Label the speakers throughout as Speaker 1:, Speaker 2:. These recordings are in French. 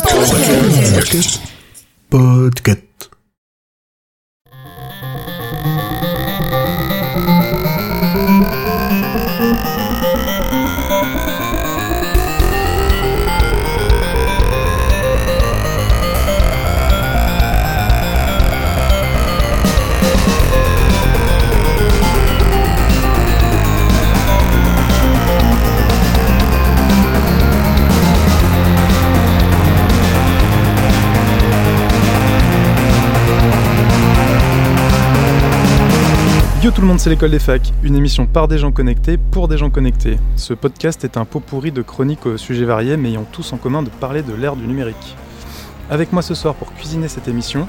Speaker 1: Podcast. Podcast.
Speaker 2: Tout le monde, c'est l'école des facs, une émission par des gens connectés pour des gens connectés. Ce podcast est un pot pourri de chroniques aux sujets variés mais ayant tous en commun de parler de l'ère du numérique. Avec moi ce soir pour cuisiner cette émission,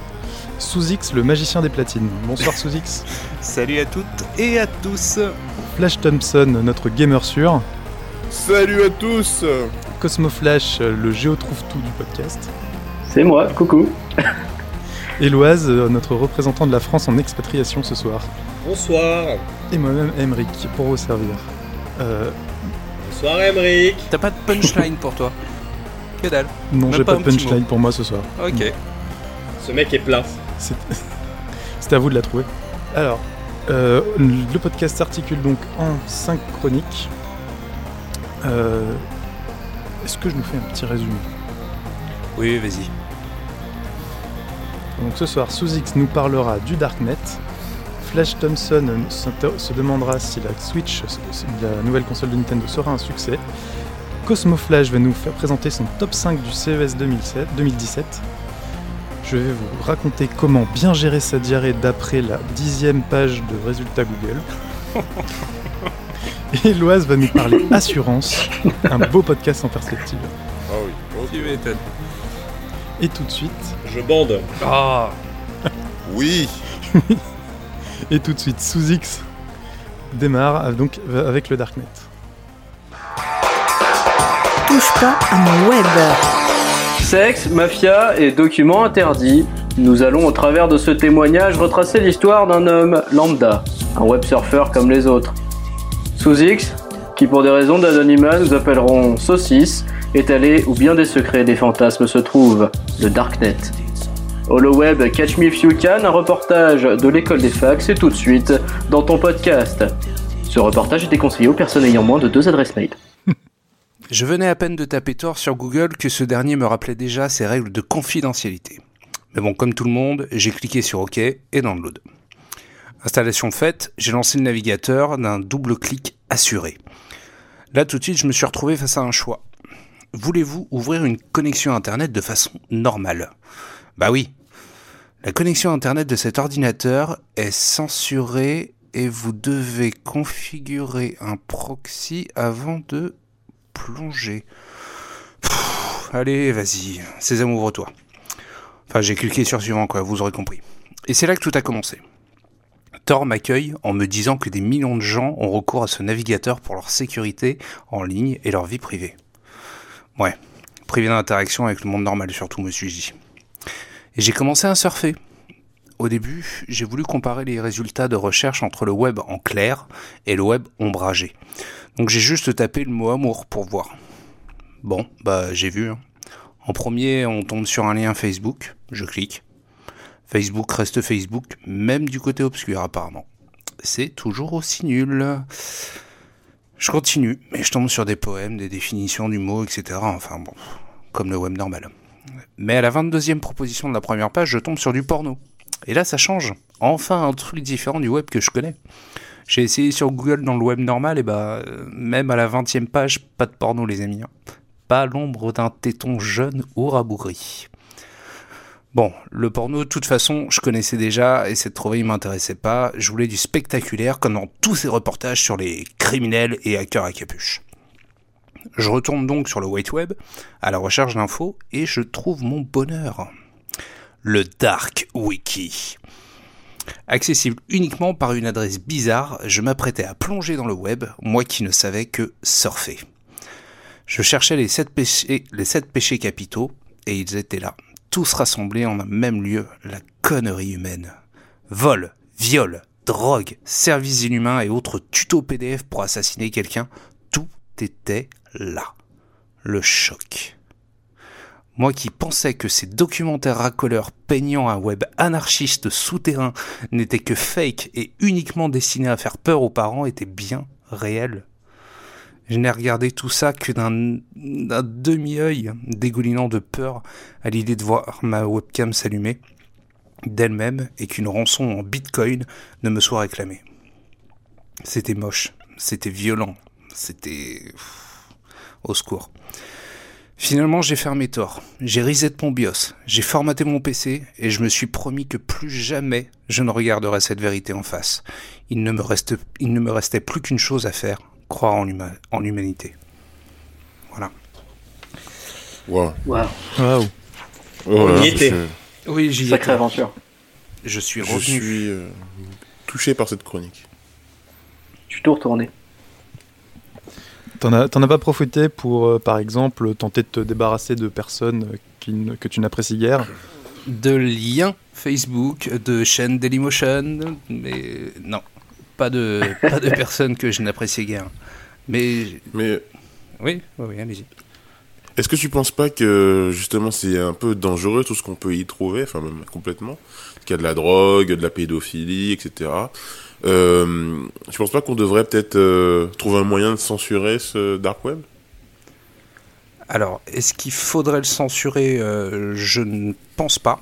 Speaker 2: Sous-X, le magicien des platines. Bonsoir Sous-X.
Speaker 3: Salut à toutes et à tous.
Speaker 2: Flash Thompson, notre gamer sûr.
Speaker 4: Salut à tous
Speaker 2: Cosmo Flash, le géotrouve-tout du podcast.
Speaker 5: C'est moi, coucou.
Speaker 2: Et Loise, notre représentant de la France en expatriation ce soir.
Speaker 6: Bonsoir.
Speaker 2: Et moi-même, Emric, pour vous servir. Euh,
Speaker 6: Bonsoir Emric.
Speaker 3: T'as pas de punchline pour toi? Que dalle.
Speaker 2: non, j'ai
Speaker 3: pas
Speaker 2: de punchline pour moi ce soir.
Speaker 3: Ok.
Speaker 6: Ce mec est plat.
Speaker 2: C'est c'est à vous de la trouver. Alors, euh, le podcast s'articule donc en 5 chroniques. Euh, Est-ce que je nous fais un petit résumé?
Speaker 3: Oui, vas-y.
Speaker 2: Donc ce soir, Sous-X nous parlera du Darknet. Flash Thompson se, demandera si la Switch, la nouvelle console de Nintendo, sera un succès. Cosmo Flash va nous faire présenter son top 5 du CES 2007, 2017. Je vais vous raconter comment bien gérer sa diarrhée d'après la dixième page de résultats Google. Et Loise va nous parler assurance, un beau podcast en perspective.
Speaker 4: Ah oui.
Speaker 3: Tu m'étonnes.
Speaker 2: Et tout de suite,
Speaker 6: Je bande.
Speaker 3: Ah
Speaker 4: Oui
Speaker 2: et tout de suite, Sous-X démarre euh, donc euh, avec le Darknet.
Speaker 7: Touche pas à mon web.
Speaker 5: Sexe, mafia et documents interdits. Nous allons au travers de ce témoignage retracer l'histoire d'un homme lambda, un web surfeur comme les autres. Sous X, qui pour des raisons d'anonymat nous appellerons Saucisse, est allé où bien des secrets et des fantasmes se trouvent, le Darknet. HoloWeb Catch Me If You Can, un reportage de l'école des facs, c'est tout de suite dans ton podcast. Ce reportage était conseillé aux personnes ayant moins de deux adresses mail.
Speaker 3: Je venais à peine de taper tort sur Google que ce dernier me rappelait déjà ses règles de confidentialité. Mais bon, comme tout le monde, j'ai cliqué sur OK et download. Installation faite, j'ai lancé le navigateur d'un double clic assuré. Là tout de suite, je me suis retrouvé face à un choix. Voulez-vous ouvrir une connexion Internet de façon normale? Bah oui. La connexion Internet de cet ordinateur est censurée et vous devez configurer un proxy avant de plonger. Allez, vas-y, Sésame, ouvre-toi. Enfin, j'ai cliqué sur suivant, quoi, vous aurez compris. Et c'est là que tout a commencé. Tor m'accueille en me disant que des millions de gens ont recours à ce navigateur pour leur sécurité en ligne et leur vie privée. Ouais, privé d'interaction avec le monde normal surtout, me suis-je dit. Et j'ai commencé à surfer. Au début, j'ai voulu comparer les résultats de recherche entre le web en clair et le web ombragé. Donc j'ai juste tapé le mot amour pour voir. Bon, bah j'ai vu. hein. En premier, on tombe sur un lien Facebook, je clique. Facebook reste Facebook, même du côté obscur apparemment. C'est toujours aussi nul. Je continue, mais je tombe sur des poèmes, des définitions du mot, etc. Enfin bon, comme le web normal. Mais à la 22e proposition de la première page, je tombe sur du porno. Et là, ça change. Enfin, un truc différent du web que je connais. J'ai essayé sur Google dans le web normal, et bah, même à la 20e page, pas de porno, les amis. hein. Pas l'ombre d'un téton jeune ou rabougri. Bon, le porno, de toute façon, je connaissais déjà, et cette trouvaille m'intéressait pas. Je voulais du spectaculaire, comme dans tous ces reportages sur les criminels et hackers à capuche. Je retourne donc sur le White Web, à la recherche d'infos, et je trouve mon bonheur. Le Dark Wiki. Accessible uniquement par une adresse bizarre, je m'apprêtais à plonger dans le web, moi qui ne savais que surfer. Je cherchais les sept péchés, péchés capitaux, et ils étaient là, tous rassemblés en un même lieu, la connerie humaine. Vol, viol, drogue, services inhumains et autres tutos PDF pour assassiner quelqu'un, tout était là. Le choc. Moi qui pensais que ces documentaires racoleurs peignant un web anarchiste souterrain n'étaient que fake et uniquement destinés à faire peur aux parents étaient bien réels. Je n'ai regardé tout ça que d'un demi-œil dégoulinant de peur à l'idée de voir ma webcam s'allumer d'elle-même et qu'une rançon en bitcoin ne me soit réclamée. C'était moche, c'était violent, c'était... Au secours. Finalement, j'ai fermé Tor, j'ai reset mon BIOS, j'ai formaté mon PC et je me suis promis que plus jamais je ne regarderai cette vérité en face. Il ne me, reste, il ne me restait plus qu'une chose à faire, croire en l'huma- en l'humanité. Voilà.
Speaker 4: Wow.
Speaker 5: Waouh,
Speaker 2: Waouh.
Speaker 4: Oh
Speaker 6: On
Speaker 4: là,
Speaker 6: y était.
Speaker 4: Je,
Speaker 3: Oui, j'y
Speaker 5: sacrée aventure.
Speaker 3: Je suis
Speaker 4: je
Speaker 3: revenu.
Speaker 4: suis euh, touché par cette chronique.
Speaker 5: Je suis tout retourné.
Speaker 2: T'en as, t'en as pas profité pour, euh, par exemple, tenter de te débarrasser de personnes euh, qui ne- que tu n'apprécies guère?
Speaker 3: De liens Facebook, de chaînes Dailymotion, mais non, pas de, pas de personnes que je n'appréciais guère. Mais
Speaker 4: Mais
Speaker 3: oui, oui, oui, allez-y.
Speaker 4: est-ce que tu penses pas que justement c'est un peu dangereux tout ce qu'on peut y trouver, enfin même complètement? Qu'il y a de la drogue, de la pédophilie, etc. Euh, tu penses pas qu'on devrait peut-être euh, trouver un moyen de censurer ce dark web?
Speaker 3: Alors, est-ce qu'il faudrait le censurer? Euh, Je ne pense pas.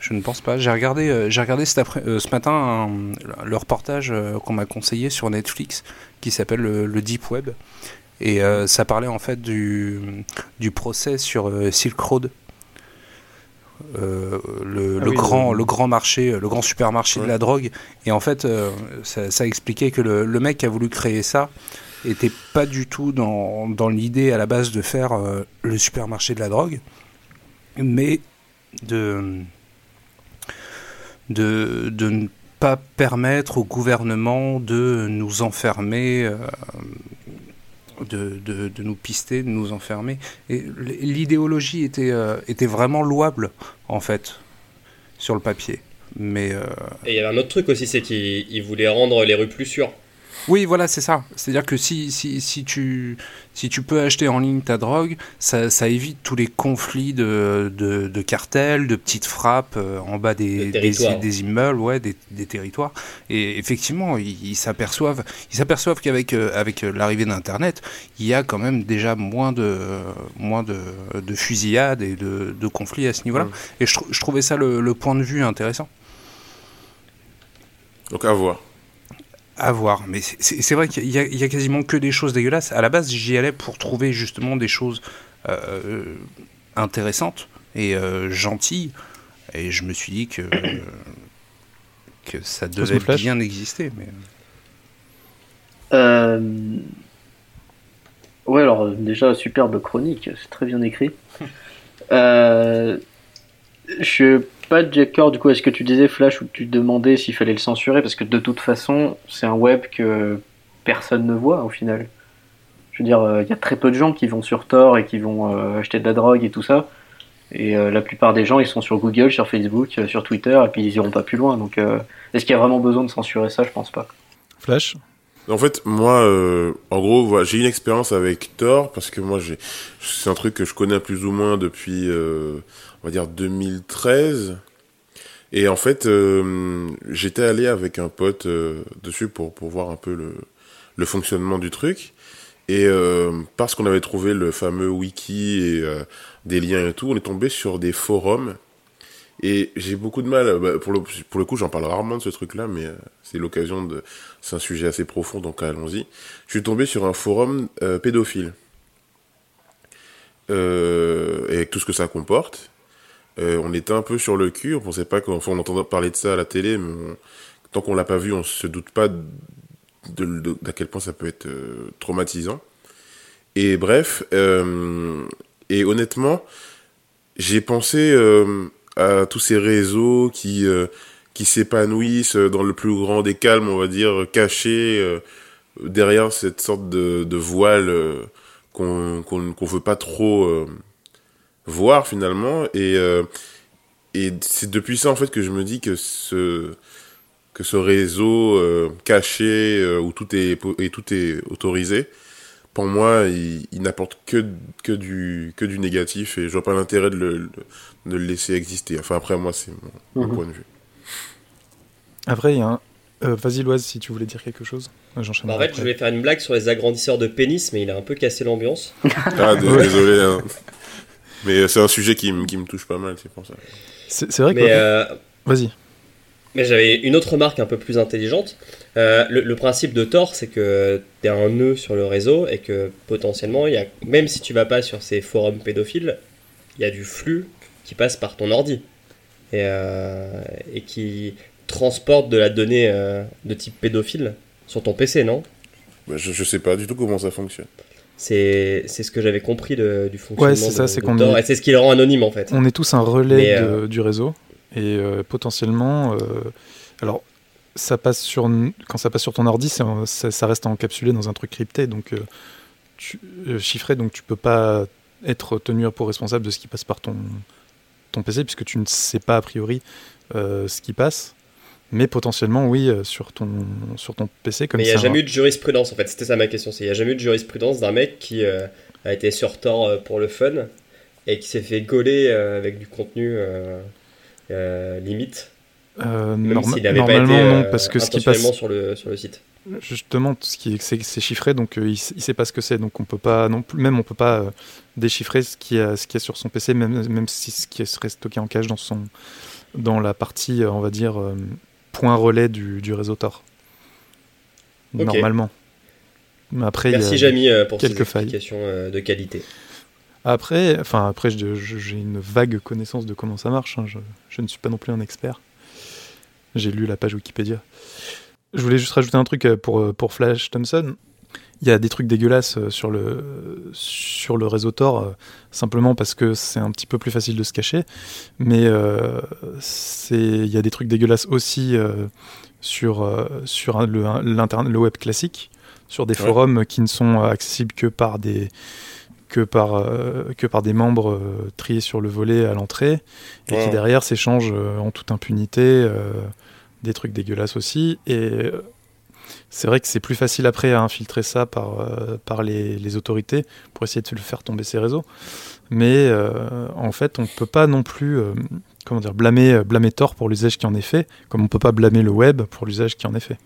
Speaker 3: Je ne pense pas. J'ai regardé, euh, j'ai regardé cet après- ce matin le reportage qu'on m'a conseillé sur Netflix qui s'appelle le, le Deep Web. Et ça parlait en fait du, du procès sur Silk Road. Euh, le,
Speaker 2: Ah
Speaker 3: le
Speaker 2: oui,
Speaker 3: grand,
Speaker 2: le-
Speaker 3: le grand marché, le grand supermarché de la drogue. Et en fait, euh, ça, ça expliquait que le, le mec qui a voulu créer ça était pas du tout dans, dans l'idée à la base de faire euh, le supermarché de la drogue, mais de, de, de ne pas permettre au gouvernement de nous enfermer, euh, de, de, nous pister, de nous enfermer. Et l'idéologie était, euh, était vraiment louable, en fait, sur le papier. Mais euh,
Speaker 6: Et il y avait un autre truc aussi, c'est qu'il il voulait rendre les rues plus sûres.
Speaker 3: Oui, voilà, c'est ça. C'est-à-dire que si, si, si, tu, si tu peux acheter en ligne ta drogue, ça, ça évite tous les conflits de, de, de cartels, de petites frappes euh, en bas des,
Speaker 6: De
Speaker 3: des, des immeubles, ouais, des, des territoires. Et effectivement, ils s'aperçoivent ils s'aperçoivent qu'avec euh, avec euh, l'arrivée d'Internet, il y a quand même déjà moins de, moins de, de fusillades et de, de conflits à ce niveau-là. Et je, je trouvais ça le, le point de vue intéressant.
Speaker 4: Donc à voir.
Speaker 3: À voir, mais c'est- vrai qu'il y, a- il y a quasiment que des choses dégueulasses. À la base, j'y allais pour trouver justement des choses euh, intéressantes et euh, gentilles, et je me suis dit que que ça devait bien exister. Mais
Speaker 5: Euh... Ouais, alors euh, déjà, superbe chronique, c'est très bien écrit. euh... Je pas d'accord, du coup, à ce que tu disais, Flash, où tu demandais s'il fallait le censurer, parce que de toute façon, c'est un web que personne ne voit au final. Je veux dire, euh, il y a très peu de gens qui vont sur Tor et qui vont euh, acheter de la drogue et tout ça. Et euh, la plupart des gens, ils sont sur Google, sur Facebook, sur Twitter, et puis ils iront pas plus loin. Donc, est-ce qu'il y a vraiment besoin de censurer ça? Je pense pas.
Speaker 2: Flash?
Speaker 4: En fait, moi, euh, en gros, j'ai une expérience avec Thor parce que moi, j'ai, c'est un truc que je connais plus ou moins depuis, euh, on va dire 2013. Et en fait, euh, j'étais allé avec un pote euh, dessus pour pour voir un peu le le fonctionnement du truc. Et euh, parce qu'on avait trouvé le fameux wiki et euh, des liens et tout, on est tombé sur des forums. Et j'ai beaucoup de mal, bah, pour, le, pour le coup j'en parle rarement de ce truc-là, mais euh, c'est l'occasion de... C'est un sujet assez profond, donc allons-y. Je suis tombé sur un forum euh, pédophile. Euh, et avec tout ce que ça comporte. Euh, on était un peu sur le cul, on pensait pas qu'on... Enfin, entendait parler de ça à la télé, mais on- tant qu'on l'a pas vu, on se doute pas de, de- d'à quel point ça peut être traumatisant. Et bref, et honnêtement, j'ai pensé à tous ces réseaux qui euh, qui s'épanouissent dans le plus grand des calmes, on va dire, cachés euh, derrière cette sorte de, de voile euh, qu'on qu'on veut pas trop voir finalement. Et et c'est depuis ça en fait que je me dis que ce que ce réseau caché où tout est et tout est autorisé pour moi, il, il n'apporte que, que, du, que du négatif et je vois pas l'intérêt de le, de le laisser exister. Enfin, après, moi, c'est mon, mon
Speaker 5: Mhm.
Speaker 4: point de vue.
Speaker 2: Après, il y a un. euh, Vas-y, Loise, si tu voulais dire quelque chose. Euh, J'enchaîne.
Speaker 6: Bah, en fait,
Speaker 2: après.
Speaker 6: je voulais faire une blague sur les agrandisseurs de pénis, mais il a un peu cassé l'ambiance.
Speaker 4: Ah, désolé. hein. Mais euh, c'est un sujet qui, me- qui me touche pas mal, c'est pour ça.
Speaker 2: C'est vrai que.
Speaker 6: Euh,
Speaker 2: Vas-y.
Speaker 6: mais j'avais une autre remarque un peu plus intelligente. Euh, le, le principe de Tor, c'est que tu as un nœud sur le réseau et que potentiellement, il y a, même si tu vas pas sur ces forums pédophiles, il y a du flux qui passe par ton ordi et, euh, et qui transporte de la donnée euh, de type pédophile sur ton PC, non?
Speaker 4: Bah, je, je sais pas du tout comment ça fonctionne.
Speaker 6: C'est c'est ce que j'avais compris de- du fonctionnement
Speaker 2: c'est ça,
Speaker 6: de,
Speaker 2: c'est
Speaker 6: de
Speaker 2: qu'on
Speaker 6: Tor,
Speaker 2: est-
Speaker 6: et c'est ce qui le rend anonyme en fait.
Speaker 2: On est tous un relais de-
Speaker 6: euh,
Speaker 2: du réseau et euh, potentiellement, euh, alors ça passe sur quand ça passe sur ton ordi, c'est ça, ça reste encapsulé dans un truc crypté, donc euh, tu, euh, chiffré, donc tu peux pas être tenu pour responsable de ce qui passe par ton ton PC puisque tu ne sais pas a priori euh, ce qui passe. Mais potentiellement, oui, euh, sur ton, sur ton PC, comme
Speaker 6: Mais il n'y a jamais
Speaker 2: un-
Speaker 6: eu de jurisprudence, en fait. C'était ça ma question. c'est Il n'y a jamais eu de jurisprudence d'un mec qui euh, a été sur Tor euh, pour le fun et qui s'est fait gauler avec du contenu limite, même
Speaker 2: norma-
Speaker 6: s'il n'avait pas été
Speaker 2: normalement non, parce que ce qui passe,
Speaker 6: sur, le, sur le site.
Speaker 2: Justement, ce qui est- c'est chiffré, donc euh, il, il sait pas ce que c'est, donc on peut pas non plus, même on peut pas euh, déchiffrer ce qui est ce qui est sur son PC, même même si ce qui serait stocké en cache dans son dans la partie, euh, on va dire point relais du, du réseau Tor. Normalement. Après, il y a-
Speaker 6: Merci euh, pour
Speaker 2: quelques failles.
Speaker 6: explications euh, de qualité.
Speaker 2: Après, enfin après, j'ai une vague connaissance de comment ça marche. hein, Je, je ne suis pas non plus un expert. J'ai lu la page Wikipédia. Je voulais juste rajouter un truc euh, pour, euh, pour Flash Thompson. Il y a des trucs dégueulasses euh, sur le, sur le réseau Tor, simplement parce que c'est un petit peu plus facile de se cacher. Mais euh, il y a des trucs dégueulasses aussi euh, sur, sur le, le web classique, sur des
Speaker 4: Ouais.
Speaker 2: forums qui ne sont accessibles que par des, que par, euh, que par des membres euh, triés sur le volet à l'entrée et
Speaker 4: Ouais.
Speaker 2: qui derrière s'échangent euh, en toute impunité des trucs dégueulasses aussi. Et euh, c'est vrai que c'est plus facile après à infiltrer ça par, euh, par les, les autorités pour essayer de le faire tomber ces réseaux. Mais euh, en fait, on ne peut pas non plus euh, comment dire, blâmer, blâmer Tor pour l'usage qui en est fait, comme on ne peut pas blâmer le web pour l'usage qui en est fait.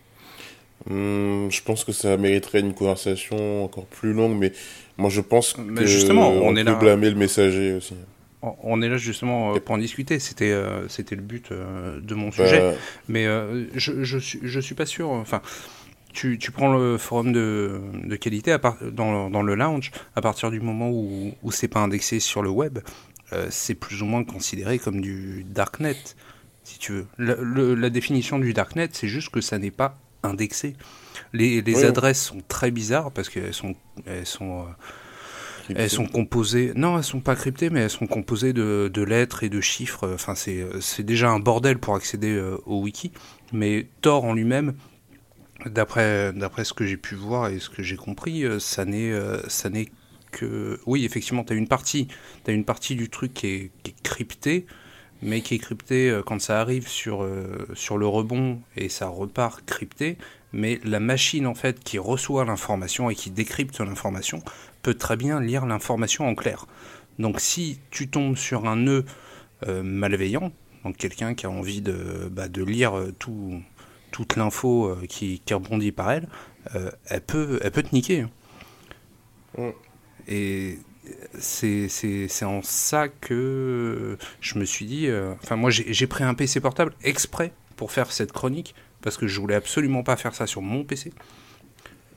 Speaker 4: Hum, je pense que ça mériterait une conversation encore plus longue, mais moi je pense
Speaker 3: Mais
Speaker 4: que
Speaker 3: justement, on est
Speaker 4: peut
Speaker 3: là-
Speaker 4: blâmer le messager aussi.
Speaker 3: On- est là justement euh, pour en discuter. C'était euh, c'était le but euh, de mon
Speaker 4: Bah,
Speaker 3: sujet. Mais je, je, suis, je suis pas sûr. Enfin, tu, tu prends le forum de, de qualité à part, dans, dans le lounge, à partir du moment où, où c'est pas indexé sur le web, euh, c'est plus ou moins considéré comme du darknet, si tu veux. Le- le- la définition du darknet, c'est juste que ça n'est pas indexé. Les, les
Speaker 4: Oui.
Speaker 3: adresses sont très bizarres parce qu'elles sont, elles sont, euh, elles sont composées. Non, elles sont pas cryptées, mais elles sont composées de, lettres et de chiffres. Enfin, c'est déjà un bordel pour accéder euh, au wiki. Mais Tor en lui-même, d'après d'après ce que j'ai pu voir et ce que j'ai compris, euh, ça n'est euh, ça n'est que oui, effectivement, tu as une partie, tu une partie du truc qui est, qui cryptée, mais qui est cryptée euh, quand ça arrive sur sur le rebond et ça repart crypté. Mais la machine en fait qui reçoit l'information et qui décrypte l'information peut très bien lire l'information en clair. Donc si tu tombes sur un nœud euh, malveillant, donc quelqu'un qui a envie de, bah, de lire euh, tout, toute l'info euh, qui, qui rebondit par elle, euh, elle, peut, elle peut te niquer. hein. Et c'est en ça que je me suis dit... euh, Enfin moi j'ai pris un PC portable exprès pour faire cette chronique, parce que je voulais absolument pas faire ça sur mon PC.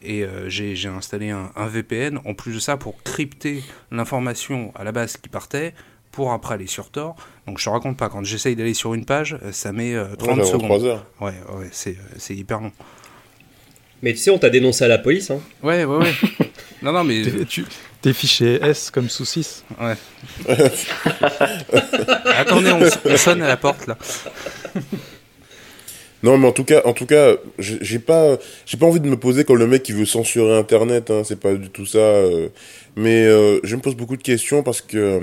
Speaker 3: Et euh, j'ai installé un, un VPN, en plus de ça, pour crypter l'information à la base qui partait, pour après aller sur Tor. Donc je te raconte pas, quand j'essaye d'aller sur une page, euh, ça met euh, 30
Speaker 4: Ouais,
Speaker 3: secondes.
Speaker 4: 3 heures.
Speaker 3: Ouais, ouais, c'est euh, c'est hyper long.
Speaker 6: Mais tu sais, on t'a dénoncé à la police. Hein.
Speaker 3: Ouais, ouais, ouais. non, non, mais...
Speaker 2: T'es- tu- T'es fiché S comme sous 6.
Speaker 3: Ouais. Attendez, on, on sonne à la porte, là.
Speaker 4: Non, mais en tout cas, en tout cas, j'ai pas, j'ai pas envie de me poser comme le mec qui veut censurer Internet. Hein, c'est pas du tout ça. euh, mais euh, je me pose beaucoup de questions parce que euh,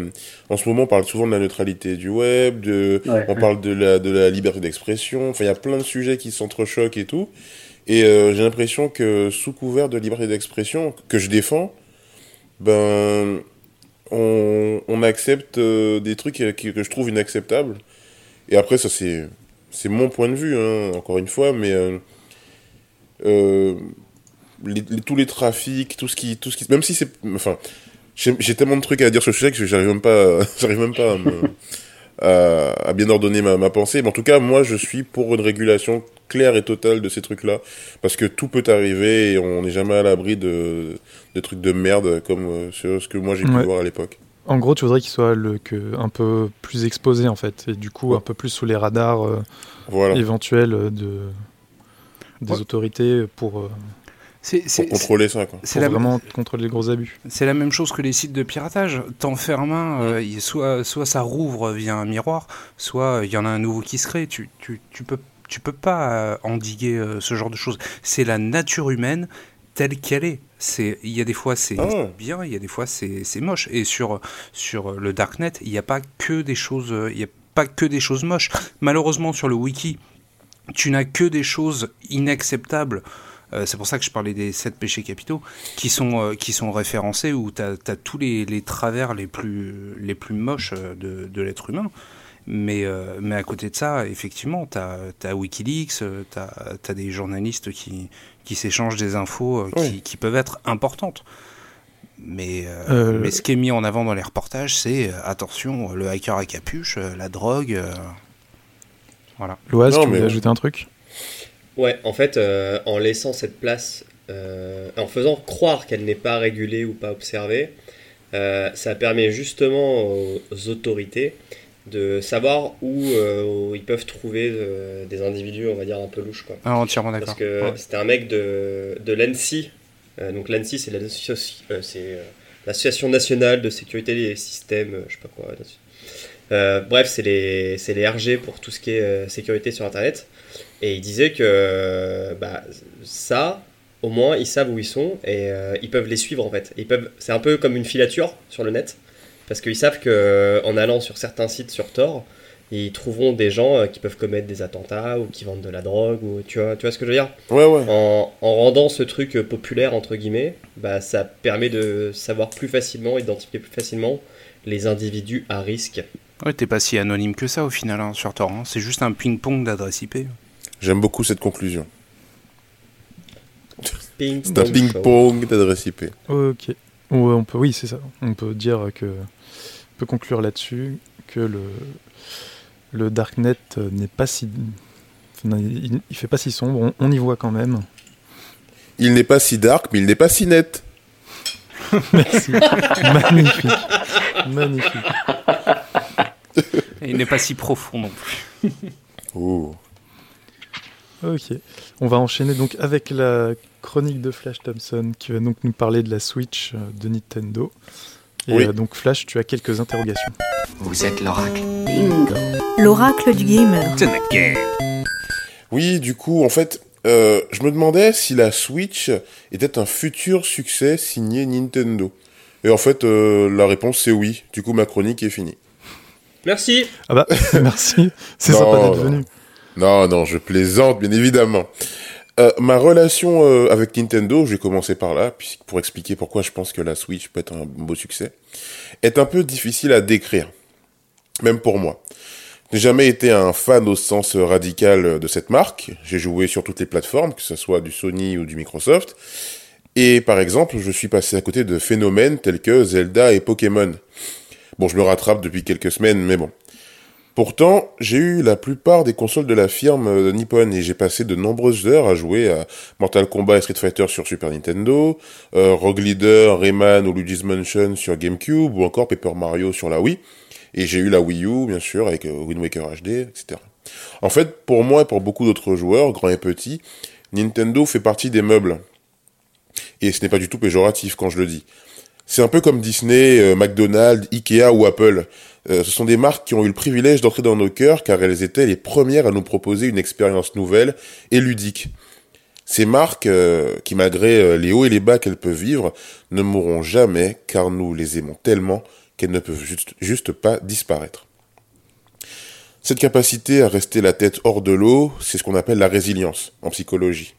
Speaker 4: en ce moment, on parle souvent de la neutralité du web, de,
Speaker 5: Ouais.
Speaker 4: on parle de la de la liberté d'expression. Enfin, il y a plein de sujets qui s'entrechoquent et tout. Et j'ai l'impression que sous couvert de liberté d'expression que je défends, ben, on, on accepte des trucs que, que je trouve inacceptables. Et après, ça, c'est, c'est mon point de vue, hein, encore une fois, mais euh, euh, les- les- tous les trafics, tout ce qui, tout ce qui, même si c'est, enfin, j'ai tellement de trucs à dire sur le sujet que j'arrive même pas, j'arrive même pas à, me- à- à bien ordonner ma, ma pensée. Mais en tout cas, moi, je suis pour une régulation claire et totale de ces trucs-là, parce que tout peut arriver et on n'est jamais à l'abri de, de trucs de merde comme euh, ce que moi j'ai pu
Speaker 2: Ouais.
Speaker 4: voir à l'époque.
Speaker 2: En gros, tu voudrais qu'il soit le, que, un peu plus exposé en fait, et du coup un peu plus sous les radars euh,
Speaker 4: Voilà.
Speaker 2: éventuels euh, de, des
Speaker 3: Ouais.
Speaker 2: autorités pour, euh,
Speaker 3: C'est
Speaker 4: Pour
Speaker 3: c'est-
Speaker 4: contrôler ça, quoi.
Speaker 2: pour
Speaker 3: la,
Speaker 2: vraiment contrôler les gros abus.
Speaker 3: c'est la même chose que les sites de piratage. T'en fermes un, euh, soit, soit ça rouvre via un miroir, soit il y en a un nouveau qui se crée. Tu, tu, tu peux, tu peux pas endiguer euh, ce genre de choses. C'est la nature humaine telle qu'elle est. C'est, il y a des fois c'est
Speaker 4: Ah
Speaker 3: bien, il y a des fois c'est, c'est moche. Et sur, sur le darknet, il n'y a pas que des choses, il y a pas que des choses moches. Malheureusement sur le wiki, tu n'as que des choses inacceptables. Euh, c'est pour ça que je parlais des sept péchés capitaux qui sont, euh, qui sont référencés où tu as, tous les, les travers les plus, les plus moches euh, de, de l'être humain. Mais, euh, mais à côté de ça, effectivement, tu as, Wikileaks, tu as, des journalistes qui, qui s'échangent des infos euh, qui,
Speaker 4: Oui.
Speaker 3: qui peuvent être importantes. Mais, euh,
Speaker 2: Euh,
Speaker 3: mais ce qui est mis en avant dans les reportages, c'est euh, attention, le hacker à capuche, euh, la drogue. euh, voilà.
Speaker 4: Non,
Speaker 2: tu voulais ajouter un truc?
Speaker 6: Ouais, en fait, euh, en laissant cette place, euh, en faisant croire qu'elle n'est pas régulée ou pas observée, euh, ça permet justement aux autorités de savoir où, euh, où ils peuvent trouver euh, des individus, on va dire, un peu louches. Quoi.
Speaker 3: Ah, entièrement d'accord.
Speaker 6: Parce que
Speaker 3: Ouais.
Speaker 6: c'était un mec de, de l'ANSI. Euh, donc l'ANSI, c'est l'associ- c'est, l'Association nationale de sécurité des systèmes, je sais pas quoi. Euh, bref, c'est les, les RG pour tout ce qui est euh, sécurité sur Internet. Et il disait que euh, bah, ça, au moins, ils savent où ils sont et ils peuvent les suivre en fait. Ils peuvent, c'est un peu comme une filature sur le net. Parce qu'ils savent qu'en allant sur certains sites sur Tor, ils trouveront des gens euh, qui peuvent commettre des attentats ou qui vendent de la drogue. Ou, tu, vois, tu vois ce que je veux dire?
Speaker 4: Ouais, ouais.
Speaker 6: en, en rendant ce truc euh, populaire, entre guillemets, bah, ça permet de savoir plus facilement, identifier plus facilement les individus à risque.
Speaker 3: Ouais, t'es pas si anonyme que ça au final hein, sur Tor. hein. C'est juste un ping-pong d'adresse IP.
Speaker 4: J'aime beaucoup cette conclusion.
Speaker 6: Ping
Speaker 4: C'est un
Speaker 6: pong
Speaker 4: ping-pong d'adresse IP.
Speaker 2: Ok. Ouais, on peut, oui, c'est ça. On peut dire que, on peut conclure là-dessus que le, le darknet euh, n'est pas si, il, il fait pas si sombre. On, on y voit quand même.
Speaker 4: Il n'est pas si dark, mais il n'est pas si net.
Speaker 2: Merci. Magnifique. Magnifique.
Speaker 3: Et il n'est pas si profond non plus.
Speaker 4: Ouh.
Speaker 2: Ok. On va enchaîner donc avec la chronique de Flash Thompson qui va donc nous parler de la Switch euh, de Nintendo. Et
Speaker 4: Oui.
Speaker 2: euh, donc Flash, tu as quelques interrogations.
Speaker 8: Vous êtes l'oracle.
Speaker 7: Bingo. L'oracle du gamer.
Speaker 4: Oui, du coup, en fait, euh, je me demandais si la Switch était un futur succès signé Nintendo. Et en fait, euh, la réponse c'est oui. Du coup, ma chronique est finie.
Speaker 6: Merci
Speaker 2: Ah bah, merci. C'est sympa d'être venu.
Speaker 4: Non, non, je plaisante, bien évidemment. Euh, ma relation euh, avec Nintendo, je vais commencer par là, puisque- pour expliquer pourquoi je pense que la Switch peut être un beau succès, est un peu difficile à décrire, même pour moi. J'ai jamais été un fan au sens radical de cette marque. J'ai joué sur toutes les plateformes, que ce soit du Sony ou du Microsoft. Et par exemple, je suis passé à côté de phénomènes tels que Zelda et Pokémon. Bon, je me rattrape depuis quelques semaines, mais bon. Pourtant, j'ai eu la plupart des consoles de la firme euh, Nippon et j'ai passé de nombreuses heures à jouer à Mortal Kombat et Street Fighter sur Super Nintendo, euh, Rogue Leader, Rayman ou Luigi's Mansion sur GameCube ou encore Paper Mario sur la Wii. Et j'ai eu la Wii U, bien sûr, avec euh, Wind Waker HD, etc. En fait, pour moi et pour beaucoup d'autres joueurs, grands et petits, Nintendo fait partie des meubles. Et ce n'est pas du tout péjoratif quand je le dis. C'est un peu comme Disney, euh, McDonald's, Ikea ou Apple. Euh, ce sont des marques qui ont eu le privilège d'entrer dans nos cœurs car elles étaient les premières à nous proposer une expérience nouvelle et ludique. Ces marques, euh, qui malgré les hauts et les bas qu'elles peuvent vivre, ne mourront jamais car nous les aimons tellement qu'elles ne peuvent juste pas disparaître. Cette capacité à rester la tête hors de l'eau, c'est ce qu'on appelle la résilience en psychologie.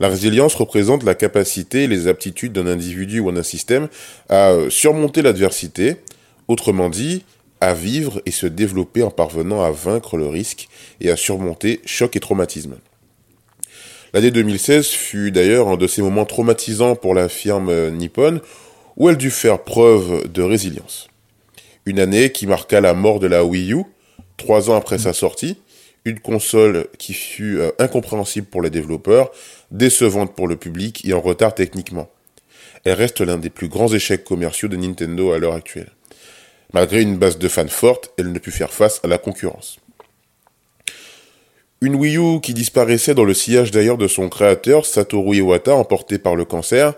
Speaker 4: La résilience représente la capacité et les aptitudes d'un individu ou d'un système à euh, surmonter l'adversité, autrement dit, à vivre et se développer en parvenant à vaincre le risque et à surmonter choc et traumatisme. L'année 2016 fut d'ailleurs un de ces moments traumatisants pour la firme euh, Nippon, où elle dut faire preuve de résilience. Une année qui marqua la mort de la Wii U, trois ans après sa sortie, une console qui fut euh, incompréhensible pour les développeurs, décevante pour le public et en retard techniquement. Elle reste l'un des plus grands échecs commerciaux de Nintendo à l'heure actuelle. Malgré une base de fans forte, elle ne put faire face à la concurrence. Une Wii U qui disparaissait dans le sillage d'ailleurs de son créateur, Satoru Iwata, emporté par le cancer,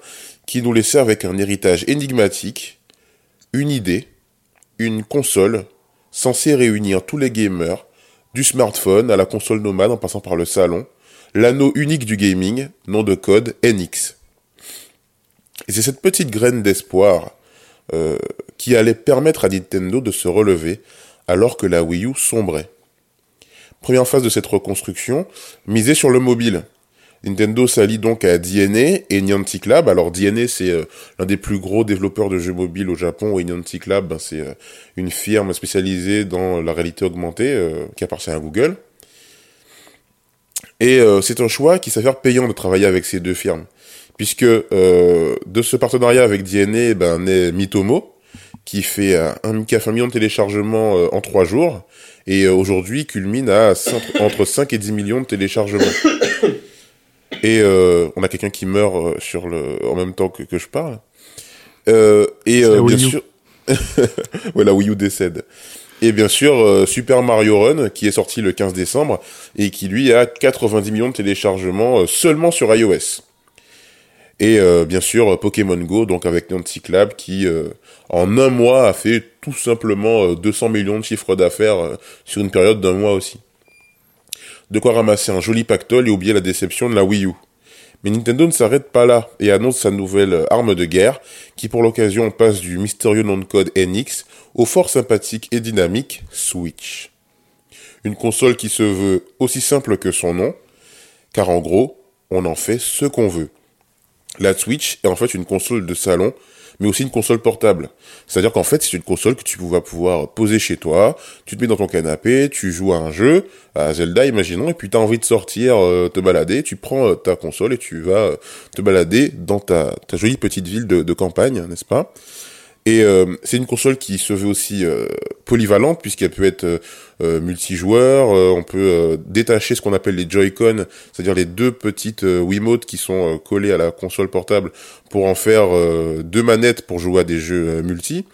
Speaker 4: qui nous laissait avec un héritage énigmatique, une idée, une console, censée réunir tous les gamers, du smartphone à la console nomade en passant par le salon, l'anneau unique du gaming, nom de code NX. Et c'est cette petite graine d'espoir euh, qui allait permettre à Nintendo de se relever alors que la Wii U sombrait. Première phase de cette reconstruction, miser sur le mobile. Nintendo s'allie donc à DNA et Niantic Lab. Alors DNA, c'est euh, l'un des plus gros développeurs de jeux mobiles au Japon et Niantic Lab, ben, c'est euh, une firme spécialisée dans la réalité augmentée qui appartient à Google. Et c'est un choix qui s'avère payant de travailler avec ces deux firmes, puisque de ce partenariat avec DNA, ben, naît Mitomo, qui fait un, un million de téléchargements en trois jours, et aujourd'hui culmine à entre 5 et 10 millions de téléchargements. Et euh, on a quelqu'un qui meurt euh, sur le en même temps que, que je parle. Euh, et euh, bien sûr, voilà, Wii U décède. Et bien sûr, euh, Super Mario Run, qui est sorti le 15 décembre, et qui lui a 90 millions de téléchargements euh, seulement sur iOS. Et bien sûr, Pokémon Go, donc avec Lab, qui en un mois a fait tout simplement 200 millions de chiffres d'affaires sur une période d'un mois aussi de quoi ramasser un joli pactole et oublier la déception de la Wii U. Mais Nintendo ne s'arrête pas là et annonce sa nouvelle arme de guerre, qui pour l'occasion passe du mystérieux nom de code NX au fort sympathique et dynamique Switch. Une console qui se veut aussi simple que son nom, car en gros, on en fait ce qu'on veut. La Switch est en fait une console de salon mais aussi une console portable. C'est-à-dire qu'en fait, c'est une console que tu vas pouvoir poser chez toi, tu te mets dans ton canapé, tu joues à un jeu, à Zelda, imaginons, et puis tu as envie de sortir, euh, te balader, tu prends euh, ta console et tu vas euh, te balader dans ta, jolie petite ville de campagne, n'est-ce pas? Et euh, c'est une console qui se veut aussi euh, polyvalente puisqu'elle peut être euh, multijoueur. on peut détacher ce qu'on appelle les Joy-Con, c'est-à-dire les deux petites Wiimotes qui sont collées à la console portable pour en faire deux manettes pour jouer à des jeux multi.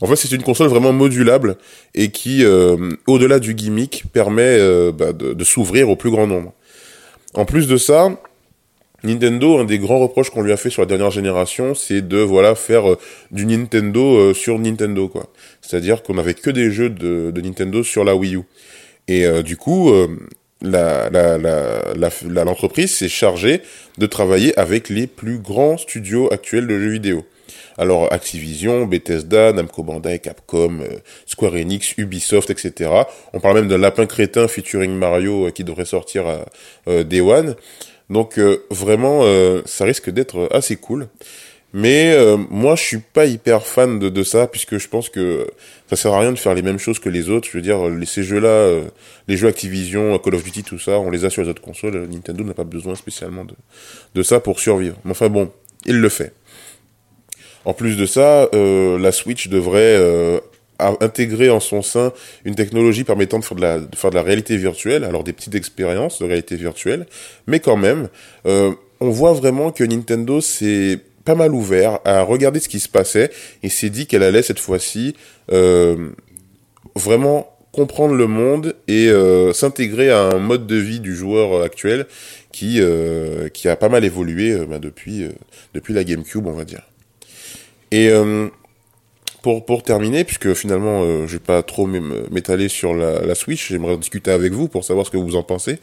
Speaker 4: En fait, c'est une console vraiment modulable et qui, au-delà du gimmick, permet bah, de s'ouvrir au plus grand nombre. En plus de ça, Nintendo, un des grands reproches qu'on lui a fait sur la dernière génération, c'est de voilà faire euh, du Nintendo euh, sur Nintendo quoi. C'est-à-dire qu'on avait que des jeux de, Nintendo sur la Wii U. Et euh, du coup, la, l'entreprise s'est chargée de travailler avec les plus grands studios actuels de jeux vidéo. Alors Activision, Bethesda, Namco Bandai, Capcom, Square Enix, Ubisoft, etc. On parle même d'un lapin crétin featuring Mario qui devrait sortir à Day One. Donc euh, vraiment, euh, ça risque d'être assez cool. Mais euh, moi, je suis pas hyper fan de, de, ça, puisque je pense que ça sert à rien de faire les mêmes choses que les autres. Je veux dire, ces jeux-là, les jeux Activision, Call of Duty, tout ça, on les a sur les autres consoles. Nintendo n'a pas besoin spécialement de, de ça pour survivre. Mais enfin bon, il le fait. En plus de ça, la Switch devrait a intégré en son sein une technologie permettant de faire de la, faire de la réalité virtuelle, alors des petites expériences de réalité virtuelle, mais quand même, euh, on voit vraiment que Nintendo s'est pas mal ouvert à regarder ce qui se passait et s'est dit qu'elle allait cette fois-ci euh, vraiment comprendre le monde et euh, s'intégrer à un mode de vie du joueur actuel qui qui a pas mal évolué bah, depuis depuis la GameCube on va dire. Et pour, terminer, puisque finalement euh, je vais pas trop m'étaler sur la, Switch, j'aimerais discuter avec vous pour savoir ce que vous en pensez.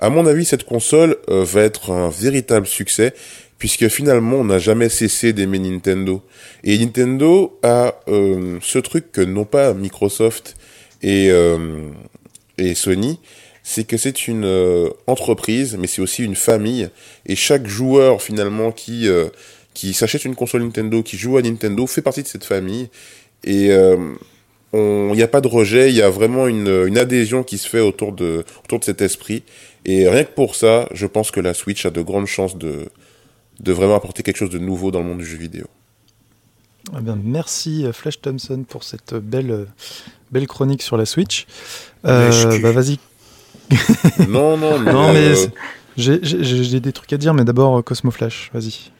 Speaker 4: À mon avis, cette console euh, va être un véritable succès, puisque finalement on n'a jamais cessé d'aimer Nintendo. Et Nintendo a euh, ce truc que n'ont pas Microsoft et, euh, et Sony, c'est que c'est une entreprise, mais c'est aussi une famille. Et chaque joueur finalement qui qui s'achète une console Nintendo, qui joue à Nintendo, fait partie de cette famille. Et euh, il n'y a pas de rejet, il y a vraiment une, une adhésion qui se fait autour de autour de cet esprit. Et rien que pour ça, je pense que la Switch a de grandes chances de de vraiment apporter quelque chose de nouveau dans le monde du jeu vidéo.
Speaker 2: Eh bien, merci euh, Flash Thompson pour cette belle, euh, belle chronique sur la Switch. Euh, bah vas-y.
Speaker 4: Non, non, mais,
Speaker 2: Non, mais
Speaker 4: euh,
Speaker 2: j'ai- des trucs à dire, mais d'abord Cosmo Flash, vas-y.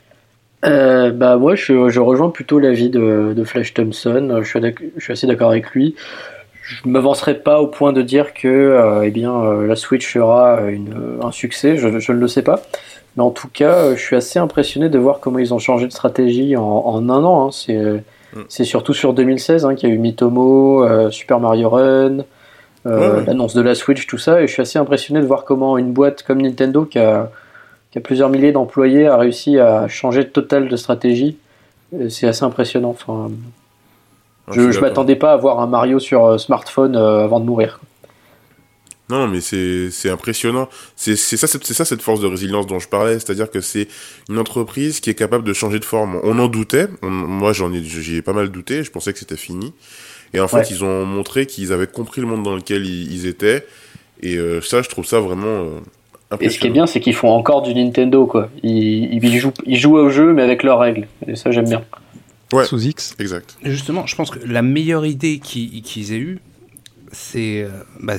Speaker 5: Euh, bah moi je, je rejoins plutôt l'avis de, de Flash Thompson. Je suis, d'ac- je suis assez d'accord avec lui. Je m'avancerai pas au point de dire que euh, eh bien euh, la Switch sera une, un succès. Je, je ne le sais pas. Mais en tout cas, je suis assez impressionné de voir comment ils ont changé de stratégie en, en un an. hein. C'est
Speaker 4: Mm.
Speaker 5: c'est surtout sur 2016 hein, qu'il y a eu Mitomo, Super Mario Run, l'annonce de la Switch, tout ça. Et je suis assez impressionné de voir comment une boîte comme Nintendo qui a qui a plusieurs milliers d'employés, a réussi à changer total de stratégie. C'est assez impressionnant. Enfin,
Speaker 4: ah,
Speaker 5: je
Speaker 4: d'accord.
Speaker 5: m'attendais pas à voir un Mario sur euh, smartphone euh, avant de mourir.
Speaker 4: Non, mais c'est impressionnant. C'est ça, ça cette force de résilience dont je parlais, c'est-à-dire que c'est une entreprise qui est capable de changer de forme. On en doutait. On- moi, j'en ai, j'y ai pas mal douté. Je pensais que c'était fini. Et en fait,
Speaker 5: Ouais.
Speaker 4: ils ont montré qu'ils avaient compris le monde dans lequel ils, ils étaient. Et euh, ça, je trouve ça vraiment euh,
Speaker 5: Et ce qui est bien, c'est qu'ils font encore du Nintendo. Quoi. Ils, ils, jouent, ils jouent au jeu, mais avec leurs règles. Et ça, j'aime bien.
Speaker 4: Ouais.
Speaker 2: Sous X.
Speaker 4: Exact.
Speaker 3: Justement, je pense que la meilleure idée qu'ils aient eue, c'est euh, bah,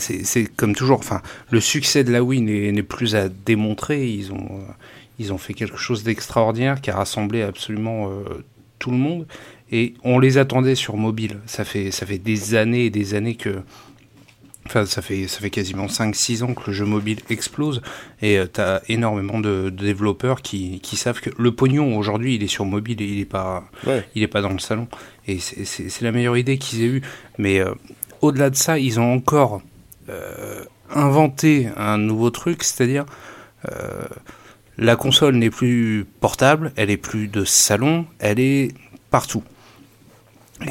Speaker 3: comme toujours. Enfin, le succès de la Wii n'est n'est plus à démontrer. Ils ont, euh, ils ont fait quelque chose d'extraordinaire qui a rassemblé absolument euh, tout le monde. Et on les attendait sur mobile. Ça fait, ça fait des années et des années que. Enfin, ça fait, ça fait quasiment 5-6 ans que le jeu mobile explose et tu as énormément de, de développeurs qui, qui savent que le pognon aujourd'hui il est sur mobile et il est pas,
Speaker 4: Ouais.
Speaker 3: il est pas dans le salon. Et c'est- la meilleure idée qu'ils aient eue. Mais euh, au-delà de ça, ils ont encore euh, inventé un nouveau truc, c'est-à-dire euh, la console n'est plus portable, elle est plus de salon, elle est partout.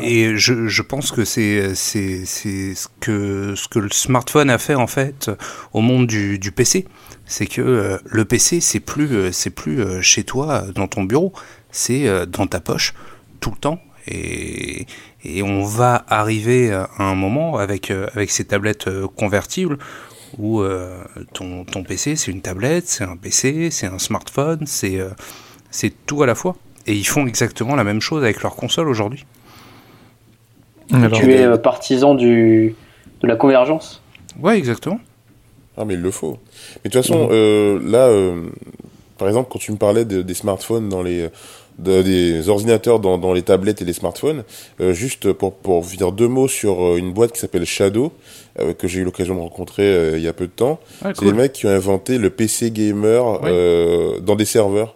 Speaker 3: Et je, je pense que c'est ce que ce que le smartphone a fait en fait au monde du, du PC, c'est que euh, le PC c'est plus euh, c'est plus euh, chez toi dans ton bureau, c'est dans ta poche tout le temps. Et, et on va arriver à un moment avec avec ces tablettes convertibles où ton ton PC c'est une tablette, c'est un PC, c'est un smartphone, c'est tout à la fois. Et ils font exactement la même chose avec leur console aujourd'hui.
Speaker 2: Alors,
Speaker 5: tu es euh, partisan du, de la convergence
Speaker 3: Ouais, exactement.
Speaker 4: Ah, mais il le faut. Mais de toute façon, euh, là, euh, par exemple, quand tu me parlais de- des smartphones dans les, de- des ordinateurs dans, dans les tablettes et les smartphones, euh, juste pour, pour dire deux mots sur une boîte qui s'appelle Shadow, euh, que j'ai eu l'occasion de rencontrer euh, il y a peu de temps. C'est les mecs qui ont inventé le PC gamer euh, dans des serveurs.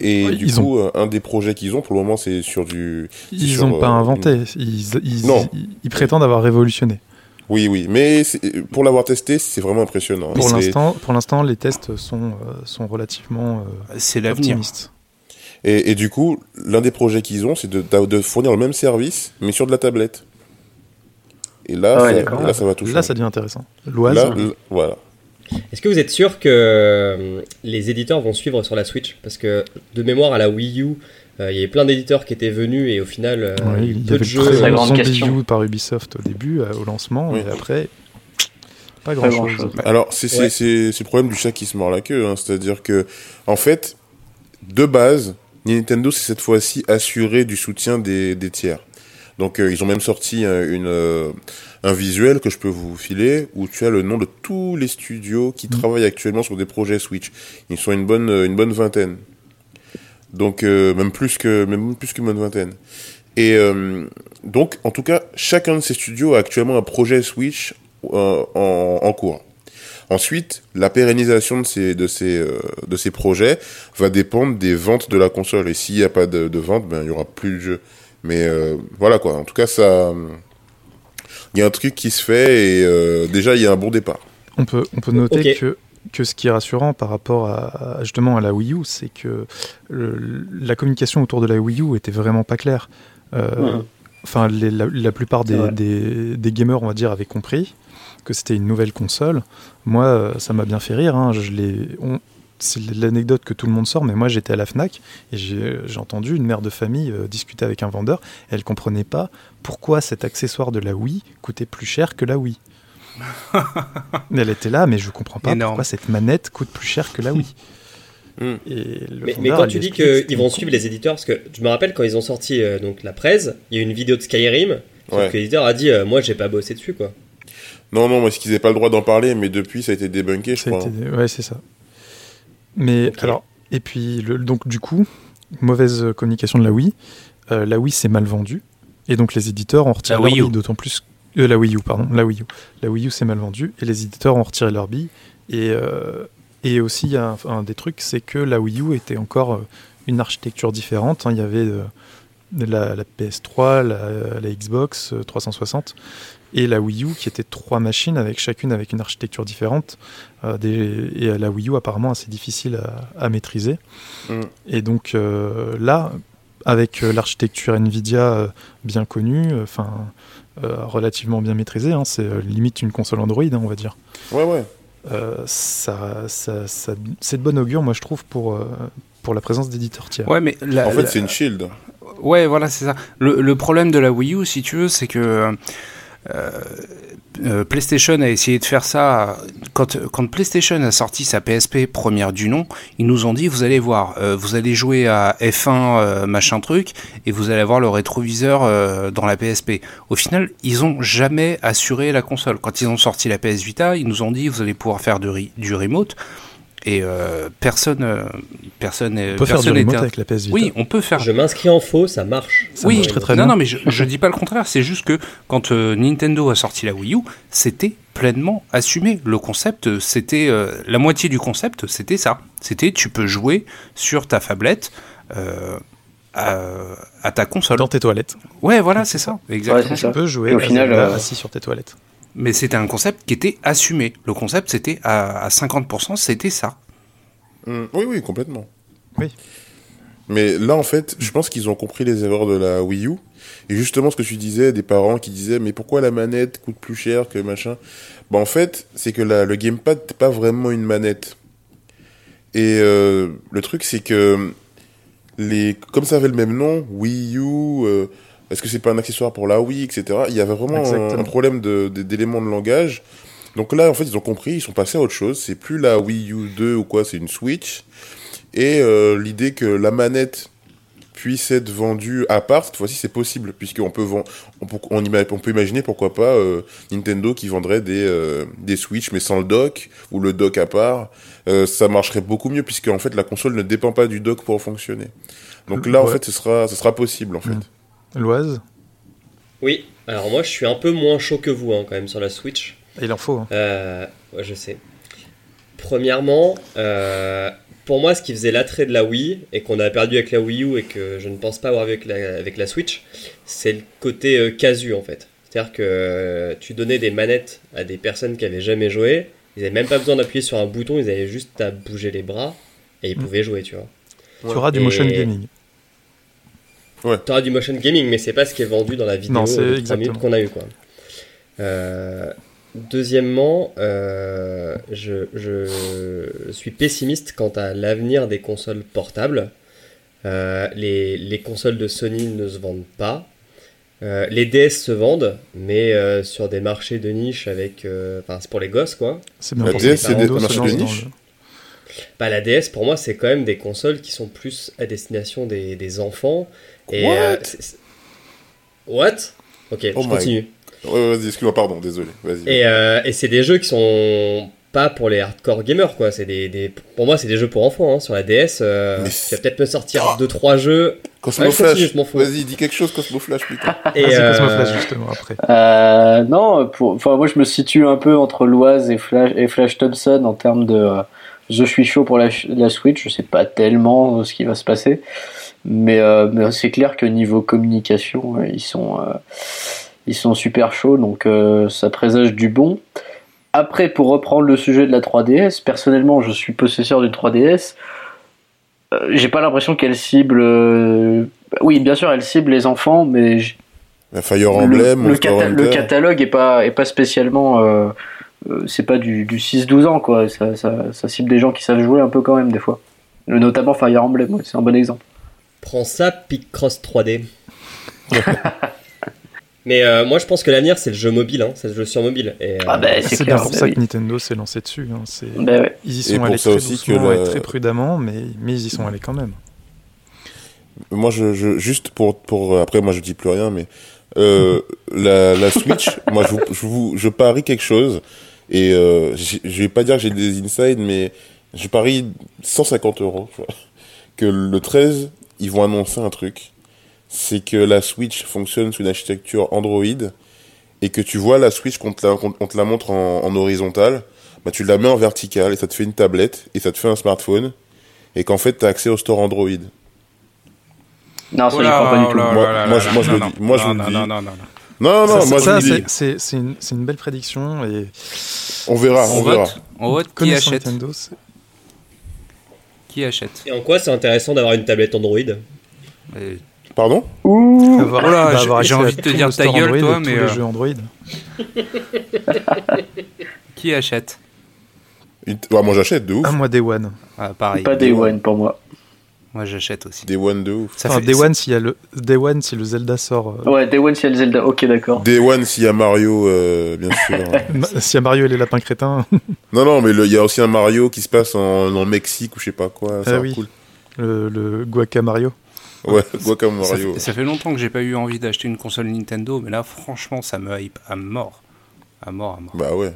Speaker 4: Et
Speaker 2: Ouais,
Speaker 4: du
Speaker 2: ils
Speaker 4: coup, euh, un des projets qu'ils ont, pour le moment, c'est sur du...
Speaker 2: ils n'ont pas
Speaker 4: euh,
Speaker 2: inventé, ils, ils,
Speaker 4: Non.
Speaker 2: ils- ils prétendent avoir révolutionné.
Speaker 4: Oui, oui, mais pour l'avoir testé, c'est vraiment impressionnant.
Speaker 2: Pour l'instant, pour l'instant, les tests sont, euh, sont relativement euh,
Speaker 3: C'est l'avenir.
Speaker 2: optimistes.
Speaker 4: Et, et du coup, l'un des projets qu'ils ont, c'est de, de fournir le même service, mais sur de la tablette. Et là,
Speaker 5: Ah ouais,
Speaker 4: ça, là, ça va tout
Speaker 2: Là, ça devient intéressant. L'Oise,
Speaker 4: voilà.
Speaker 6: Est-ce que vous êtes sûr que euh, les éditeurs vont suivre sur la Switch? Parce que de mémoire à la Wii U, euh, il y avait plein d'éditeurs qui étaient venus et au final, euh,
Speaker 2: ouais,
Speaker 6: il y a eu
Speaker 2: il y
Speaker 6: peu
Speaker 2: avait
Speaker 6: de jeux.
Speaker 5: très grande
Speaker 2: grand
Speaker 5: question.
Speaker 2: Par Ubisoft au début, euh, au lancement,
Speaker 4: Oui.
Speaker 2: et après, pas
Speaker 5: Pas
Speaker 2: grand chose.
Speaker 5: grand-chose.
Speaker 4: Alors, c'est
Speaker 6: Ouais.
Speaker 4: le problème du chat qui se mord la queue. hein. C'est-à-dire que, en fait, de base, Nintendo s'est cette fois-ci assuré du soutien des, des tiers. Donc, euh, ils ont même sorti un, une, euh, un visuel que je peux vous filer où tu as le nom de tous les studios qui travaillent actuellement sur des projets Switch. Ils sont une bonne, euh, une bonne vingtaine. Donc, euh, même plus que, même plus qu'une bonne vingtaine. Et euh, donc, en tout cas, chacun de ces studios a actuellement un projet Switch euh, en, en cours. Ensuite, la pérennisation de ces, de, ces, de ces projets va dépendre des ventes de la console. Et s'il n'y a pas de, de vente, ben, il n'y aura plus de jeu. Mais voilà quoi, en tout cas, ça. Il y a un truc qui se fait et euh, déjà, il y a un bon départ.
Speaker 2: On peut, on peut noter que, que ce qui est rassurant par rapport à, à- justement à la Wii U, c'est que le- la communication autour de la Wii U était vraiment pas claire. Euh, enfin, la, la plupart des,
Speaker 5: Ouais.
Speaker 2: des- des gamers, on va dire, avaient compris que c'était une nouvelle console. Moi, euh, ça m'a bien fait rire. hein. Je l'ai- on- C'est l'anecdote que tout le monde sort, mais moi j'étais à la Fnac et j'ai j'ai entendu une mère de famille euh, discuter avec un vendeur. Et elle comprenait pas pourquoi cet accessoire de la Wii coûtait plus cher que la Wii. Elle était là, mais je comprends pas
Speaker 3: Énorme.
Speaker 2: pourquoi cette manette coûte plus cher que la Wii.
Speaker 4: Hmm.
Speaker 2: Et le
Speaker 6: Mais, quand tu dis qu'ils vont suivre les éditeurs, parce que je me rappelle quand ils ont sorti euh, donc la presse, il y a eu une vidéo de Skyrim, sauf
Speaker 4: Ouais.
Speaker 6: que l'éditeur a dit euh, Moi j'ai pas bossé dessus quoi.
Speaker 4: Non, non, parce qu'ils n'avaient pas le droit d'en parler, mais depuis, ça a été débunké, je
Speaker 2: Ça a
Speaker 4: crois.
Speaker 2: été- Ouais, c'est ça. Mais alors, et puis, le- donc du coup, mauvaise communication de la Wii. Euh, la Wii s'est mal vendue. Et donc les éditeurs ont retiré
Speaker 3: La
Speaker 2: leur
Speaker 3: Wii
Speaker 2: bille, d'autant plus. euh, la Wii U, pardon. La Wii U. La Wii U s'est mal vendue. Et les éditeurs ont retiré leur bille. Et, euh, et aussi, il y a un, un des trucs, c'est que la Wii U était encore euh, une architecture différente. hein. Il y avait euh, la, la PS3, la, la Xbox euh, 360 et la Wii U qui étaient trois machines avec chacune avec une architecture différente. Euh, des- et la Wii U apparemment assez difficile à, à maîtriser.
Speaker 4: Mm.
Speaker 2: Et donc euh, là, avec euh, l'architecture Nvidia euh, bien connue, euh, enfin euh, relativement bien maîtrisée, hein, c'est euh, limite une console Android, hein, on va dire.
Speaker 4: Ouais, ouais.
Speaker 2: Euh, ça, ça, ça- c'est de bon augure, moi je trouve, pour, euh, pour la présence d'éditeurs tiers.
Speaker 3: Ouais, mais la-
Speaker 4: En fait,
Speaker 3: la-
Speaker 4: c'est une shield.
Speaker 3: Ouais, voilà, c'est ça. Le, le problème de la Wii U, si tu veux, c'est que euh, euh, PlayStation a essayé de faire ça. Quand, quand PlayStation a sorti sa PSP première du nom, ils nous ont dit vous allez voir, euh, vous allez jouer à F1 euh, machin truc, et vous allez avoir le rétroviseur dans la PSP. Au final, ils ont jamais assuré la console. Quand ils ont sorti la PS Vita, ils nous ont dit vous allez pouvoir faire du, du remote. Et euh, personne, euh, personne,
Speaker 2: On peut faire du
Speaker 3: personne
Speaker 2: remote avec la PS Vita.
Speaker 3: Oui, on peut faire.
Speaker 6: Je m'inscris en faux, ça marche.
Speaker 2: Ça
Speaker 3: oui,
Speaker 2: marche très très
Speaker 3: non,
Speaker 2: bien.
Speaker 3: non, mais je, je dis pas le contraire. C'est juste que quand euh, Nintendo a sorti la Wii U, c'était pleinement assumé. Le concept, euh, c'était euh, la moitié du concept, c'était ça. C'était tu peux jouer sur ta phablette euh, à, à ta console.
Speaker 2: Dans tes toilettes.
Speaker 3: Ouais, voilà, c'est ça, exactement.
Speaker 5: c'est
Speaker 2: Tu
Speaker 5: ça.
Speaker 2: peux jouer
Speaker 5: Et au final, euh,
Speaker 2: assis sur tes toilettes.
Speaker 3: Mais c'était un concept qui était assumé. Le concept, c'était à, à 50%, c'était ça.
Speaker 4: Mm. Oui, oui, complètement.
Speaker 2: Oui.
Speaker 4: Mais là, en fait, je pense qu'ils ont compris les erreurs de la Wii U. Et justement, ce que tu disais, des parents qui disaient, mais pourquoi la manette coûte plus cher que machin? Bah, en fait, c'est que la, le gamepad n'est pas vraiment une manette. Et euh, le truc, c'est que, les, comme ça avait le même nom, Wii U, euh, est-ce que c'est pas un accessoire pour la Wii, etc. Il y avait vraiment un, problème de- d'éléments de, langage. Donc là, en fait, ils ont compris, ils sont passés à autre chose. C'est plus la Wii U 2 ou quoi, c'est une Switch. Et euh, l'idée que la manette puisse être vendue à part, cette fois-ci, c'est possible, puisqu'on peut, on peut, on, ima- on peut imaginer, pourquoi pas, euh, Nintendo qui vendrait des, euh, des Switch, mais sans le dock, ou le dock à part. Ça marcherait beaucoup mieux, puisque en fait, la console ne dépend pas du dock pour fonctionner. Donc là, en fait, ce sera, ce sera possible, en fait.
Speaker 2: Mm. Loise,
Speaker 6: Oui, alors moi je suis un peu moins chaud que vous hein, quand même sur la Switch.
Speaker 2: il en faut. hein.
Speaker 6: Euh, ouais, je sais. Premièrement, euh, pour moi, ce qui faisait l'attrait de la Wii et qu'on a perdu avec la Wii U et que je ne pense pas avoir avec la, avec la Switch, c'est le côté euh, casu en fait. C'est-à-dire que tu donnais des manettes à des personnes qui avaient jamais joué, ils n'avaient même pas besoin d'appuyer sur un bouton, ils avaient juste à bouger les bras et ils
Speaker 2: Mm.
Speaker 6: pouvaient jouer, tu vois.
Speaker 2: Tu auras du
Speaker 6: Et-
Speaker 2: motion gaming.
Speaker 6: Tu auras du motion gaming, mais c'est pas ce qui est vendu dans la vidéo
Speaker 2: Non, c'est
Speaker 6: de 3
Speaker 2: exactement.
Speaker 6: minutes qu'on a eu. Quoi. Euh, deuxièmement, euh, je, je suis pessimiste quant à l'avenir des consoles portables. Euh, les, les consoles de Sony ne se vendent pas. Euh, les DS se vendent, mais euh, sur des marchés de niche avec. euh, Enfin, c'est pour les gosses, quoi.
Speaker 2: C'est bien
Speaker 4: La
Speaker 2: pour
Speaker 6: DS, c'est des
Speaker 4: marchés de niche
Speaker 6: Bah, la DS, pour moi, c'est quand même des consoles qui sont plus à destination des, des enfants. Et,
Speaker 4: What?
Speaker 6: euh, What? Ok,
Speaker 4: Oh
Speaker 6: je
Speaker 4: my-
Speaker 6: continue.
Speaker 4: Vas-y, excuse-moi, pardon, désolé. Vas-y.
Speaker 6: Et, euh, et c'est des jeux qui sont pas pour les hardcore gamers, quoi. C'est des, des- pour moi, c'est des jeux pour enfants. hein. Sur la DS, euh, tu vas peut-être me sortir
Speaker 4: Oh.
Speaker 6: 2-3 jeux.
Speaker 4: Cosmo
Speaker 6: Ouais, je continue,
Speaker 4: Flash.
Speaker 6: je m'en fous.
Speaker 4: Vas-y, dis quelque chose, Cosmo Flash, putain.
Speaker 6: Et,
Speaker 2: Ah, c'est Cosmo
Speaker 6: euh,
Speaker 2: Flash justement après.
Speaker 5: Euh, non, pour, enfin, moi je me situe un peu entre Loise et Flash, et Flash Thompson en termes de. je suis chaud pour la, la Switch, je sais pas tellement ce qui va se passer, mais, euh, mais c'est clair que niveau communication, euh, ils sont, euh, ils sont super chauds, donc ça présage du bon. Après, pour reprendre le sujet de la 3DS, personnellement, je suis possesseur d'une 3DS. Euh, J'ai pas l'impression qu'elle cible. euh, Oui, bien sûr, elle cible les enfants, mais j-
Speaker 4: Bah, Fire
Speaker 5: Le,
Speaker 4: Emblem,
Speaker 5: le cata- catalogue est pas, est pas spécialement. euh, c'est pas du, du 6-12 ans, quoi. Ça, ça, ça cible des gens qui savent jouer un peu quand même, des fois. Notamment Fire Emblem, ouais, c'est un bon exemple.
Speaker 6: Prends ça, Picross 3D. Mais euh, moi, je pense que l'avenir, c'est le jeu mobile, hein, c'est le jeu sur mobile. Et, euh,
Speaker 5: Ah bah, c'est
Speaker 2: C'est
Speaker 5: clair.
Speaker 2: bien pour
Speaker 5: bah
Speaker 2: ça
Speaker 5: oui.
Speaker 2: que Nintendo s'est lancé dessus. hein. C'est-
Speaker 5: Bah ouais.
Speaker 2: Ils y sont allés très
Speaker 4: aussi que
Speaker 2: doucement
Speaker 4: la-
Speaker 2: et très prudemment, mais, mais ils y sont allés quand même.
Speaker 4: Moi, je, je juste pour pour après, moi, je dis plus rien, mais euh, la, la Switch, moi, je, vous- je vous je parie quelque chose et euh, je vais pas dire que j'ai des insides, mais je parie 150 euros que le 13 ils vont annoncer un truc, c'est que la Switch fonctionne sous une architecture Android et que tu vois la Switch qu'on te la, qu'on- te la montre en, en horizontal, bah tu la mets en vertical et ça te fait une tablette et ça te fait un smartphone et qu'en fait tu as accès au store Android.
Speaker 5: Non, ça,
Speaker 3: Oh là,
Speaker 5: pas du tout.
Speaker 4: Moi-
Speaker 3: là là
Speaker 4: moi, je- moi, je
Speaker 3: non,
Speaker 4: le
Speaker 3: non.
Speaker 4: dis. Moi, je
Speaker 3: Non,
Speaker 4: le
Speaker 3: non,
Speaker 4: dis.
Speaker 3: Non, non, non, non.
Speaker 4: Non, non,
Speaker 2: Ça,
Speaker 4: moi
Speaker 2: ça,
Speaker 4: je
Speaker 2: c'est-
Speaker 4: dis.
Speaker 2: c'est une, c'est une belle prédiction et
Speaker 4: On verra, on,
Speaker 3: On
Speaker 4: verra.
Speaker 3: vote, on vote qui achète.
Speaker 2: Nintendo,
Speaker 3: Qui achète
Speaker 6: Et en quoi c'est intéressant d'avoir une tablette Android
Speaker 4: Pardon
Speaker 2: avoir-
Speaker 3: là,
Speaker 2: d'avoir
Speaker 3: j'ai- envie de te dire ta gueule,
Speaker 2: Android
Speaker 3: toi,
Speaker 2: et
Speaker 3: mais,
Speaker 2: tous
Speaker 3: euh,
Speaker 2: les jeux Android.
Speaker 3: Qui achète?
Speaker 4: Une- bah, Moi j'achète de ouf.
Speaker 2: Ah, moi, Day One.
Speaker 3: Ah, Pareil.
Speaker 5: Pas Day One pour moi.
Speaker 3: Moi, j'achète aussi.
Speaker 4: Day One de ouf.
Speaker 3: Ça
Speaker 2: Enfin,
Speaker 3: fait-
Speaker 2: Day One, s'il y a le Day One, si le Zelda sort. euh,
Speaker 5: Ouais, Day One, c'est le Zelda. Ok, d'accord.
Speaker 4: Day One s'il y a Mario, euh, bien sûr.
Speaker 2: S'il y a Mario et les lapins crétins,
Speaker 4: non, non, mais il y a aussi un Mario qui se passe en, en Mexique ou je sais pas quoi. Ça
Speaker 2: Ah
Speaker 4: a
Speaker 2: oui.
Speaker 4: cool.
Speaker 2: le, le Guaca Mario.
Speaker 4: Ouais, Guacamole
Speaker 3: Ça fait, ça fait longtemps que j'ai pas eu envie d'acheter une console Nintendo, mais là, franchement, ça me hype à mort. À mort, à mort.
Speaker 4: Bah ouais.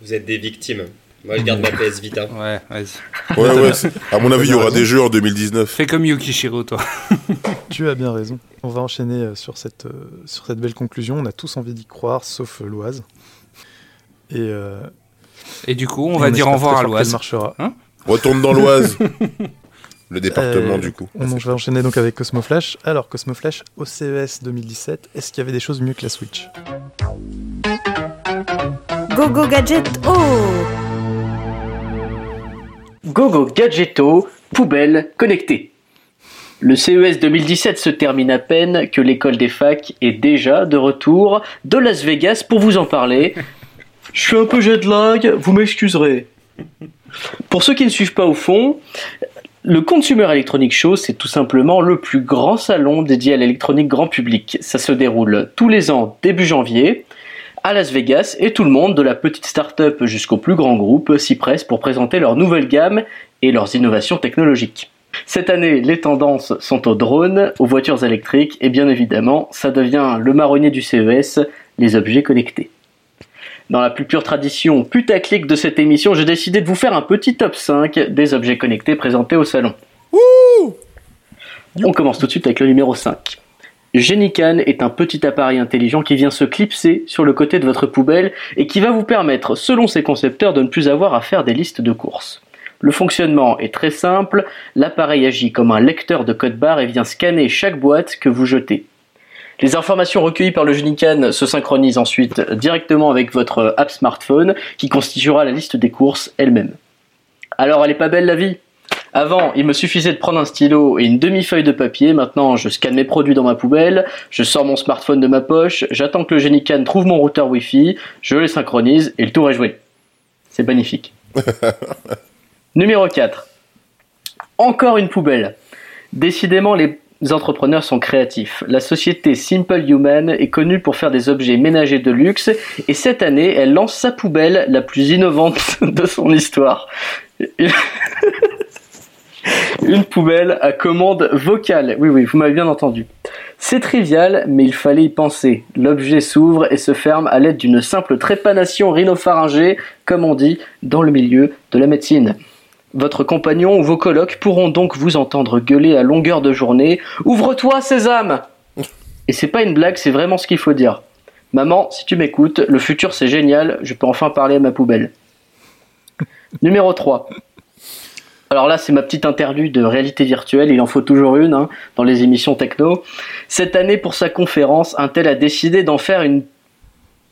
Speaker 6: Vous êtes des victimes. Moi, je garde ma PS Vita.
Speaker 3: Ouais, vas-y.
Speaker 4: Ouais, ouais. À mon avis, il y aura
Speaker 2: raison.
Speaker 4: des jeux en 2019.
Speaker 3: Fais comme Yukishiro, toi.
Speaker 2: Tu as bien raison. On va enchaîner euh, sur cette, euh, sur cette belle conclusion. On a tous envie d'y croire, sauf euh, l'Oise. Et euh,
Speaker 3: Et du coup, on va dire au revoir à l'Oise.
Speaker 2: marchera.
Speaker 4: Retourne dans l'Oise. le département,
Speaker 2: Euh,
Speaker 4: du coup.
Speaker 2: On je vais enchaîner donc avec Cosmo Flash. Alors, Cosmo Flash, au CES 2017, est-ce qu'il y avait des choses mieux que la Switch?
Speaker 7: Go Go Gadget Oh
Speaker 5: Gogo Gadgeto, poubelle connectée. Le CES 2017 se termine à peine que l'école des facs est déjà de retour de Las Vegas pour vous en parler. Je suis un peu jet lag, vous m'excuserez. Pour ceux qui ne suivent pas au fond, le Consumer Electronic Show, c'est tout simplement le plus grand salon dédié à l'électronique grand public. Ça se déroule tous les ans début janvier à Las Vegas et tout le monde, de la petite start-up jusqu'au plus grand groupe, s'y presse pour présenter leur nouvelle gamme et leurs innovations technologiques. Cette année, les tendances sont aux drones, aux voitures électriques et bien évidemment, ça devient le marronnier du CES, les objets connectés. Dans la plus pure tradition putaclic de cette émission, j'ai décidé de vous faire un petit top 5 des objets connectés présentés au salon. On commence tout de suite avec le numéro 5. Genican est un petit appareil intelligent qui vient se clipser sur le côté de votre poubelle et qui va vous permettre, selon ses concepteurs, de ne plus avoir à faire des listes de courses. Le fonctionnement est très simple, l'appareil agit comme un lecteur de code barre et vient scanner chaque boîte que vous jetez. Les informations recueillies par le Genican se synchronisent ensuite directement avec votre app smartphone qui constituera la liste des courses elle-même. Alors elle est pas belle la vie? Avant, il me suffisait de prendre un stylo et une demi-feuille de papier. Maintenant, je scanne mes produits dans ma poubelle, je sors mon smartphone de ma poche, j'attends que le Genican trouve mon routeur Wi-Fi, je les synchronise et le tour est joué. C'est magnifique. Numéro 4. Encore une poubelle. Décidément, les entrepreneurs sont créatifs. La société Simple Human est connue pour faire des objets ménagers de luxe et cette année, elle lance sa poubelle la plus innovante de son histoire. Une poubelle à commande vocale. Oui, oui, vous m'avez bien entendu. C'est trivial, mais il fallait y penser. L'objet s'ouvre et se ferme à l'aide d'une simple trépanation rhinopharyngée, comme on dit dans le milieu de la médecine. Votre compagnon ou vos colocs pourront donc vous entendre gueuler à longueur de journée Ouvre-toi, sésame Et c'est pas une blague, c'est vraiment ce qu'il faut dire. Maman, si tu m'écoutes, le futur c'est génial, je peux enfin parler à ma poubelle. Numéro 3. Alors là, c'est ma petite interlude de réalité virtuelle, il en faut toujours une hein, dans les émissions techno. Cette année, pour sa conférence, Intel a décidé d'en faire une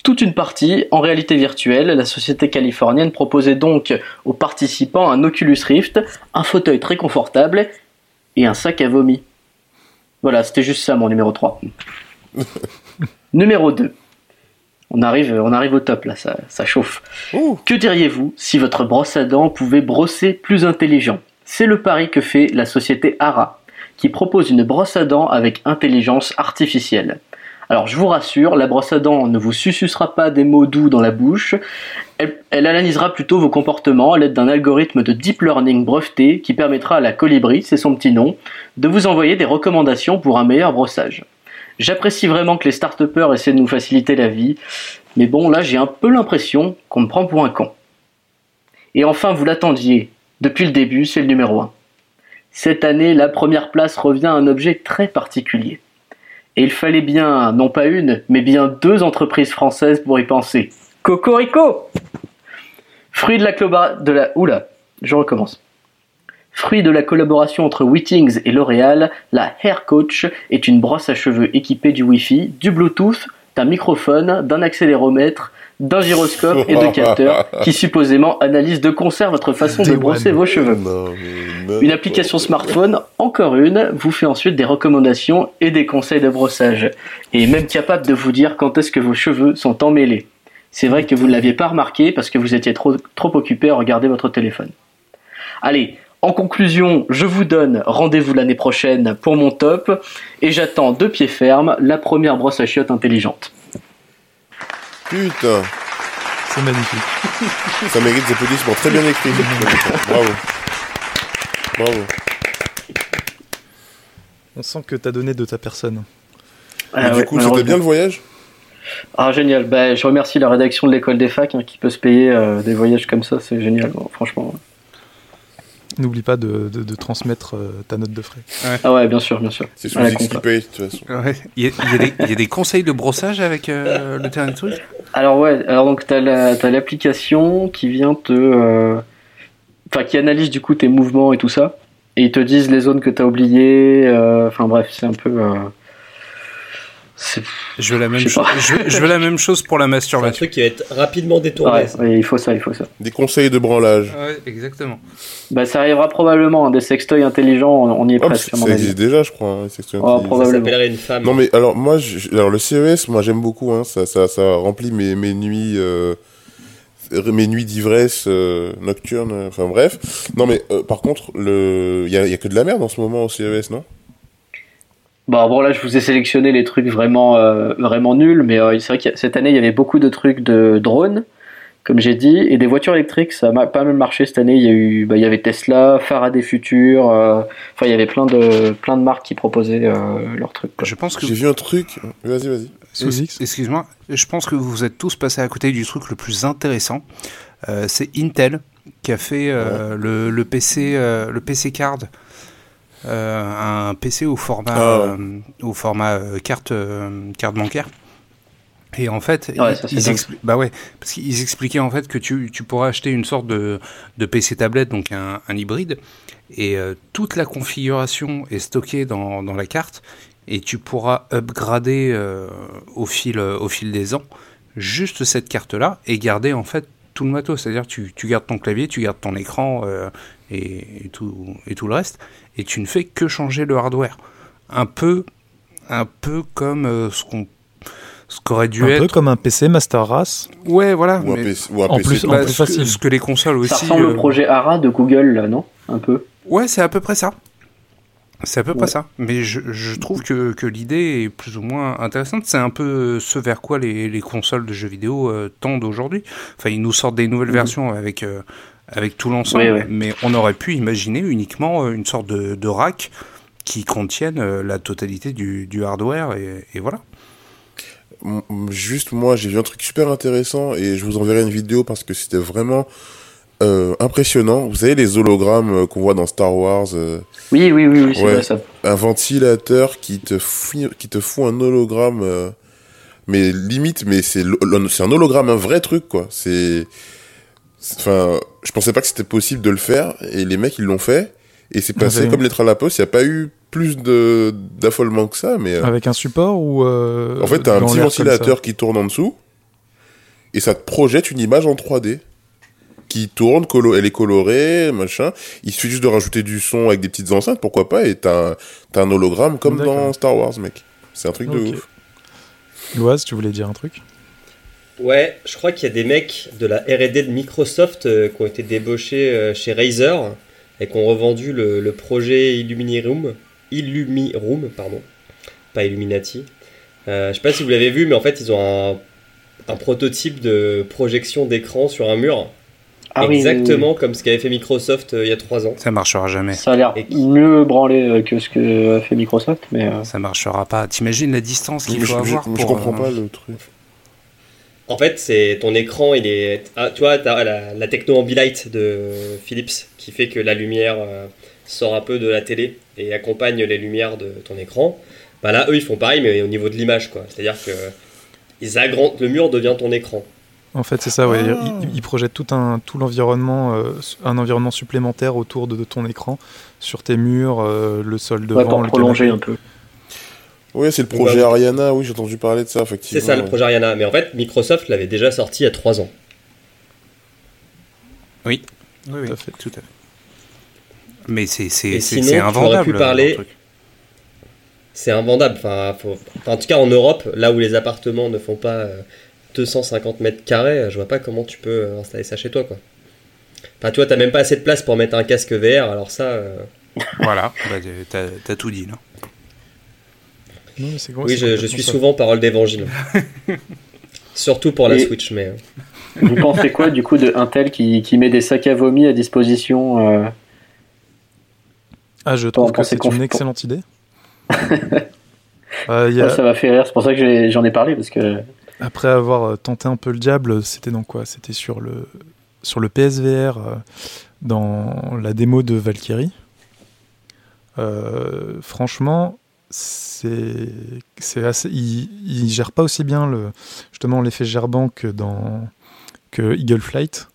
Speaker 5: toute une partie en réalité virtuelle. La société californienne proposait donc aux participants un Oculus Rift, un fauteuil très confortable et un sac à vomi. Voilà, c'était juste ça mon numéro 3. numéro 2. On arrive, on arrive au top là, ça, ça chauffe.
Speaker 4: Ouh.
Speaker 5: Que diriez-vous si votre brosse à dents pouvait brosser plus intelligent? C'est le pari que fait la société Ara, qui propose une brosse à dents avec intelligence artificielle. Alors je vous rassure, la brosse à dents ne vous susurrera pas des mots doux dans la bouche, elle, elle analysera plutôt vos comportements à l'aide d'un algorithme de deep learning breveté qui permettra à la colibri, c'est son petit nom, de vous envoyer des recommandations pour un meilleur brossage. J'apprécie vraiment que les start essaient de nous faciliter la vie, mais bon là j'ai un peu l'impression qu'on me prend pour un con. Et enfin vous l'attendiez, depuis le début c'est le numéro 1. Cette année la première place revient à un objet très particulier. Et il fallait bien, non pas une, mais bien deux entreprises françaises pour y penser. Cocorico Fruit de la cloba... de la... Oula, je recommence. Fruit de la collaboration entre Wittings et L'Oréal, la Hair Coach est une brosse à cheveux équipée du Wi-Fi, du Bluetooth, d'un microphone, d'un accéléromètre, d'un gyroscope et de capteurs qui supposément analysent de concert votre façon de brosser vos cheveux. Une application smartphone, encore une, vous fait ensuite des recommandations et des conseils de brossage. Et est même capable de vous dire quand est-ce que vos cheveux sont emmêlés. C'est vrai que vous ne l'aviez pas remarqué parce que vous étiez trop, trop occupé à regarder votre téléphone. Allez, en conclusion, je vous donne rendez-vous l'année prochaine pour mon top et j'attends de pied ferme la première brosse à chiottes intelligente.
Speaker 4: Putain,
Speaker 2: C'est magnifique.
Speaker 4: ça mérite des applaudissements. Très bien écrit. Bravo. Bravo.
Speaker 2: On sent que t'as donné de ta personne.
Speaker 5: Ah ouais,
Speaker 4: du coup, c'était bien le voyage?
Speaker 5: Ah génial, bah, je remercie la rédaction de l'école des facs hein, qui peut se payer euh, des voyages comme ça, c'est génial, bon, franchement.
Speaker 2: N'oublie pas de, de- de transmettre euh, ta note de frais.
Speaker 5: Ah ouais, bien sûr, bien sûr.
Speaker 4: C'est sous X
Speaker 5: compta.
Speaker 4: qui paye, de toute façon.
Speaker 3: Ouais. Il, y a, il y a des, il y a des conseils de brossage avec euh, le dernier truc?
Speaker 5: Alors ouais, alors donc t'as la, t'as l'application qui vient te, euh, enfin qui analyse du coup tes mouvements et tout ça, et ils te disent les zones que t'as oubliées. euh, Enfin bref, c'est un peu.
Speaker 3: Je veux, la même chose,
Speaker 5: pas.
Speaker 3: je, veux, je veux la même chose pour la
Speaker 6: C'est un
Speaker 3: masturbation.
Speaker 6: truc qui va être rapidement détourné.
Speaker 5: Ouais, ouais, il faut ça, il faut ça.
Speaker 4: Des conseils de branlage.
Speaker 3: Ouais, exactement.
Speaker 5: Bah ça arrivera probablement, hein, des sextoys intelligents, on, y est
Speaker 4: Oh,
Speaker 5: presque.
Speaker 4: ça existe déjà, je crois. hein, c'est
Speaker 5: Oh,
Speaker 4: intelligent.
Speaker 6: Ça
Speaker 5: probablement.
Speaker 6: s'appellerait une femme.
Speaker 4: Non mais alors moi, je- alors le CES, moi j'aime beaucoup. Hein, ça, ça, ça remplit mes, mes nuits, euh, mes nuits d'ivresse euh, nocturne. Enfin bref. Non mais euh, par contre, le, il y a, il y a que de la merde en ce moment au CES, non?
Speaker 5: Bon, bon, là, je vous ai sélectionné les trucs vraiment, euh, vraiment nuls, mais euh, c'est vrai que cette année, il y avait beaucoup de trucs de drones, comme j'ai dit, et des voitures électriques, ça a pas mal marché cette année. Il y a eu, bah, il y avait Tesla, Faraday Future, euh, enfin, il y avait plein de, plein de marques qui proposaient euh, leurs trucs. quoi.
Speaker 3: Je pense que
Speaker 4: J'ai vu un truc. Vas-y, vas-y.
Speaker 3: Excuse-moi, je pense que vous êtes tous passés à côté du truc le plus intéressant. Euh, c'est Intel qui a fait euh, le, le PC, euh, le PC Card, euh, un PC au format,
Speaker 4: Ah
Speaker 3: euh, au format euh, carte, euh, carte bancaire. Et en fait,
Speaker 5: Ouais, c'est
Speaker 3: ils, expli- bah ouais, parce qu'ils expliquaient en fait que tu, tu pourras acheter une sorte de, de PC tablette, donc un, un hybride, et euh, toute la configuration est stockée dans, dans la carte, et tu pourras upgrader euh, au, fil, euh, au fil des ans juste cette carte-là et garder en fait tout le matos. C'est-à-dire tu, tu gardes ton clavier, tu gardes ton écran euh, et, et tout, et tout le reste, et tu ne fais que changer le hardware. Un peu, un peu comme euh, ce qu'on ce qu'aurait dû
Speaker 2: Un
Speaker 3: être.
Speaker 2: peu comme un PC Master Race.
Speaker 3: Ouais, voilà.
Speaker 4: Ou un PC. Ou un
Speaker 2: en
Speaker 4: PC.
Speaker 2: plus-
Speaker 3: bah,
Speaker 2: plus
Speaker 3: ce, que,
Speaker 2: facile.
Speaker 3: ce que les consoles aussi.
Speaker 5: Ça ressemble
Speaker 3: euh,
Speaker 5: au projet ARA de Google, là, non? Un peu.
Speaker 3: Ouais, c'est à peu près ça. C'est à peu près ça. Mais je, je trouve que, que l'idée est plus ou moins intéressante. C'est un peu ce vers quoi les, les consoles de jeux vidéo euh, tendent aujourd'hui. Enfin, ils nous sortent des nouvelles
Speaker 5: Mhm.
Speaker 3: versions avec, euh, avec tout l'ensemble.
Speaker 5: Oui, oui.
Speaker 3: Mais on aurait pu imaginer uniquement euh, une sorte de, de rack qui contienne euh, la totalité du, du hardware. Et, et voilà.
Speaker 4: Juste moi, j'ai vu un truc super intéressant et je vous enverrai une vidéo parce que c'était vraiment euh, impressionnant. Vous savez les hologrammes qu'on voit dans Star Wars, euh,
Speaker 5: Oui, oui, oui, oui c'est
Speaker 4: Ouais.
Speaker 5: vrai ça.
Speaker 4: un ventilateur qui te fout, qui te fout un hologramme, euh, mais limite, mais c'est c'est un hologramme, un vrai truc quoi. C'est- enfin, je pensais pas que c'était possible de le faire et les mecs ils l'ont fait et c'est passé comme lettre à la poste. Il y a pas eu plus de d'affolement que ça, mais euh,
Speaker 2: Avec un support ou. euh,
Speaker 4: en fait t'as un petit ventilateur qui tourne en dessous et ça te projette une image en 3D qui tourne, colo elle est colorée, machin. Il suffit juste de rajouter du son avec des petites enceintes, pourquoi pas, et t'as un, un hologramme comme dans Star Wars, mec. C'est un truc de ouf.
Speaker 2: Loise, tu voulais dire un truc?
Speaker 6: Ouais, je crois qu'il y a des mecs de la R&D de Microsoft euh, qui ont été débauchés euh, chez Razer et qui ont revendu le, le projet Illumini Room, Illumi Room, pardon, pas Illuminati. Euh, je sais pas si vous l'avez vu, mais en fait ils ont un, un prototype de projection d'écran sur un mur,
Speaker 5: Ah oui, oui,
Speaker 6: exactement comme ce qu'avait fait Microsoft euh, il y a trois ans.
Speaker 3: Ça marchera jamais.
Speaker 5: Ça a l'air mieux branlé euh, que ce que fait Microsoft, mais euh,
Speaker 3: Ça marchera pas. T'imagines la distance
Speaker 4: Je,
Speaker 3: qu'il faut
Speaker 4: je-
Speaker 3: avoir
Speaker 4: je
Speaker 3: pour,
Speaker 4: comprends
Speaker 3: euh,
Speaker 4: pas le truc.
Speaker 6: En fait, c'est ton écran, il est. Ah, tu vois, t'as la, la techno Ambilight de Philips qui fait que la lumière euh, sort un peu de la télé et accompagne les lumières de ton écran. Bah là, eux, ils font pareil, mais au niveau de l'image, quoi. C'est-à-dire que ils agrandent, le mur devient ton écran.
Speaker 2: En fait, c'est ça, ouais.
Speaker 4: Ah.
Speaker 2: Il, il projette tout, un, tout l'environnement, euh, un environnement supplémentaire autour de, de ton écran, sur tes murs, euh, le sol devant,
Speaker 5: ouais, pour
Speaker 2: le
Speaker 5: prolonger
Speaker 2: canapé.
Speaker 5: un peu.
Speaker 4: Oui, c'est le projet
Speaker 6: Ouais.
Speaker 4: Ariana, oui, j'ai entendu parler de ça,
Speaker 6: C'est
Speaker 4: effectivement.
Speaker 6: ça le projet Ariana. Mais en fait, Microsoft l'avait déjà sorti il y a 3 ans.
Speaker 3: Oui, oui,
Speaker 2: Tout à fait.
Speaker 3: tout à fait. Mais c'est c'est c'est c'est invendable.
Speaker 6: pu parler-. C'est invendable. Enfin, faut- enfin, en tout cas, en Europe, là où les appartements ne font pas euh, 250 mètres carrés, euh, je vois pas comment tu peux euh, installer ça chez toi, quoi. Enfin, tu vois, t'as même pas assez de place pour mettre un casque VR, alors ça. euh,
Speaker 3: Voilà, bah, t'as t'as tout dit là.
Speaker 2: Non, mais c'est gros,
Speaker 6: Oui, je, suis
Speaker 2: ça.
Speaker 6: souvent parole d'évangile. Surtout pour la
Speaker 5: Et-
Speaker 6: Switch, mais. euh,
Speaker 5: Vous pensez quoi du coup de Intel qui, qui met des sacs à vomi à disposition euh,
Speaker 2: Ah, je
Speaker 5: Pour
Speaker 2: trouve que c'est une excellente idée. Euh, il y a-
Speaker 5: Ça m'a fait rire, c'est pour ça que j'en ai parlé parce que
Speaker 2: Après avoir tenté un peu le diable, c'était dans quoi? C'était sur le, sur le PSVR, dans la démo de Valkyrie. Euh, franchement, c'est assez. Il, il gère pas aussi bien le, justement l'effet gerbant que dans que Eagle Flight.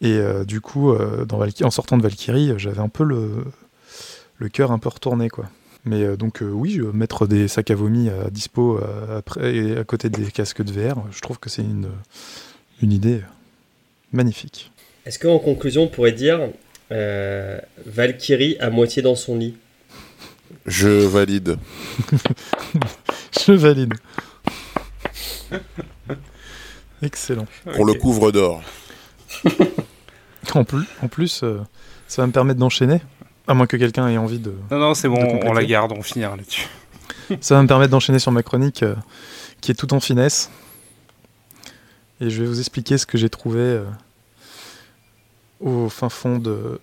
Speaker 2: Et euh, du coup, euh, en sortant de Valkyrie, j'avais un peu le, le cœur un peu retourné, quoi. Mais euh, donc oui, mettre des sacs à vomi à dispo et à côté des casques de VR, je trouve que c'est une, une idée magnifique.
Speaker 6: Est-ce qu'en conclusion, on pourrait dire Valkyrie à moitié dans son lit?
Speaker 4: Je valide.
Speaker 2: Je valide. Excellent.
Speaker 4: Qu'on le couvre d'or.
Speaker 2: En plus, en plus euh, ça va me permettre d'enchaîner, à moins que quelqu'un ait envie de...
Speaker 3: Non, non, c'est bon, on la garde, on finira là-dessus.
Speaker 2: Ça va me permettre d'enchaîner sur ma chronique euh, qui est tout en finesse. Et je vais vous expliquer ce que j'ai trouvé euh, au fin fond de,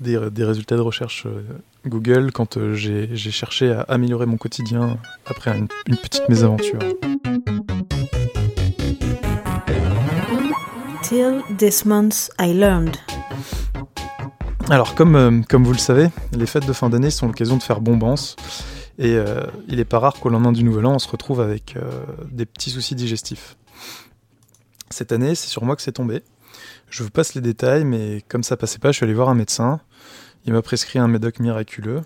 Speaker 2: des, des résultats de recherche euh, Google quand euh, j'ai cherché à améliorer mon quotidien après une, une petite mésaventure.
Speaker 7: Till this month I learned.
Speaker 2: Alors, comme, euh, comme vous le savez, les fêtes de fin d'année sont l'occasion de faire bombance. Et euh, il n'est pas rare qu'au lendemain du Nouvel An, on se retrouve avec euh, des petits soucis digestifs. Cette année, c'est sur moi que c'est tombé. Je vous passe les détails, mais comme ça passait pas, je suis allé voir un médecin. Il m'a prescrit un médoc miraculeux.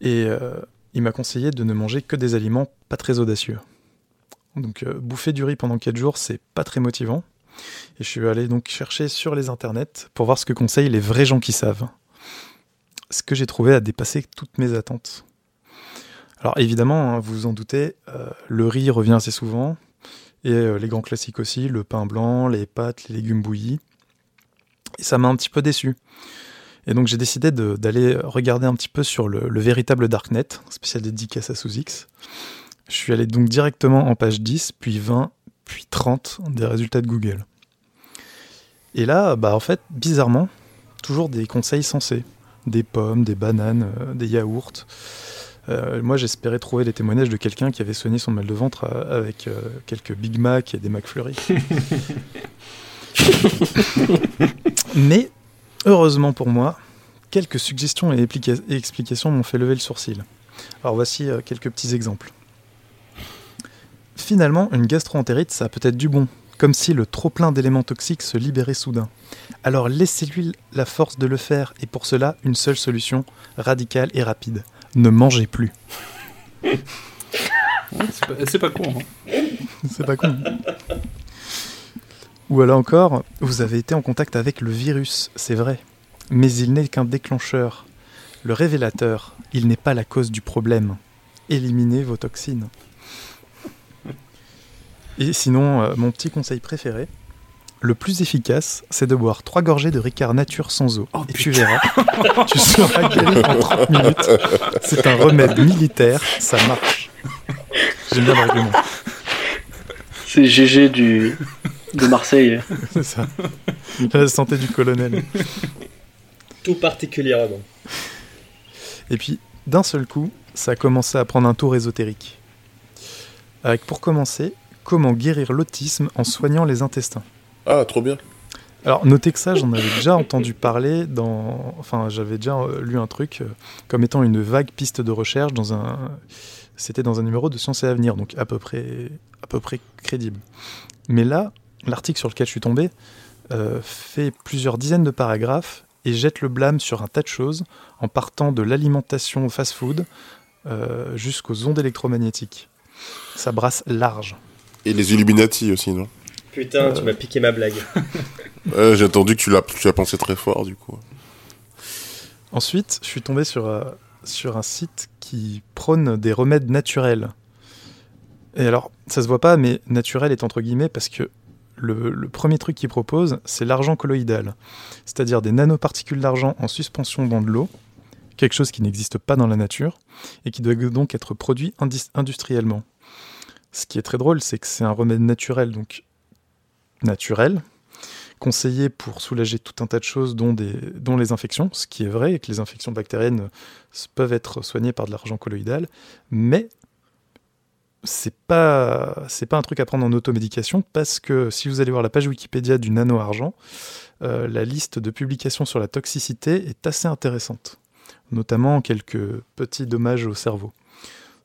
Speaker 2: Et euh, il m'a conseillé de ne manger que des aliments pas très audacieux. Donc, euh, bouffer du riz pendant 4 jours, c'est pas très motivant. Et je suis allé donc chercher sur les internets pour voir ce que conseillent les vrais gens qui savent. Ce que j'ai trouvé a dépassé toutes mes attentes. Alors évidemment, hein, vous vous en doutez, euh, le riz revient assez souvent, et les grands classiques aussi, le pain blanc, les pâtes, les légumes bouillis. Et ça m'a un petit peu déçu. Et donc j'ai décidé d'aller regarder un petit peu sur le, le véritable Darknet, spécial dédicace à Sous-X. Je suis allé donc directement en page 10, puis 20, puis 30 des résultats de Google. Et là, bah en fait, bizarrement, toujours des conseils sensés. Des pommes, des bananes, euh, des yaourts. Euh, moi, j'espérais trouver les témoignages de quelqu'un qui avait soigné son mal de ventre euh, avec euh, quelques Big Mac et des McFlurry. Mais, heureusement pour moi, quelques suggestions et, explica- et explications m'ont fait lever le sourcil. Alors voici euh, quelques petits exemples. Finalement, une gastroentérite, ça a peut-être du bon, comme si le trop-plein d'éléments toxiques se libérait soudain. Alors laissez-lui la force de le faire, et pour cela, une seule solution, radicale et rapide. Ne mangez plus.
Speaker 3: C'est pas, c'est pas con. hein.
Speaker 2: Ou alors encore, vous avez été en contact avec le virus, c'est vrai, mais il n'est qu'un déclencheur. Le révélateur, il n'est pas la cause du problème. Éliminez vos toxines. Et sinon, euh, mon petit conseil préféré, le plus efficace, c'est de boire trois gorgées de Ricard nature sans eau.
Speaker 3: Oh,
Speaker 2: et tu verras, tu seras guéri en 30 minutes. C'est un remède militaire, ça marche. J'aime bien l'argument.
Speaker 5: C'est GG du... de Marseille.
Speaker 2: C'est ça. La santé du colonel.
Speaker 6: Tout particulièrement.
Speaker 2: Et puis, d'un seul coup, ça a commencé à prendre un tour ésotérique. Avec pour commencer, comment guérir l'autisme en soignant les intestins.
Speaker 4: Ah, trop bien.
Speaker 2: Alors, notez que ça, j'en avais déjà entendu parler dans. Enfin, j'avais déjà euh, lu un truc euh, comme étant une vague piste de recherche dans un. C'était dans un numéro de Science et Avenir, donc à peu près, à peu près crédible. Mais là, l'article sur lequel je suis tombé euh, fait plusieurs dizaines de paragraphes et jette le blâme sur un tas de choses, en partant de l'alimentation fast-food euh, jusqu'aux ondes électromagnétiques. Ça brasse large.
Speaker 4: Et les Illuminati aussi, non?
Speaker 6: Putain, tu m'as piqué ma blague.
Speaker 4: Ouais, J'ai entendu que tu l'as tu as pensé très fort, du coup.
Speaker 2: Ensuite, je suis tombé sur, euh, sur un site qui prône des remèdes naturels. Et alors, ça se voit pas, mais naturel est entre guillemets parce que le, premier truc qu'il propose, c'est l'argent colloïdal, c'est-à-dire des nanoparticules d'argent en suspension dans de l'eau, quelque chose qui n'existe pas dans la nature et qui doit donc être produit industriellement. Ce qui est très drôle, c'est que c'est un remède naturel, donc naturel, conseillé pour soulager tout un tas de choses, dont, dont les infections, ce qui est vrai, et que les infections bactériennes peuvent être soignées par de l'argent colloïdal, mais c'est pas c'est pas un truc à prendre en automédication parce que si vous allez voir la page Wikipédia du nano-argent, euh, la liste de publications sur la toxicité est assez intéressante, notamment quelques petits dommages au cerveau.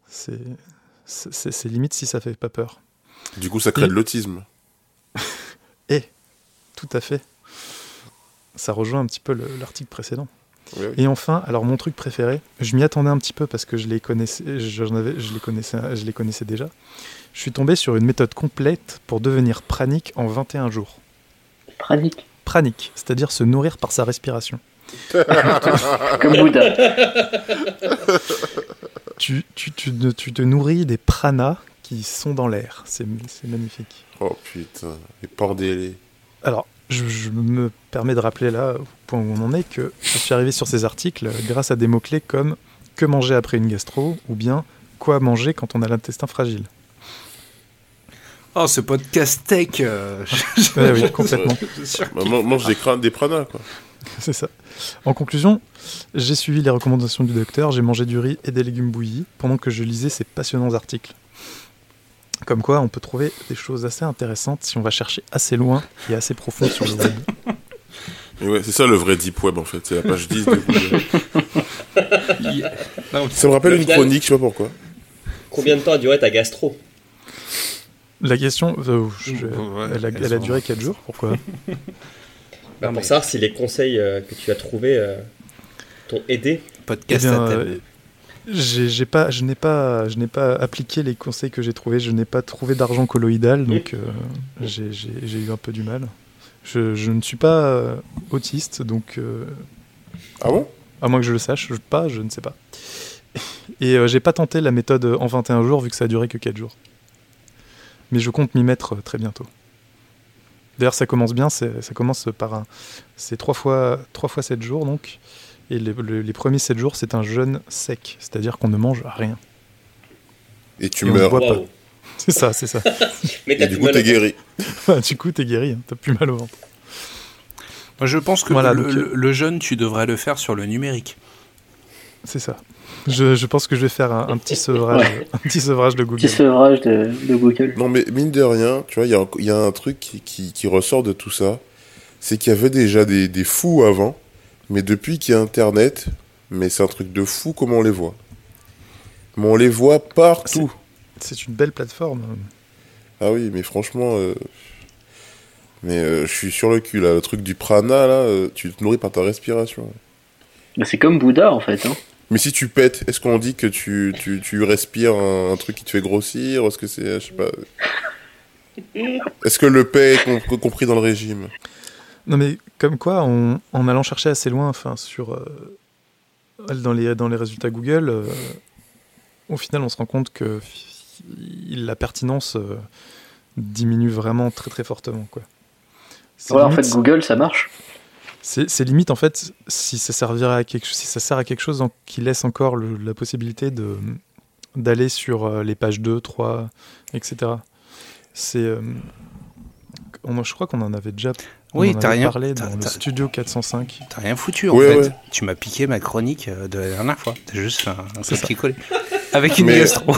Speaker 2: C'est limite si ça fait pas peur.
Speaker 4: Du coup, ça crée de l'autisme.
Speaker 2: Tout à fait. Ça rejoint un petit peu le- l'article précédent. Et enfin, alors mon truc préféré, je m'y attendais un petit peu parce que je les connaissais, avais, je les connaissais, je les connaissais déjà. Je suis tombé sur une méthode complète pour devenir pranique en 21 jours.
Speaker 5: Pranique.
Speaker 2: Pranique, c'est-à-dire se nourrir par sa respiration.
Speaker 5: Comme Bouddha.
Speaker 2: Tu, tu, tu, te- tu te nourris des pranas qui sont dans l'air. C'est magnifique.
Speaker 4: Oh putain, les porcs délais.
Speaker 2: Alors, je, je me permets de rappeler là, au point où on en est, que je suis arrivé sur ces articles grâce à des mots-clés comme que manger après une gastro ou bien quoi manger quand on a l'intestin fragile.
Speaker 3: Oh, ce podcast tech. euh,
Speaker 2: Ouais, oui, complètement.
Speaker 4: Bah, mange des, crânes, des pranas, quoi.
Speaker 2: C'est ça. En conclusion, j'ai suivi les recommandations du docteur, j'ai mangé du riz et des légumes bouillis pendant que je lisais ces passionnants articles. Comme quoi, on peut trouver des choses assez intéressantes si on va chercher assez loin et assez profond sur le web.
Speaker 4: Ouais, c'est ça le vrai deep web en fait, c'est la page 10 de Google.
Speaker 3: Non,
Speaker 4: Ça me rappelle une
Speaker 6: final-
Speaker 4: chronique, je sais pas pourquoi.
Speaker 6: Combien de temps a duré ta gastro?
Speaker 2: La question, euh, je-
Speaker 3: Ouais,
Speaker 2: elle, a, elle duré 4 jours, pourquoi?
Speaker 6: Bah, Pour savoir si les conseils euh, que tu as trouvés euh, t'ont aidé.
Speaker 2: Eh
Speaker 3: podcast
Speaker 2: bien,
Speaker 3: à thème.
Speaker 2: J'ai pas, je n'ai pas, je n'ai pas appliqué les conseils que j'ai trouvés. Je n'ai pas trouvé d'argent colloïdal, donc euh, j'ai eu un peu du mal. Je, je ne suis pas euh, autiste, donc euh,
Speaker 4: Ah bon?
Speaker 2: à moins que je le sache, je, pas, je ne sais pas. Et euh, j'ai pas tenté la méthode en 21 jours vu que ça a duré que 4 jours. Mais je compte m'y mettre euh, très bientôt. D'ailleurs, ça commence bien. c'est- Ça commence par un, c'est trois fois, trois fois 7 jours donc. Et les, le- les premiers 7 jours, c'est un jeûne sec, c'est-à-dire qu'on ne mange rien.
Speaker 4: Et tu
Speaker 2: Et
Speaker 4: meurs.
Speaker 6: Waouh.
Speaker 2: C'est ça, c'est ça.
Speaker 6: Mais
Speaker 4: Et
Speaker 6: t'as
Speaker 4: du coup, t'es guéri.
Speaker 2: du coup, t'es guéri, hein, t'as plus mal au ventre.
Speaker 3: Moi, je pense que
Speaker 2: Voilà,
Speaker 3: le,
Speaker 2: donc,
Speaker 3: le- le jeûne, tu devrais le faire sur le numérique.
Speaker 2: C'est ça. Je, je pense que je vais faire un, un petit sevrage, un petit sevrage de Google.
Speaker 5: Petit sevrage de, de Google.
Speaker 4: Non, mais mine de rien, tu vois, il y, a un- il y a un truc qui, qui, qui ressort de tout ça. C'est qu'il y avait déjà des, des fous avant, mais depuis qu'il y a Internet, mais c'est un truc de fou comment on les voit. Mais on les voit partout.
Speaker 2: C'est une belle plateforme.
Speaker 4: Ah oui, mais franchement, euh, mais euh, je suis sur le cul là. Le truc du prana là, euh, tu te nourris par ta respiration.
Speaker 5: Mais c'est comme Bouddha en fait. Hein.
Speaker 4: Mais si tu pètes, est-ce qu'on dit que tu, tu, tu respires un, un truc qui te fait grossir Est-ce que c'est, je sais pas. Est-ce que le paix est com- compris dans le régime?
Speaker 2: Non mais comme quoi, on- en allant chercher assez loin, enfin sur euh, dans les dans les résultats Google, euh, au final, on se rend compte que la pertinence euh, diminue vraiment très très fortement quoi.
Speaker 5: Ouais, en fait, Google, ça marche.
Speaker 2: C'est limite en fait si ça à quelque si ça sert à quelque chose en- qui laisse encore le- la possibilité de d'aller sur les pages 2, 3, etc. C'est je crois qu'on en avait déjà
Speaker 3: Oui, t'as rien-
Speaker 2: parlé dans le studio 405.
Speaker 3: T'as rien foutu en
Speaker 4: Ouais,
Speaker 3: fait.
Speaker 4: ouais.
Speaker 3: Tu m'as piqué ma chronique euh, de la dernière fois. T'as juste fait un, un
Speaker 2: ça.
Speaker 3: copier-coller. Avec une
Speaker 4: Mais-
Speaker 3: gastro.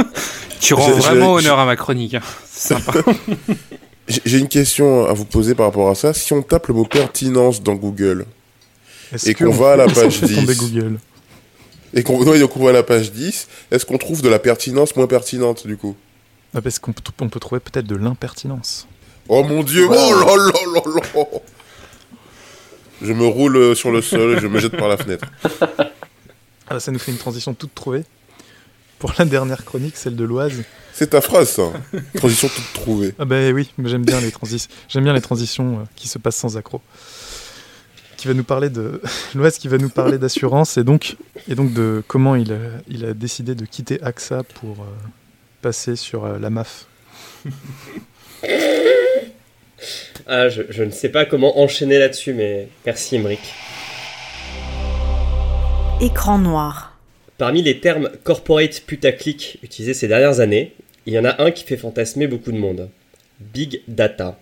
Speaker 3: tu rends vraiment honneur à ma chronique. hein. C'est sympa.
Speaker 4: J'ai une question à vous poser par rapport à ça. Si on tape le mot pertinence dans Google Et qu'on
Speaker 2: on-
Speaker 4: va à la page
Speaker 2: fait tomber
Speaker 4: 10.
Speaker 2: Google.
Speaker 4: et qu'on va à la page 10, est-ce qu'on trouve de la pertinence moins pertinente du coup?
Speaker 2: Ah, parce qu'on peut, on peut trouver peut-être de l'impertinence.
Speaker 4: Oh mon dieu, oh là là là là Je me roule sur le sol et je me jette par la fenêtre.
Speaker 2: Ah, bah, ça nous fait une transition toute trouvée. Pour la dernière chronique, celle de l'Oise.
Speaker 4: C'est ta phrase ça. Transition toute trouvée.
Speaker 2: Ah bah oui, mais j'aime bien les transitions. J'aime bien les transitions qui se passent sans accroc. Qui va nous parler de l'Oise, qui va nous parler d'assurance et donc et donc de comment il a, il a décidé de quitter AXA pour euh, passer sur euh, la MAF.
Speaker 6: Ah, je, je ne sais pas comment enchaîner là-dessus, mais merci Emric.
Speaker 7: Écran noir.
Speaker 6: Parmi les termes corporate putaclic utilisés ces dernières années, il y en a un qui fait fantasmer beaucoup de monde. Big Data,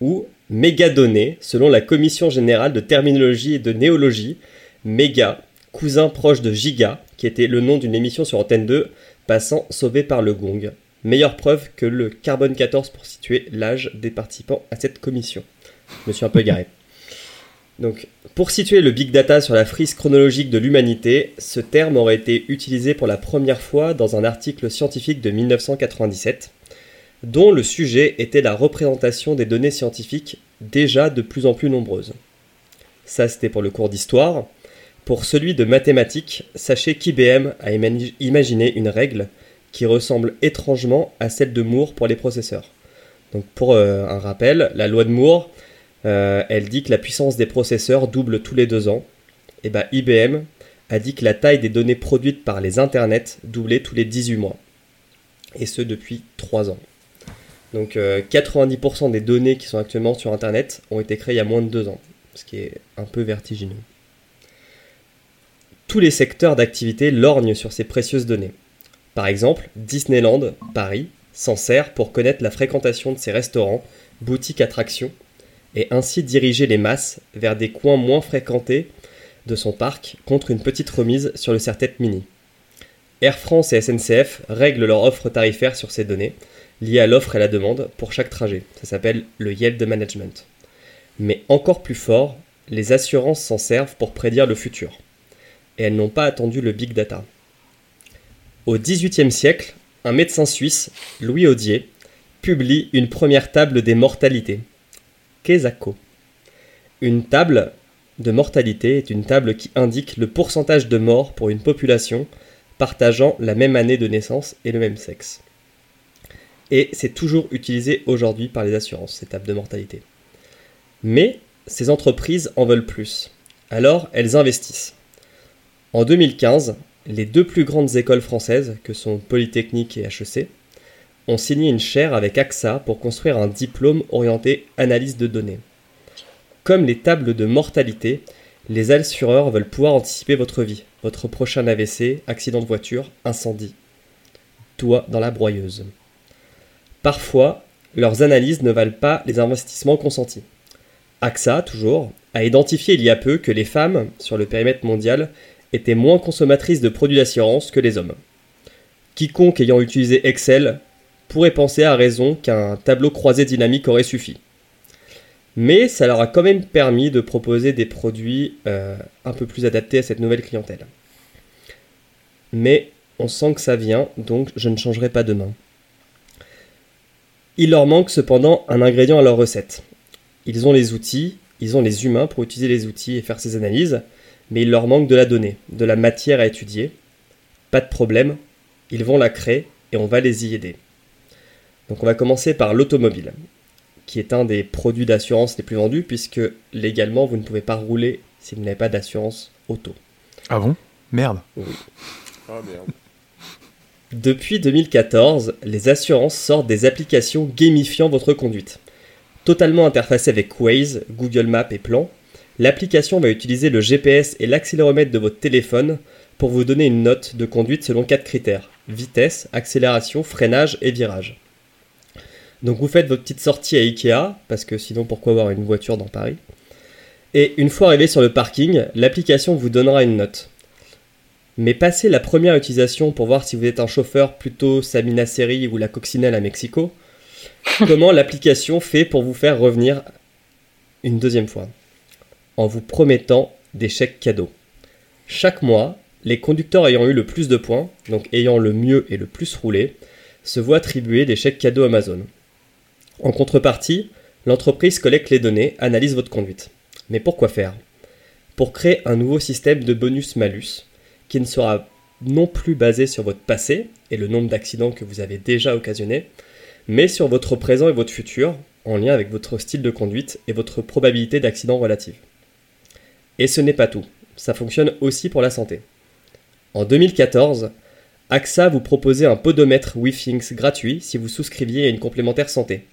Speaker 6: ou mégadonnées, selon la Commission générale de terminologie et de néologie, méga, cousin proche de giga, qui était le nom d'une émission sur Antenne 2, passant sauvé par le gong. Meilleure preuve que le carbone 14 pour situer l'âge des participants à cette commission. Je me suis un peu égaré. Donc, pour situer le big data sur la frise chronologique de l'humanité, ce terme aurait été utilisé pour la première fois dans un article scientifique de 1997, dont le sujet était la représentation des données scientifiques déjà de plus en plus nombreuses. Ça, c'était pour le cours d'histoire. Pour celui de mathématiques, sachez qu'IBM a imaginé une règle qui ressemble étrangement à celle de Moore pour les processeurs. Donc, pour euh, un rappel, la loi de Moore, euh, elle dit que la puissance des processeurs double tous les deux ans. Et ben IBM a dit que la taille des données produites par les internets doublait tous les 18 mois. Et ce depuis 3 ans. Donc euh, 90% des données qui sont actuellement sur Internet ont été créées il y a moins de 2 ans. Ce qui est un peu vertigineux. Tous les secteurs d'activité lorgnent sur ces précieuses données. Par exemple, Disneyland, Paris, s'en sert pour connaître la fréquentation de ses restaurants, boutiques, attractions et ainsi diriger les masses vers des coins moins fréquentés de son parc contre une petite remise sur le serre-tête mini. Air France et SNCF règlent leur offre tarifaire sur ces données, liées à l'offre et la demande pour chaque trajet. Ça s'appelle le yield management. Mais encore plus fort, les assurances s'en servent pour prédire le futur. Et elles n'ont pas attendu le big data. Au XVIIIe siècle, un médecin suisse, Louis Audier, publie une première table des mortalités, Kesako. Une table de mortalité est une table qui indique le pourcentage de morts pour une population partageant la même année de naissance et le même sexe. Et c'est toujours utilisé aujourd'hui par les assurances, ces tables de mortalité. Mais ces entreprises en veulent plus. Alors elles investissent. En 2015, les deux plus grandes écoles françaises, que sont Polytechnique et HEC, ont signé une chaire avec AXA pour construire un diplôme orienté analyse de données. Comme les tables de mortalité, les assureurs veulent pouvoir anticiper votre vie, votre prochain AVC, accident de voiture, incendie. Toi dans la broyeuse. Parfois, leurs analyses ne valent pas les investissements consentis. AXA, toujours, a identifié il y a peu que les femmes, sur le périmètre mondial, étaient moins consommatrices de produits d'assurance que les hommes. Quiconque ayant utilisé Excel pourrait penser à raison qu'un tableau croisé dynamique aurait suffi. Mais ça leur a quand même permis de proposer des produits euh, un peu plus adaptés à cette nouvelle clientèle. Mais on sent que ça vient, donc je ne changerai pas de main. Il leur manque cependant un ingrédient à leur recette. Ils ont les outils, ils ont les humains pour utiliser les outils et faire ces analyses, mais il leur manque de la donnée, de la matière à étudier. Pas de problème, ils vont la créer et on va les y aider. Donc on va commencer par l'automobile, qui est un des produits d'assurance les plus vendus, puisque légalement vous ne pouvez pas rouler si vous n'avez pas d'assurance auto.
Speaker 2: Ah bon? Merde.
Speaker 4: Ah merde.
Speaker 6: Depuis 2014, les assurances sortent des applications gamifiant votre conduite. Totalement interfacée avec Waze, Google Maps et Plan, l'application va utiliser le GPS et l'accéléromètre de votre téléphone pour vous donner une note de conduite selon quatre critères vitesse, accélération, freinage et virage. Donc vous faites votre petite sortie à Ikea, parce que sinon pourquoi avoir une voiture dans Paris? Et une fois arrivé sur le parking, l'application vous donnera une note. Mais passez la première utilisation pour voir si vous êtes un chauffeur plutôt Samina Seri ou la coccinelle à Mexico, comment l'application fait pour vous faire revenir une deuxième fois? En vous promettant des chèques cadeaux. Chaque mois, les conducteurs ayant eu le plus de points, donc ayant le mieux et le plus roulé, se voient attribuer des chèques cadeaux Amazon. En contrepartie, l'entreprise collecte les données, analyse votre conduite. Mais pourquoi faire? Pour créer un nouveau système de bonus-malus qui ne sera non plus basé sur votre passé et le nombre d'accidents que vous avez déjà occasionnés, mais sur votre présent et votre futur, en lien avec votre style de conduite et votre probabilité d'accident relative. Et ce n'est pas tout, ça fonctionne aussi pour la santé. En 2014, AXA vous proposait un podomètre WeThings gratuit si vous souscriviez à une complémentaire santé.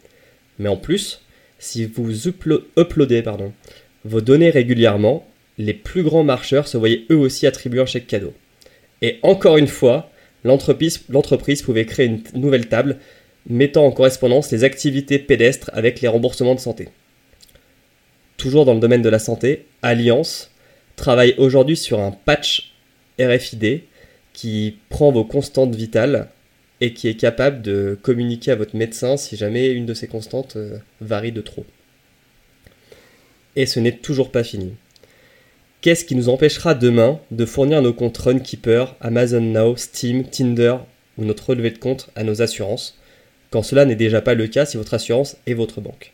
Speaker 6: Mais en plus, si vous uplo- uploadez pardon, vos données régulièrement, les plus grands marcheurs se voyaient eux aussi attribuer un chèque cadeau. Et encore une fois, l'entreprise pouvait créer une nouvelle table mettant en correspondance les activités pédestres avec les remboursements de santé. Toujours dans le domaine de la santé, Alliance travaille aujourd'hui sur un patch RFID qui prend vos constantes vitales et qui est capable de communiquer à votre médecin si jamais une de ces constantes euh, varie de trop. Et ce n'est toujours pas fini. Qu'est-ce qui nous empêchera demain de fournir nos comptes Runkeeper, Amazon Now, Steam, Tinder ou notre relevé de compte à nos assurances, quand cela n'est déjà pas le cas si votre assurance est votre banque?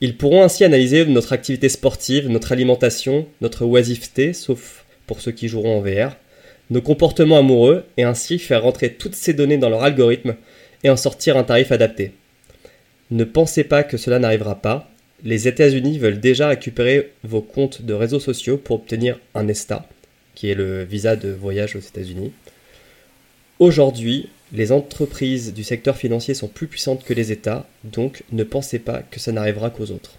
Speaker 6: Ils pourront ainsi analyser notre activité sportive, notre alimentation, notre oisiveté, sauf pour ceux qui joueront en VR, nos comportements amoureux et ainsi faire rentrer toutes ces données dans leur algorithme et en sortir un tarif adapté. Ne pensez pas que cela n'arrivera pas. Les États-Unis veulent déjà récupérer vos comptes de réseaux sociaux pour obtenir un ESTA, qui est le visa de voyage aux États-Unis. Aujourd'hui, les entreprises du secteur financier sont plus puissantes que les États, donc ne pensez pas que ça n'arrivera qu'aux autres.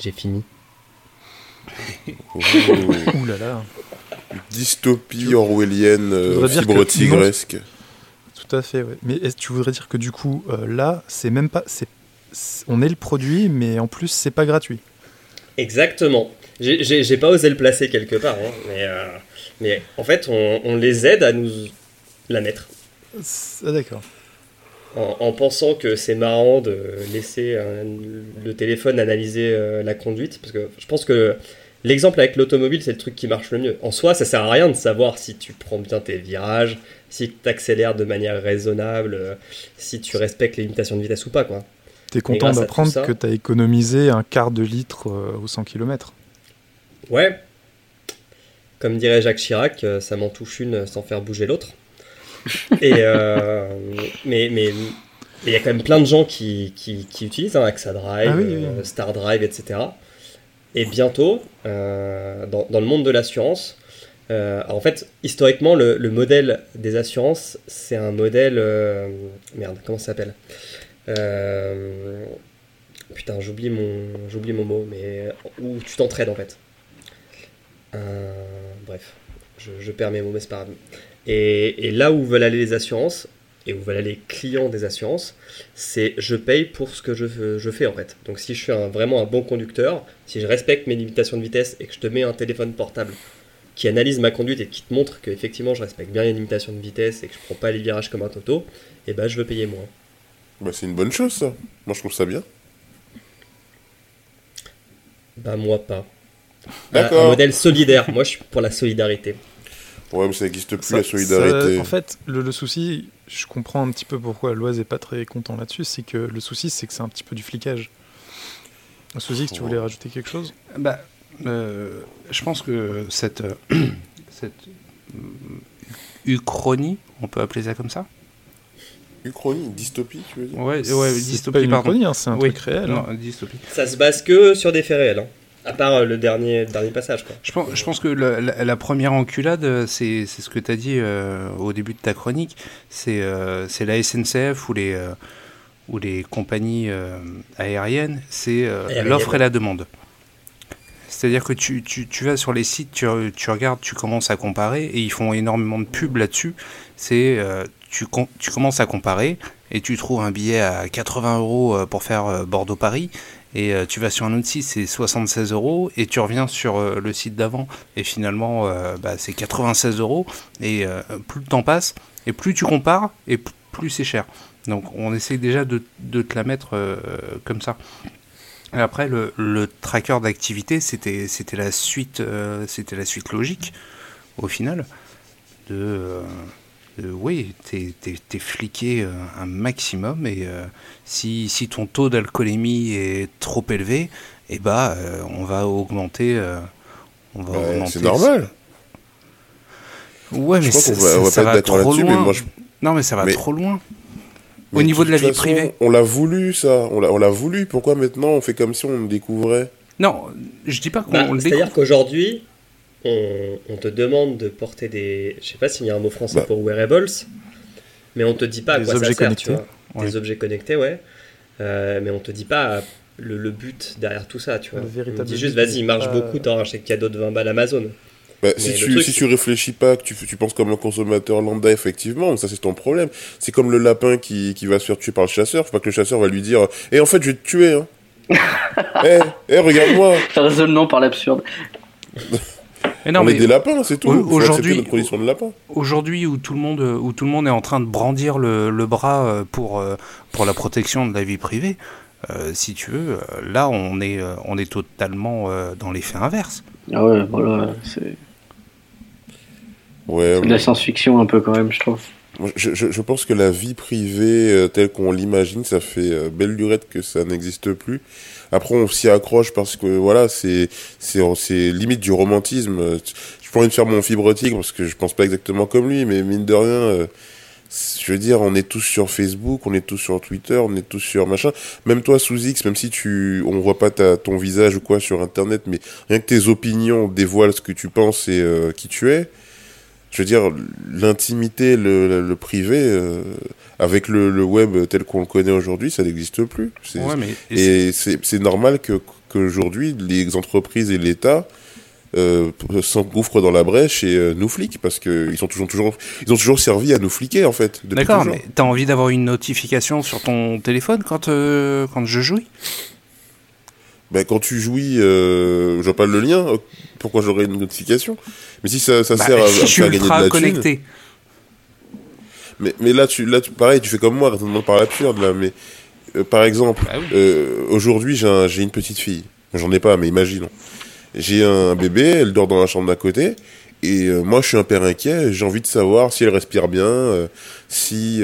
Speaker 6: J'ai fini.
Speaker 4: Ouh.
Speaker 2: Ouh là là.
Speaker 4: Dystopie orwellienne, euh, fibre
Speaker 2: que-
Speaker 4: tigresque.
Speaker 2: Tout à fait, ouais. Mais est-ce que tu voudrais dire que du coup, euh, là, c'est même pas. c'est- on est le produit, mais en plus, c'est pas gratuit.
Speaker 6: Exactement. J'ai- pas osé le placer quelque part, hein, mais, euh, mais en fait, on, on les aide à nous la mettre.
Speaker 2: Ah, d'accord.
Speaker 6: En, en pensant que c'est marrant de laisser un- le téléphone analyser euh, la conduite, parce que je pense que l'exemple avec l'automobile, c'est le truc qui marche le mieux. En soi, ça sert à rien de savoir si tu prends bien tes virages, si tu accélères de manière raisonnable, euh, si tu respectes les limitations de vitesse ou pas, quoi.
Speaker 2: T'es content d'apprendre
Speaker 6: ça-
Speaker 2: que t'as économisé un quart de litre euh, au 100 km.
Speaker 6: Ouais. Comme dirait Jacques Chirac, euh, ça m'en touche une sans faire bouger l'autre. Et euh, mais mais mais il y a quand même plein de gens qui, qui, qui utilisent hein, AXA Drive,
Speaker 2: Ah oui, oui,
Speaker 6: euh,
Speaker 2: oui.
Speaker 6: Star Drive, etc. Et bientôt, euh, dans, dans le monde de l'assurance, euh, en fait, historiquement, le, le modèle des assurances, c'est un modèle. merde, comment ça s'appelle Putain, j'oublie mon, j'oublie mon mot, mais où tu t'entraides en fait. Bref, je, je perds mes mots, mais c'est pas grave. Et, et là où veulent aller les assurances, et où veulent aller les clients des assurances, c'est je paye pour ce que je, je fais en fait. Donc si je suis un- vraiment un bon conducteur, si je respecte mes limitations de vitesse et que je te mets un téléphone portable qui analyse ma conduite et qui te montre que effectivement je respecte bien les limitations de vitesse et que je prends pas les virages comme un toto, et ben je veux payer moins.
Speaker 4: Bah, c'est une bonne chose, ça. Moi, je trouve ça bien.
Speaker 6: Bah moi pas. Un modèle solidaire. Moi je suis pour la solidarité.
Speaker 4: Ouais, mais ça n'existe plus,
Speaker 2: Ça-
Speaker 4: la solidarité.
Speaker 2: ça- en fait, le, le souci, je comprends un petit peu pourquoi Loise est pas très content là-dessus, c'est que le souci, c'est que c'est un petit peu du flicage. Suzy, si tu voulais rajouter quelque chose?
Speaker 3: Bah, euh, je pense que cette, euh, cette euh, uchronie, on peut appeler ça comme ça?
Speaker 4: Uchronie, dystopie, tu veux dire?
Speaker 3: Ouais, ouais,
Speaker 2: C'est
Speaker 3: dystopie,
Speaker 2: pas une
Speaker 3: pardon.
Speaker 2: uchronie, hein, c'est un
Speaker 3: Oui.
Speaker 2: truc réel.
Speaker 3: Non,
Speaker 2: hein.
Speaker 3: dystopie.
Speaker 6: Ça se base que sur des faits réels, hein. À part euh, le dernier, dernier passage. Quoi.
Speaker 3: Je pense, je pense que la, la- la première enculade, c'est ce que tu as dit euh, au début de ta chronique. C'est euh, la SNCF ou les, euh, ou les compagnies aériennes. C'est l'offre et la demande. C'est-à-dire que tu, tu, tu vas sur les sites, tu, tu regardes, tu commences à comparer et ils font énormément de pubs là-dessus. C'est tu, com- tu commences à comparer et tu trouves un billet à 80 euros pour faire Bordeaux-Paris et euh, tu vas sur un autre site, c'est 76 euros, et tu reviens sur euh, le site d'avant, et finalement, euh, bah, c'est 96 euros, et plus le temps passe, et plus tu compares, et plus c'est cher. Donc on essaie déjà de, te la mettre comme ça. Et après, le, tracker d'activité, c'était la suite, la suite logique, au final, de oui, t'es t'es- t'es fliqué euh, un maximum, et euh, si, si ton taux d'alcoolémie est trop élevé, eh bah, euh, on va augmenter. euh, on va
Speaker 4: C'est normal.
Speaker 3: Ouais,
Speaker 4: Je
Speaker 3: mais
Speaker 4: crois va, on va
Speaker 3: ça
Speaker 4: pas
Speaker 3: va
Speaker 4: être d'accord
Speaker 3: trop
Speaker 4: là-dessus,
Speaker 3: loin.
Speaker 4: mais moi je.
Speaker 3: Non, mais ça va
Speaker 4: Mais-
Speaker 3: trop loin. Au niveau de la vie
Speaker 4: façon,
Speaker 3: privée.
Speaker 4: On l'a voulu, ça. On l'a on l'a voulu. Pourquoi maintenant on fait comme si on le découvrait?
Speaker 3: Non, je dis pas qu'on
Speaker 6: Bah,
Speaker 3: le découvre.
Speaker 6: C'est-à-dire qu'aujourd'hui, on, on te demande de porter des. Je sais pas s'il y a un mot français
Speaker 4: Bah.
Speaker 6: pour wearables, mais on te dit pas à
Speaker 2: Des
Speaker 6: quoi
Speaker 2: objets
Speaker 6: ça sert, tu
Speaker 2: connectés.
Speaker 6: vois. Des
Speaker 3: Ouais.
Speaker 6: objets connectés, ouais. Euh, mais on te dit pas le, le but derrière tout ça, tu vois.
Speaker 2: Le
Speaker 6: on te dit juste,
Speaker 2: but,
Speaker 6: vas-y, marche
Speaker 2: pas-
Speaker 6: beaucoup, t'auras un chèque cadeau de 20 balles Amazon.
Speaker 4: Bah, si, tu,
Speaker 6: truc,
Speaker 4: si tu réfléchis pas, que tu, tu penses comme un consommateur lambda, effectivement, ça c'est ton problème. C'est comme le lapin qui, qui va se faire tuer par le chasseur. Faut pas que le chasseur va lui dire Eh, en fait, je vais te tuer. Hein. Eh, eh, regarde-moi.
Speaker 5: Raisonnement par l'absurde.
Speaker 3: Mais non,
Speaker 4: on
Speaker 3: mais
Speaker 4: est des lapins, c'est tout.
Speaker 3: aujourd'hui-
Speaker 4: notre condition de lapin.
Speaker 3: aujourd'hui où tout le monde où tout le monde est en train de brandir le, le bras euh, pour euh, pour la protection de la vie privée, euh, si tu veux, euh, là on est euh, on est totalement euh, dans l'effet inverse.
Speaker 5: Ah ouais, voilà, c'est
Speaker 4: Ouais,
Speaker 5: c'est de la science-fiction un peu quand même, je trouve.
Speaker 4: Je, pense que la vie privée euh, telle qu'on l'imagine, ça fait euh, belle lurette que ça n'existe plus. Après, on s'y accroche parce que voilà, c'est c'est c'est limite du romantisme. Je pourrais de faire mon fibre optique parce que je pense pas exactement comme lui, mais mine de rien, euh, je veux dire, on est tous sur Facebook, on est tous sur Twitter, on est tous sur machin. Même toi, sous X, même si tu, on voit pas ton visage ou quoi sur Internet, mais rien que tes opinions dévoilent ce que tu penses et qui tu es je veux dire, l'intimité, le, le, le privé, euh, avec le, le web tel qu'on le connaît aujourd'hui, ça n'existe plus.
Speaker 3: Ouais, mais et c'est-
Speaker 4: normal que qu'aujourd'hui, les entreprises et l'État euh, s'engouffrent dans la brèche et euh, nous fliquent, parce qu'ils sont toujours, toujours, ils ont toujours servi à nous fliquer, en fait.
Speaker 3: D'accord, mais t'as envie d'avoir une notification sur ton téléphone quand euh, quand je jouis
Speaker 4: Ben, quand tu jouis, euh, je vois pas le lien, euh, pourquoi j'aurais une notification? Mais si ça, ça
Speaker 3: Bah,
Speaker 4: sert à, à
Speaker 3: Je suis
Speaker 4: faire gagner de la thune,
Speaker 3: connecté.
Speaker 4: Mais, mais là, tu, là, tu, pareil, tu fais comme moi, raisonnement par l'absurde, là. Mais euh, par exemple,
Speaker 3: Bah oui.
Speaker 4: euh, aujourd'hui, j'ai un- j'ai une petite fille. J'en ai pas, mais imaginons. J'ai un bébé, elle dort dans la chambre d'à côté. Et euh, moi, je suis un père inquiet. J'ai envie de savoir si elle respire bien, si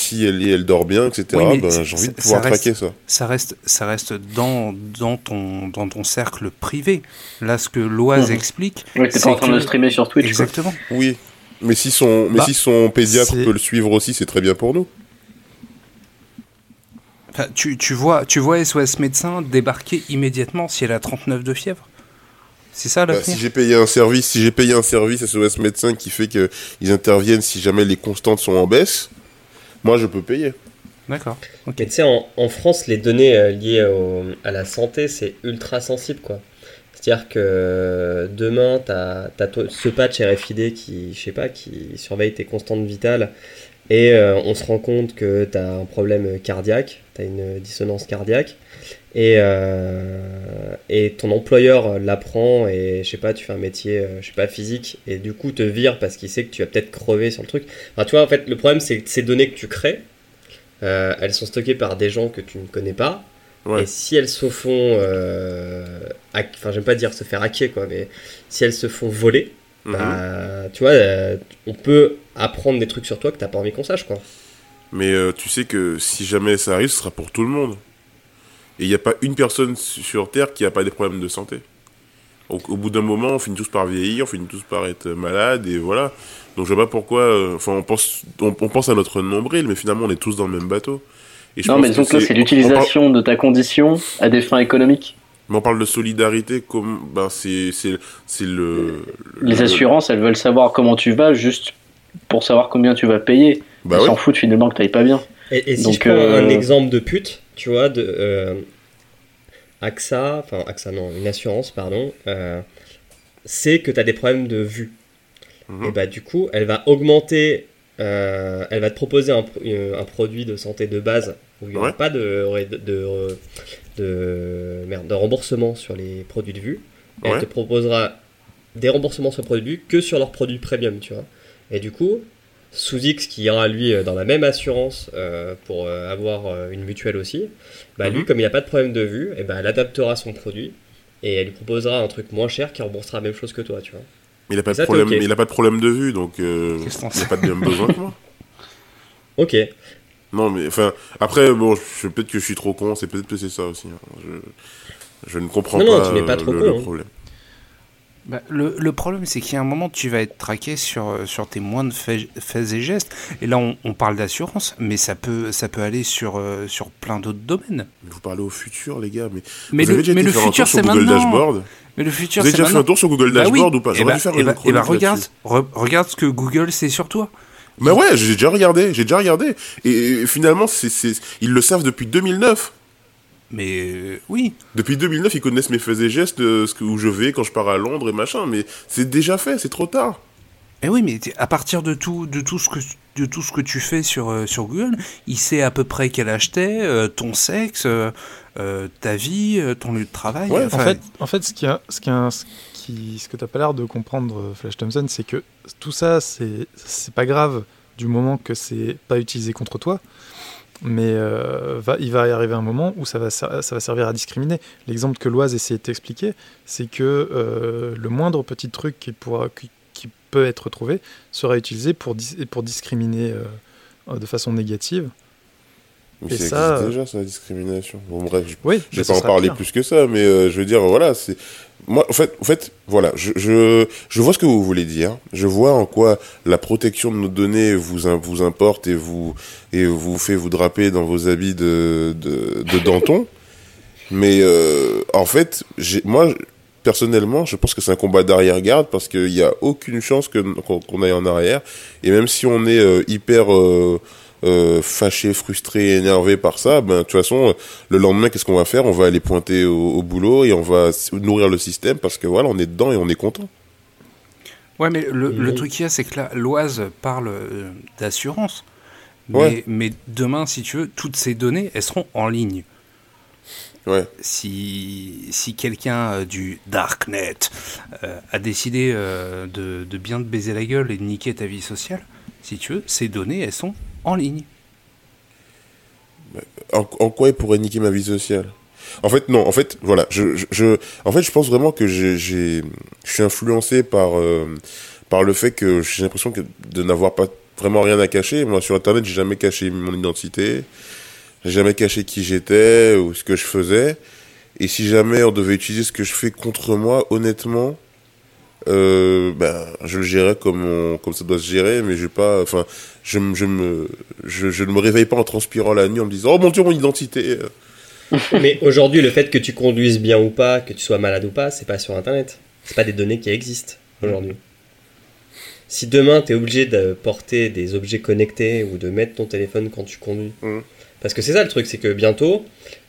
Speaker 4: si elle elle dort bien, etc.
Speaker 3: Oui,
Speaker 4: ben, j'ai envie de
Speaker 3: ça
Speaker 4: pouvoir
Speaker 3: reste-
Speaker 4: traquer ça.
Speaker 3: Ça reste, ça reste dans, dans, ton, dans ton cercle privé. Là, ce que Loise
Speaker 5: Mhm.
Speaker 3: explique.
Speaker 5: Ouais, t'es
Speaker 3: c'est
Speaker 5: pas en train de
Speaker 3: que-
Speaker 5: streamer sur Twitch, quoi.
Speaker 3: Exactement.
Speaker 4: Oui. Mais si son mais
Speaker 2: Bah,
Speaker 4: si son pédiatre peut le suivre aussi, c'est très bien pour nous.
Speaker 3: Enfin, tu, tu, vois, tu vois SOS médecin débarquer immédiatement si elle a 39 de fièvre. C'est ça
Speaker 4: Bah,
Speaker 3: l'avenir
Speaker 4: si j'ai payé un service, si j'ai payé un service à SOS médecin qui fait que ils interviennent si jamais les constantes sont en baisse, moi je peux payer.
Speaker 3: D'accord. ok.
Speaker 6: Mais tu sais, en, en France, les données euh, liées au- à la santé, c'est ultra sensible, quoi. C'est-à-dire que demain, tu as, ce patch RFID qui, je sais pas, qui surveille tes constantes vitales et euh, on se rend compte que tu as un problème cardiaque, tu as une dissonance cardiaque et, euh, et ton employeur l'apprend et je sais pas, tu fais un métier, euh, je sais pas, physique et du coup te vire parce qu'il sait que tu vas peut-être crever sur le truc. Enfin, tu vois, en fait, le problème, c'est que ces données que tu crées, euh, elles sont stockées par des gens que tu ne connais pas.
Speaker 4: Ouais.
Speaker 6: Et si elles se font, euh, hack- enfin j'aime pas dire se faire hacker quoi, mais si elles se font voler,
Speaker 4: Mhm.
Speaker 6: bah, tu vois, on peut apprendre des trucs sur toi que t'as pas envie qu'on sache quoi.
Speaker 4: Mais tu sais que si jamais ça arrive, ce sera pour tout le monde. Et il n'y a pas une personne su- sur Terre qui a pas des problèmes de santé. Au, au bout d'un moment, on finit tous par vieillir, on finit tous par être malade, et voilà. Donc je vois pas pourquoi. euh, Enfin, on pense, on, on pense à notre nombril, mais finalement, on est tous dans le même bateau. Et je
Speaker 5: Non,
Speaker 4: pense
Speaker 5: mais
Speaker 4: que
Speaker 5: là, c'est
Speaker 4: on-
Speaker 5: l'utilisation de ta condition à des fins économiques.
Speaker 4: Mais on parle de solidarité comme ben c'est le
Speaker 5: Les
Speaker 4: le-
Speaker 5: assurances, elles veulent savoir comment tu vas juste pour savoir combien tu vas payer.
Speaker 4: bah ouais.
Speaker 5: s'en foutent finalement que t'ailles pas bien.
Speaker 6: Et, et si
Speaker 5: Donc,
Speaker 6: je prends
Speaker 5: euh,
Speaker 6: un exemple de pute, tu vois, de euh, AXA, enfin AXA non, une assurance, pardon, euh, c'est que tu as des problèmes de vue.
Speaker 4: Mhm.
Speaker 6: Et bah du coup, elle va augmenter, euh, elle va te proposer un, euh, un produit de santé de base où il n'y aura
Speaker 4: Ouais.
Speaker 6: pas de, de, de, de- merde, de remboursement sur les produits de vue. Et
Speaker 4: Ouais.
Speaker 6: Elle te proposera des remboursements sur produits de vue que sur leurs produits premium, tu vois. Et du coup, sous X qui ira lui euh, dans la même assurance euh, pour euh, avoir euh, une mutuelle aussi, bah lui
Speaker 4: Mhm.
Speaker 6: comme il n'a pas de problème de vue, et ben elle adaptera son produit et elle lui proposera un truc moins cher qui remboursera la même chose que toi, tu vois.
Speaker 4: Il a pas de problème, il a pas de problème de vue, donc euh, il a
Speaker 3: sais
Speaker 4: pas de même besoin que moi.
Speaker 6: Ok.
Speaker 4: Non, mais enfin après bon, je- peut-être que je suis trop con, c'est peut-être que c'est ça aussi. hein. Je, je ne comprends
Speaker 6: Non, non,
Speaker 4: pas,
Speaker 6: tu n'es pas trop
Speaker 4: le,
Speaker 6: con,
Speaker 4: le
Speaker 6: hein.
Speaker 3: Bah, le, le problème, c'est qu'il y a un moment, tu vas être traqué sur, euh, sur tes moindres faits, faits et gestes. Et là, on, on parle d'assurance, mais ça peut, ça peut aller sur, euh, sur plein d'autres domaines.
Speaker 4: Vous parlez au futur, les gars. Mais,
Speaker 3: Mais
Speaker 4: vous
Speaker 3: le,
Speaker 4: avez déjà
Speaker 3: mais le futur, c'est
Speaker 4: Google
Speaker 3: maintenant.
Speaker 4: Dashboard
Speaker 3: Mais le futur,
Speaker 4: Vous avez déjà fait
Speaker 3: maintenant.
Speaker 4: un tour sur Google
Speaker 3: Bah oui.
Speaker 4: Dashboard ou pas?
Speaker 3: Eh
Speaker 4: J'aurais
Speaker 3: bah,
Speaker 4: dû faire
Speaker 3: eh
Speaker 4: une
Speaker 3: bah, eh bah, regarde, re- regarde ce que Google sait sur toi.
Speaker 4: Mais ouais, j'ai déjà regardé, j'ai déjà regardé. Et, et finalement, c'est, ils le savent depuis 2009.
Speaker 3: Mais euh, oui.
Speaker 4: Depuis 2009, ils connaissent mes faits et gestes, euh, ce que, où je vais quand je pars à Londres et machin. Mais c'est déjà fait, c'est trop tard.
Speaker 3: Mais oui, mais à partir de tout, de tout ce que, de tout ce que tu fais sur, euh, sur Google, il sait à peu près quel âge t'es, euh, ton sexe, euh, euh, ta vie, euh, ton lieu de travail.
Speaker 4: Ouais,
Speaker 2: En fait, en fait, ce, qui a, ce, qui a- ce, qui, ce que tu n'as pas l'air de comprendre, Flash Thompson, c'est que tout ça, c'est c'est pas grave du moment que c'est pas utilisé contre toi. Mais euh, il va y arriver un moment où ça va, ça va servir à discriminer. L'exemple que Loise essayait de t'expliquer, c'est que euh, le moindre petit truc qui, pourra, qui, peut être trouvé sera utilisé pour discriminer euh, de façon négative.
Speaker 4: Mais
Speaker 2: Et
Speaker 4: ça,
Speaker 2: ça, euh,
Speaker 4: déjà, ça, la discrimination. Bon, bref, je
Speaker 2: Oui,
Speaker 4: Je vais pas en parler plus que ça, mais euh, je veux dire, voilà, c'est moi, en fait, en fait, voilà, je, je, je vois ce que vous voulez dire. Je vois en quoi la protection de nos données vous vous importe et vous et vous fait vous draper dans vos habits de de, de Danton. mais euh, en fait, moi personnellement, je pense que c'est un combat d'arrière-garde parce qu'il y a aucune chance qu'on aille en arrière. Et même si on est euh, hyper euh, euh, fâché, frustré, énervé par ça, ben de toute façon, le lendemain, qu'est-ce qu'on va faire? On va aller pointer au, au boulot et on va nourrir le système parce que voilà, on est dedans et on est content.
Speaker 3: Ouais, mais le, le truc qu'il y a, c'est que là, l'Oise parle euh, d'assurance. Mais,
Speaker 4: Ouais.
Speaker 3: mais demain, si tu veux, toutes ces données, elles seront en ligne.
Speaker 4: Ouais.
Speaker 3: Si, si quelqu'un euh, du Darknet euh, a décidé euh, de, de bien te baiser la gueule et de niquer ta vie sociale, si tu veux, ces données, elles sont en ligne.
Speaker 4: En, quoi il pourrait niquer ma vie sociale? En fait, non. En fait, voilà. Je, en fait, je pense vraiment que je suis influencé par, euh, par le fait que j'ai l'impression de n'avoir pas vraiment rien à cacher. Moi, sur Internet, j'ai jamais caché mon identité. J'ai jamais caché qui j'étais ou ce que je faisais. Et si jamais on devait utiliser ce que je fais contre moi, honnêtement, euh, ben, je le gérerais comme, comme ça doit se gérer, mais j'ai pas, enfin, je, me- je me, je, je ne me réveille pas en transpirant la nuit en me disant, oh mon dieu, mon identité.
Speaker 6: Mais aujourd'hui, le fait que tu conduises bien ou pas, que tu sois malade ou pas, c'est pas sur Internet. C'est pas des données qui existent aujourd'hui. Si demain tu es obligé de porter des objets connectés ou de mettre ton téléphone quand tu conduis,
Speaker 4: Mhm.
Speaker 6: parce que c'est ça le truc, c'est que bientôt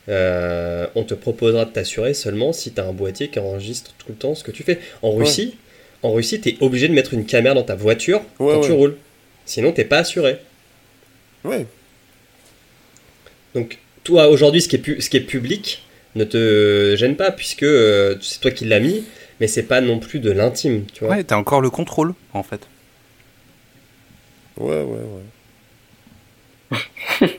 Speaker 6: euh, on te proposera de t'assurer seulement si tu as un boîtier qui enregistre tout le temps ce que tu fais. En Russie, en Russie, tu es obligé de mettre une caméra dans ta voiture
Speaker 4: Ouais,
Speaker 6: quand
Speaker 4: ouais.
Speaker 6: tu roules. Sinon, t'es pas assuré.
Speaker 4: Ouais.
Speaker 6: Donc, toi, aujourd'hui, ce, qui est pu- ce qui est public ne te gêne pas, puisque euh, c'est toi qui l'as mis, mais c'est pas non plus de l'intime, tu vois.
Speaker 3: Ouais, t'as encore le contrôle, en fait.
Speaker 4: Ouais, ouais, ouais.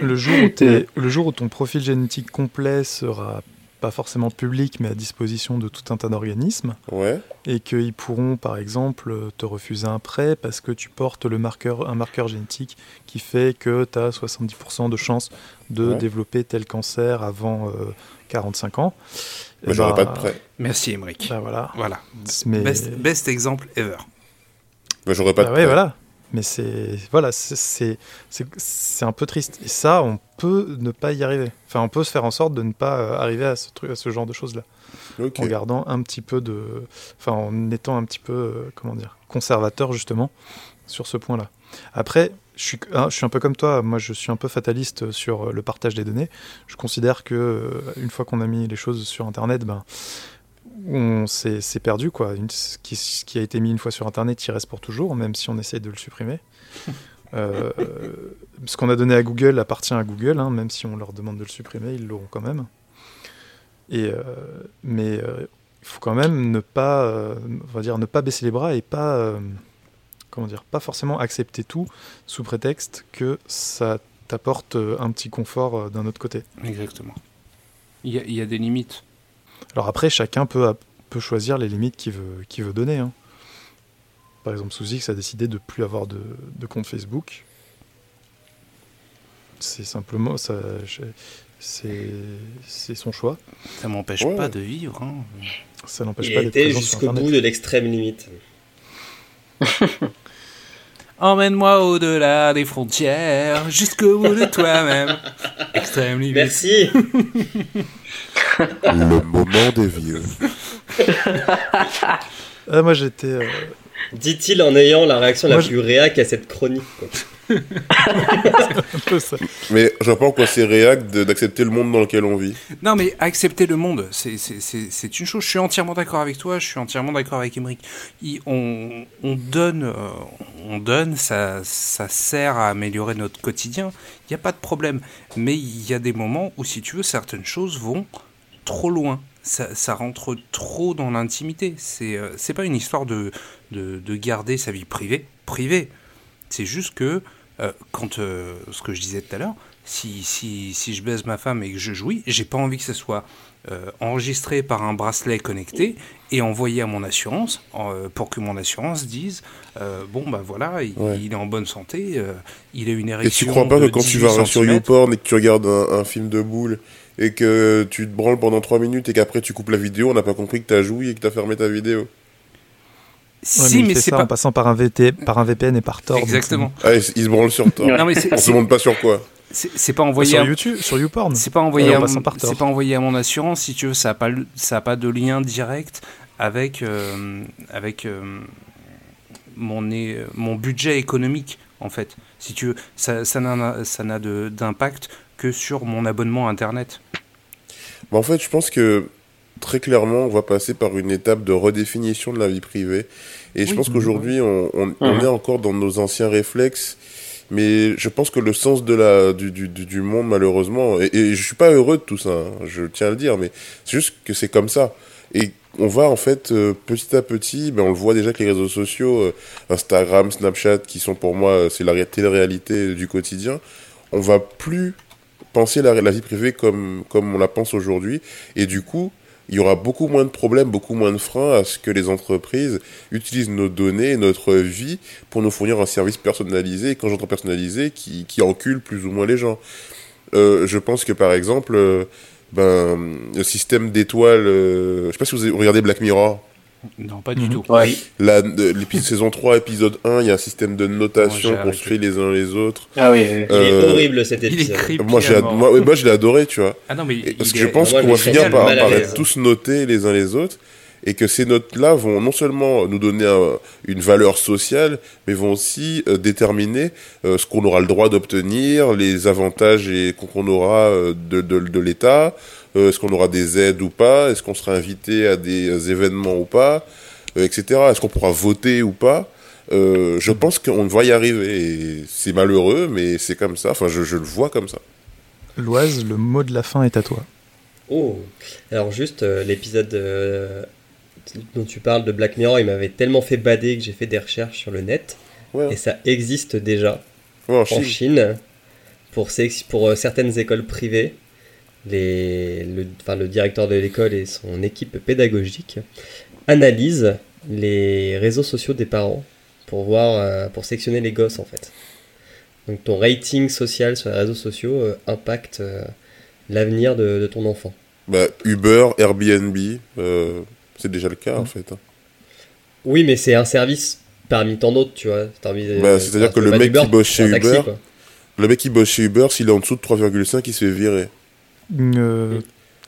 Speaker 2: Le jour, où t'es- le jour où ton profil génétique complet sera pas forcément publiques, mais à disposition de tout un tas d'organismes,
Speaker 4: Ouais.
Speaker 2: et qu'ils pourront, par exemple, te refuser un prêt parce que tu portes le marqueur, un marqueur génétique qui fait que tu as 70% de chances de
Speaker 4: Ouais.
Speaker 2: développer tel cancer avant euh, 45 ans.
Speaker 4: Mais
Speaker 2: Eh
Speaker 4: j'aurais
Speaker 2: ben,
Speaker 4: pas de prêt.
Speaker 3: Merci, Emmerich.
Speaker 2: bah voilà.
Speaker 3: Voilà.
Speaker 2: Mais,
Speaker 3: Best, best exemple ever.
Speaker 4: Mais j'aurais pas
Speaker 2: bah
Speaker 4: de
Speaker 2: ouais,
Speaker 4: prêt.
Speaker 2: voilà. Mais c'est voilà, c'est- un peu triste. Et ça, on peut ne pas y arriver. Enfin, on peut se faire en sorte de ne pas euh, arriver à ce truc, à ce genre de choses là, en gardant un petit peu de, enfin, en étant un petit peu, euh, comment dire, conservateur justement sur ce point-là. Après, je suis, hein, je suis un peu comme toi. Moi, je suis un peu fataliste sur le partage des données. Je considère que euh, une fois qu'on a mis les choses sur Internet, ben on c'est c'est perdu quoi. Une- ce, qui, ce qui a été mis une fois sur Internet, il reste pour toujours, même si on essaye de le supprimer. Euh, ce qu'on a donné à Google appartient à Google, hein, même si on leur demande de le supprimer, ils l'auront quand même. Et euh, mais euh, il faut quand même ne pas, on va dire, ne pas baisser les bras et pas, comment dire, pas forcément accepter tout sous prétexte que ça t'apporte un petit confort d'un autre côté.
Speaker 3: Exactement. Il y a, il y a des limites.
Speaker 2: Alors après, chacun peut, peut choisir les limites qu'il veut, qu'il veut donner. hein. Par exemple, Souzix a décidé de plus avoir de, de compte Facebook. C'est simplement ça. C'est c'est son choix.
Speaker 3: Ça m'empêche
Speaker 4: Ouais.
Speaker 3: pas de vivre. hein.
Speaker 2: Ça n'empêche pas d'être
Speaker 6: été
Speaker 2: présent sur
Speaker 6: jusqu'au bout de l'extrême limite.
Speaker 3: Emmène-moi au-delà des frontières, jusqu'au bout de toi-même. Extrême limite.
Speaker 6: Merci.
Speaker 4: Le moment des vieux.
Speaker 2: Ah, moi j'étais. euh,
Speaker 6: Dit-il en ayant la réaction la
Speaker 2: Moi,
Speaker 6: plus réac à cette chronique. quoi.
Speaker 2: un peu ça.
Speaker 4: Mais en quoi c'est réac de- d'accepter le monde dans lequel on vit.
Speaker 3: Non, mais accepter le monde, c'est- c'est c'est- c'est une chose. Je suis entièrement d'accord avec toi, je suis entièrement d'accord avec Emmerich. On donne, euh, on donne ça, ça sert à améliorer notre quotidien, il n'y a pas de problème. Mais il y a des moments où, si tu veux, certaines choses vont trop loin. Ça, ça rentre trop dans l'intimité. C'est euh, c'est pas une histoire de, de, de garder sa vie privée. Privée. C'est juste que, euh, quand, euh, ce que je disais tout à l'heure, si, si, si je baise ma femme et que je jouis, j'ai pas envie que ce soit enregistré par un bracelet connecté et envoyé à mon assurance pour que mon assurance dise bon bah voilà il,
Speaker 4: Ouais.
Speaker 3: il est en bonne santé il a une
Speaker 4: Et
Speaker 3: érection
Speaker 4: tu crois pas que quand tu
Speaker 3: 18
Speaker 4: vas sur. YouPorn et que tu regardes un, un film de boule et que tu te branles pendant 3 minutes et qu'après tu coupes la vidéo, on n'a pas compris que t'as joui et que t'as fermé ta vidéo.
Speaker 2: Ouais,
Speaker 3: si mais c'est pas
Speaker 2: en passant par un, VT, par un VPN et par Tor. donc
Speaker 3: exactement
Speaker 4: Ah, il, il se branle sur toi.
Speaker 3: non mais
Speaker 4: On se demande pas sur quoi.
Speaker 3: c'est- pas envoyé
Speaker 2: Sur
Speaker 3: à-
Speaker 2: YouTube, sur YouPorn.
Speaker 3: C'est pas envoyé
Speaker 2: Ouais,
Speaker 3: à mon,
Speaker 2: par Tor.
Speaker 3: c'est pas envoyé à mon assurance si tu veux ça a pas le- ça a pas de lien direct avec euh, avec euh, mon é- mon budget économique en fait si tu veux ça ça n'a ça n'a de- d'impact que sur mon abonnement internet
Speaker 4: Bah, en fait, je pense que très clairement, on va passer par une étape de redéfinition de la vie privée. Et je
Speaker 3: Oui.
Speaker 4: pense qu'aujourd'hui, on, on, on est encore dans nos anciens réflexes. Mais je pense que le sens de la, du, du, monde, malheureusement, et, et je suis pas heureux de tout ça, hein, je tiens à le dire, mais c'est juste que c'est comme ça. Et on va en fait euh, petit à petit, ben, on le voit déjà avec les réseaux sociaux, euh, Instagram, Snapchat, qui sont pour moi, euh, c'est la ré- télé-réalité du quotidien. On va plus penser la, vie privée comme, comme on la pense aujourd'hui. Et du coup, il y aura beaucoup moins de problèmes, beaucoup moins de freins à ce que les entreprises utilisent nos données, notre vie, pour nous fournir un service personnalisé. Quand j'entends personnalisé, qui, qui encule plus ou moins les gens. Euh, je pense que par exemple, euh, ben, le système d'étoiles, euh, je sais pas si vous regardé Black Mirror.
Speaker 3: Non pas du
Speaker 2: Mhm.
Speaker 3: tout
Speaker 5: Ouais.
Speaker 4: La, euh, l'épisode saison 3, épisode 1, il y a un système de notation fait les uns les autres.
Speaker 5: Ah oui, oui.
Speaker 6: Il
Speaker 4: Euh,
Speaker 6: est horrible cet
Speaker 3: il est
Speaker 6: épisode.
Speaker 4: Moi, j'ai, ad- moi, je l'ai adoré, tu vois.
Speaker 3: ah non mais
Speaker 4: Et parce
Speaker 3: il
Speaker 4: que je pense qu'on va finir par, être tous notés les uns les autres et que ces notes-là vont non seulement nous donner un- une valeur sociale, mais vont aussi euh, déterminer euh, ce qu'on aura le droit d'obtenir, les avantages et qu'on qu'on aura euh, de, de, de l'État, euh, est-ce qu'on aura des aides ou pas, est-ce qu'on sera invité à des euh, événements ou pas, euh, etc. Est-ce qu'on pourra voter ou pas? Euh, je pense qu'on va y arriver. C'est malheureux, mais c'est comme ça. Enfin, je, je le vois comme ça.
Speaker 2: Loise, le mot de la fin est à toi.
Speaker 6: Oh, alors juste euh, l'épisode euh, dont tu parles de Black Mirror, il m'avait tellement fait bader que j'ai fait des recherches sur le net
Speaker 4: Ouais,
Speaker 6: et ça existe déjà
Speaker 4: ouais, en
Speaker 6: en
Speaker 4: Chine.
Speaker 6: Chine pour, certaines écoles privées. Les, le, enfin, le directeur de l'école et son équipe pédagogique analysent les réseaux sociaux des parents pour voir, euh, pour sectionner les gosses en fait. Donc ton rating social sur les réseaux sociaux euh, impacte euh, l'avenir de, de ton enfant.
Speaker 4: Bah, Uber, Airbnb, c'est déjà le cas en fait. hein.
Speaker 6: Oui, mais c'est un service parmi tant d'autres, tu vois.
Speaker 4: Bah, c'est-à-dire que le mec qui bosse chez Uber. Le mec qui bosse chez Uber, s'il est en dessous de 3,5, il se fait virer.
Speaker 2: Euh,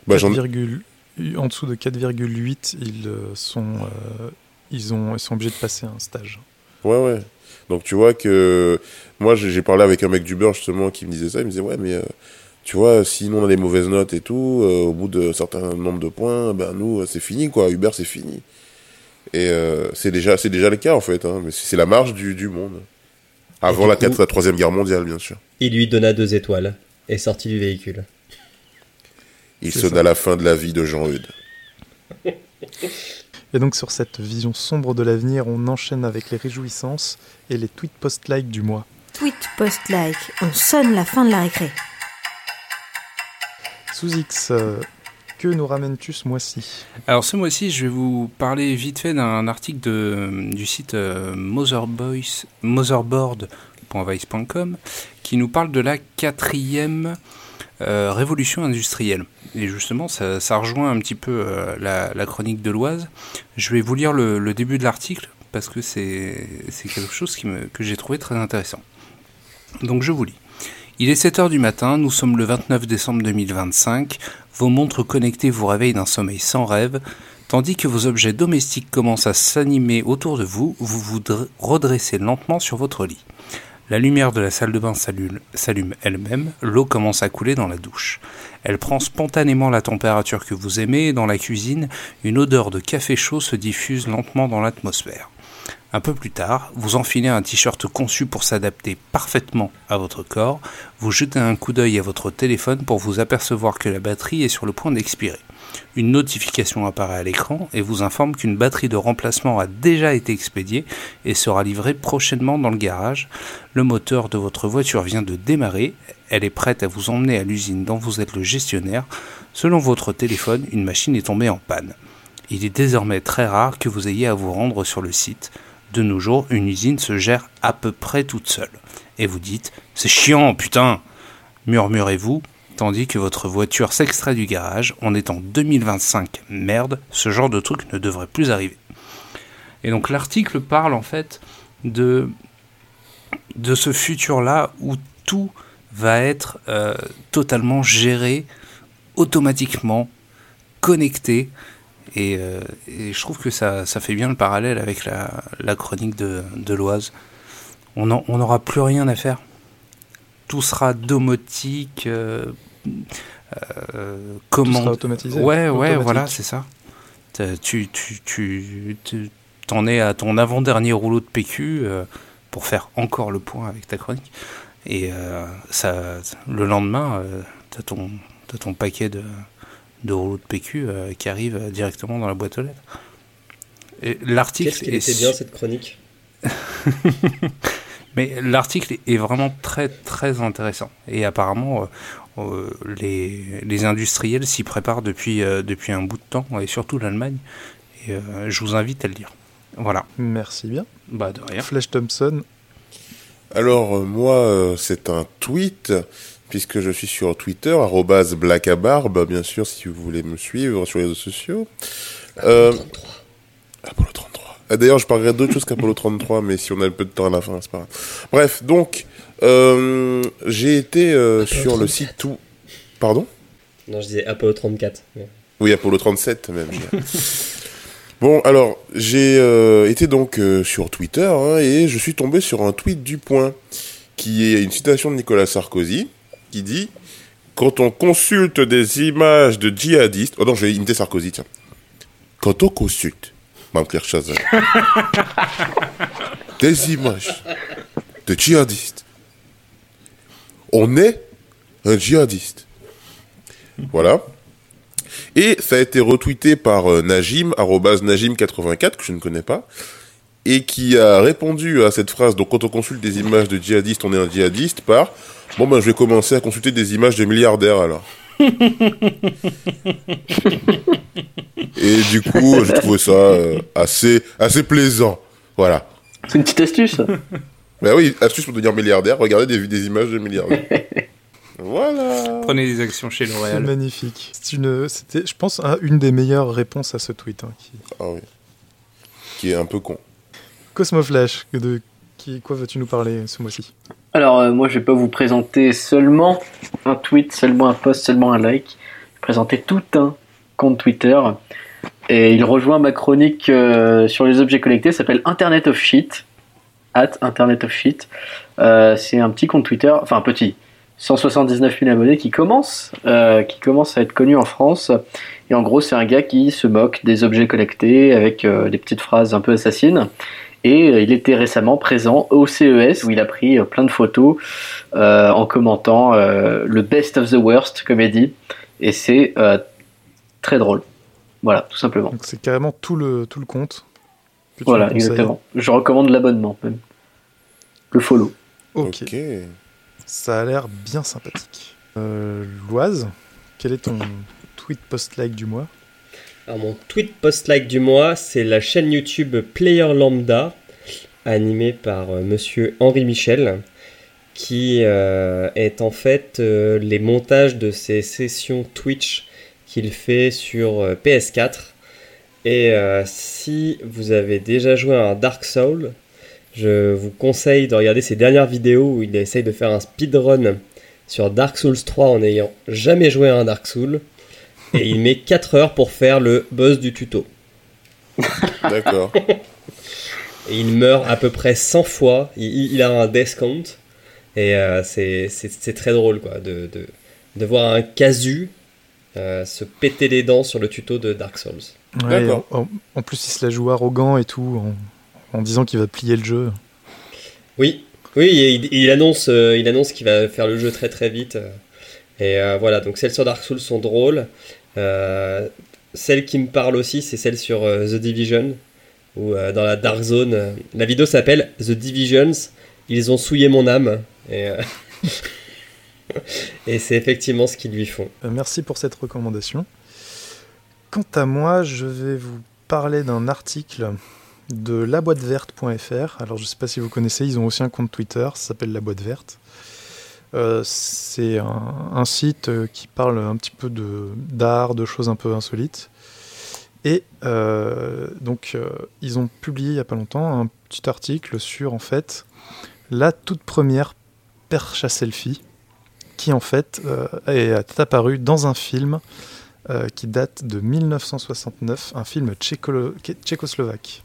Speaker 4: Bah, j'en
Speaker 2: 4,8 en dessous de 4,8, ils euh, sont, euh, ils ont, ils sont obligés de passer un stage.
Speaker 4: Ouais, ouais. Donc tu vois que moi j'ai parlé avec un mec d'Uber justement qui me disait ça. Il me disait ouais, mais euh, tu vois, si nous on a des mauvaises notes et tout, euh, au bout de certain nombre de points, ben nous c'est fini quoi. Uber c'est fini. Et euh, c'est déjà c'est déjà le cas en fait. Hein, mais c'est la marge du, du monde. Avant
Speaker 6: du
Speaker 4: la,
Speaker 6: coup-
Speaker 4: quatre- la troisième guerre mondiale bien sûr.
Speaker 6: Il lui donna deux étoiles et sortit du véhicule.
Speaker 4: Il
Speaker 2: C'est
Speaker 4: sonna la fin de la vie de Jean-Eudes.
Speaker 2: Et donc sur cette vision sombre de l'avenir, on enchaîne avec les réjouissances et les tweets post-like du mois.
Speaker 7: Tweet post-like, on sonne la fin de la récré.
Speaker 2: Sous X, euh, que nous ramènes-tu ce mois-ci?
Speaker 3: Alors ce mois-ci, je vais vous parler vite fait d'un article de, du site euh, Motherboys- motherboard.vice.com qui nous parle de la quatrième euh, révolution industrielle. Et justement, ça, rejoint un petit peu euh, la, chronique de l'Oise. Je vais vous lire le, début de l'article parce que c'est quelque chose qui me, que j'ai trouvé très intéressant. Donc je vous lis. Il est 7 heures du matin, nous sommes le 29 décembre 2025, vos montres connectées vous réveillent d'un sommeil sans rêve, tandis que vos objets domestiques commencent à s'animer autour de vous, vous vous dr- redressez lentement sur votre lit. La lumière de la salle de bain s'allume elle-même, l'eau commence à couler dans la douche. Elle prend spontanément la température que vous aimez et dans la cuisine, une odeur de café chaud se diffuse lentement dans l'atmosphère. Un peu plus tard, vous enfilez un t-shirt conçu pour s'adapter parfaitement à votre corps, vous jetez un coup d'œil à votre téléphone pour vous apercevoir que la batterie est sur le point d'expirer. Une notification apparaît à l'écran et vous informe qu'une batterie de remplacement a déjà été expédiée et sera livrée prochainement dans le garage. Le moteur de votre voiture vient de démarrer, elle est prête à vous emmener à l'usine dont vous êtes le gestionnaire. Selon votre téléphone, une machine est tombée en panne. Il est désormais très rare que vous ayez à vous rendre sur le site. De nos jours, une usine se gère à peu près toute seule. Et vous dites C'est chiant, putain murmurez-vous, tandis que votre voiture s'extrait du garage. On est en 2025. Merde, ce genre de truc ne devrait plus arriver. Et donc l'article parle en fait de, ce futur-là où tout va être euh, totalement géré automatiquement, connecté. Et, euh, je trouve que ça, fait bien le parallèle avec la, chronique de, l'Oise. On n'aura on n'aura plus rien à faire. Tout sera domotique, euh, euh,
Speaker 2: Tout
Speaker 3: comment
Speaker 2: sera automatisé
Speaker 3: Ouais, ouais, voilà, c'est ça. Tu, tu, tu, tu- t'en es à ton avant-dernier rouleau de PQ euh, pour faire encore le point avec ta chronique. Et euh, ça, le lendemain, euh, t'as ton, t'as ton paquet de, de rouleaux de PQ euh, qui arrive directement dans la boîte aux lettres. Et l'article
Speaker 6: Qu'est-ce qu'elle était bien cette chronique?
Speaker 3: Mais l'article est vraiment très très intéressant et apparemment les, les industriels s'y préparent depuis, euh, depuis un bout de temps et surtout l'Allemagne et euh, je vous invite à le lire. Voilà,
Speaker 2: Merci bien.
Speaker 3: bah de rien.
Speaker 2: Flash Thompson,
Speaker 4: Alors, euh, moi, euh, c'est un tweet, puisque je suis sur Twitter, blackabarbe, bien sûr, si vous voulez me suivre sur les réseaux sociaux. Euh,
Speaker 6: 33.
Speaker 4: Apollo 33. Ah, D'ailleurs, je parlerai d'autre chose qu'Apollo 33, mais si on a un peu de temps à la fin, c'est pas grave. Bref, donc, euh, j'ai été euh, sur le
Speaker 6: 34.
Speaker 4: site tout... Pardon?
Speaker 6: Non, je disais Apollo 34. mais-
Speaker 4: Oui, Apollo 37 même. bon, alors, j'ai euh, été donc euh, sur Twitter hein, et je suis tombé sur un tweet du Point qui est une citation de Nicolas Sarkozy qui dit Quand on consulte des images de djihadistes. Oh non, je vais imiter Sarkozy, tiens. Quand on consulte, Mme Claire Chazal, des images de djihadistes, on est un djihadiste. Voilà. Et ça a été retweeté par euh, Najim, arrobase Najim84, que je ne connais pas, et qui a répondu à cette phrase, donc quand on consulte des images de djihadistes, on est un djihadiste, par, bon ben je vais commencer à consulter des images de milliardaires alors. Et du coup, je trouve ça euh, assez, assez plaisant. Voilà.
Speaker 5: C'est une petite astuce.
Speaker 4: Ben oui, astuce pour devenir milliardaire, regardez des, des images de milliardaires. voilà.
Speaker 3: Prenez des actions chez
Speaker 2: C'est
Speaker 3: L'Oréal.
Speaker 2: magnifique. C'est une, c'était, je pense, un- une des meilleures réponses à ce tweet. hein, qui...
Speaker 4: Ah oui. Qui est un peu con.
Speaker 2: Cosmo Flash, que de qui, quoi veux-tu nous parler ce mois-ci?
Speaker 5: Alors, euh, moi, je vais pas vous présenter seulement un tweet, seulement un post, seulement un like. Je vais présenter tout un compte Twitter. Et il rejoint ma chronique euh, sur les objets collectés. Ça s'appelle Internet of Shit. At Internet of Shit. Euh, c'est un petit compte Twitter, enfin petit, 179 000 abonnés qui commence, euh, qui commence à être connu en France. Et en gros, c'est un gars qui se moque des objets collectés avec euh, des petites phrases un peu assassines. Et il était récemment présent au CES où il a pris plein de photos en commentant le best of the worst, comme il dit. Et c'est très drôle. Voilà, tout simplement.
Speaker 2: C'est carrément tout le, tout le compte.
Speaker 5: Voilà, exactement. Je recommande l'abonnement même. Le follow.
Speaker 2: Ok,
Speaker 4: Ok.
Speaker 2: ça a l'air bien sympathique. Euh, Loise, quel est ton tweet post-like du mois?
Speaker 6: Alors, mon tweet post-like du mois, c'est la chaîne YouTube Player Lambda, animée par euh, monsieur Henri Michel, qui euh, est en fait euh, les montages de ses sessions Twitch qu'il fait sur euh, PS4. Et euh, si vous avez déjà joué à un Dark Soul, je vous conseille de regarder ses dernières vidéos où il essaye de faire un speedrun sur Dark Souls 3 en n'ayant jamais joué à un Dark Soul. Et il met 4 heures pour faire le boss du tuto.
Speaker 4: D'accord.
Speaker 6: Et il meurt à peu près 100 fois. Il, a un death count. Et euh, c'est très drôle quoi, de, de, de voir un casu euh, se péter les dents sur le tuto de Dark Souls.
Speaker 2: Ouais, en, en plus, il se la joue arrogant et tout, en, en disant qu'il va plier le jeu.
Speaker 6: Oui, oui, il, il annonce, euh, il annonce qu'il va faire le jeu très très vite. euh, et euh, voilà, donc celles sur Dark Souls sont drôles. Euh, celle qui me parle aussi, c'est celle sur euh, The Division, où euh, dans la Dark Zone, la vidéo s'appelle The Divisions, ils ont souillé mon âme. Et, euh, et c'est effectivement ce qu'ils lui font.
Speaker 2: Euh, merci pour cette recommandation. Quant à moi, je vais vous parler d'un article de laboîteverte.fr. Alors, je ne sais pas si vous connaissez, ils ont aussi un compte Twitter, ça s'appelle La Boîte Verte. Euh, c'est un, site euh, qui parle un petit peu d'art, de, choses un peu insolites. Et donc, ils ont publié il n'y a pas longtemps un petit article sur, en fait, la toute première perche à selfie qui en fait euh, est apparu dans un film euh, qui date de 1969, un film tchécolo- tchécoslovaque.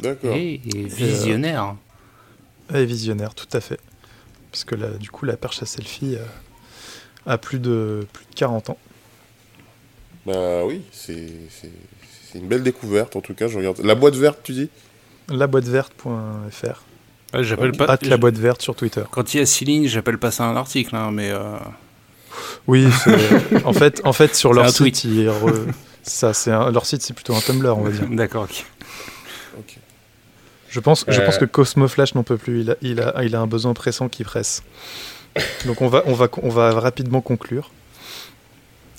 Speaker 4: D'accord.
Speaker 3: Et, et visionnaire.
Speaker 2: Et visionnaire, tout à fait. Parce que là, du coup, la perche à selfie euh, a plus de, plus de 40 ans.
Speaker 4: Bah oui, c'est une belle découverte en tout cas. Je regarde. La boîte verte, tu dis?
Speaker 2: Laboîteverte.fr.
Speaker 3: Ouais, j'appelle pas.
Speaker 2: Hâte la boîte verte sur Twitter.
Speaker 3: Quand il y a six lignes, j'appelle pas ça un article, hein, mais euh,
Speaker 2: Oui, en fait, en fait, sur leur site,
Speaker 3: tweet.
Speaker 2: ils re- ça, c'est un- leur site, c'est plutôt un Tumblr, on va dire.
Speaker 3: d'accord. ok.
Speaker 4: Ok.
Speaker 2: Je pense, je
Speaker 6: Euh.
Speaker 2: pense que Cosmo Flash n'en peut plus. Il a, il, a, il a un besoin pressant qui presse. Donc on va, on, va, on va rapidement conclure.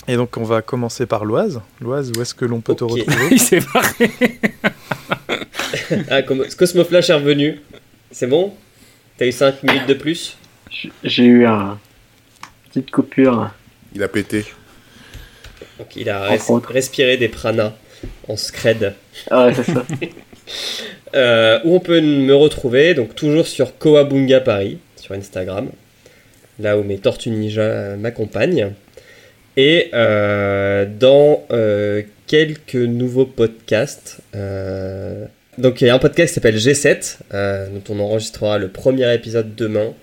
Speaker 2: Et donc on va commencer par Loise. Loise, où est-ce que l'on peut te retrouver?
Speaker 3: Il s'est barré.
Speaker 6: Ah, Cosmoflash est revenu. C'est bon? T'as eu 5 minutes de plus?
Speaker 5: J'ai eu un petite coupure.
Speaker 4: Il a pété.
Speaker 6: Donc il a
Speaker 5: Entre
Speaker 6: res-
Speaker 5: autres.
Speaker 6: respiré des pranas en scred.
Speaker 5: Ah ouais, c'est ça.
Speaker 6: Euh, où on peut me retrouver, donc toujours sur Koabunga Paris, sur Instagram, là où mes tortues ninja m'accompagnent. Et euh, dans euh, quelques nouveaux podcasts. Donc il y a un podcast qui s'appelle G7, euh, dont on enregistrera le premier épisode demain.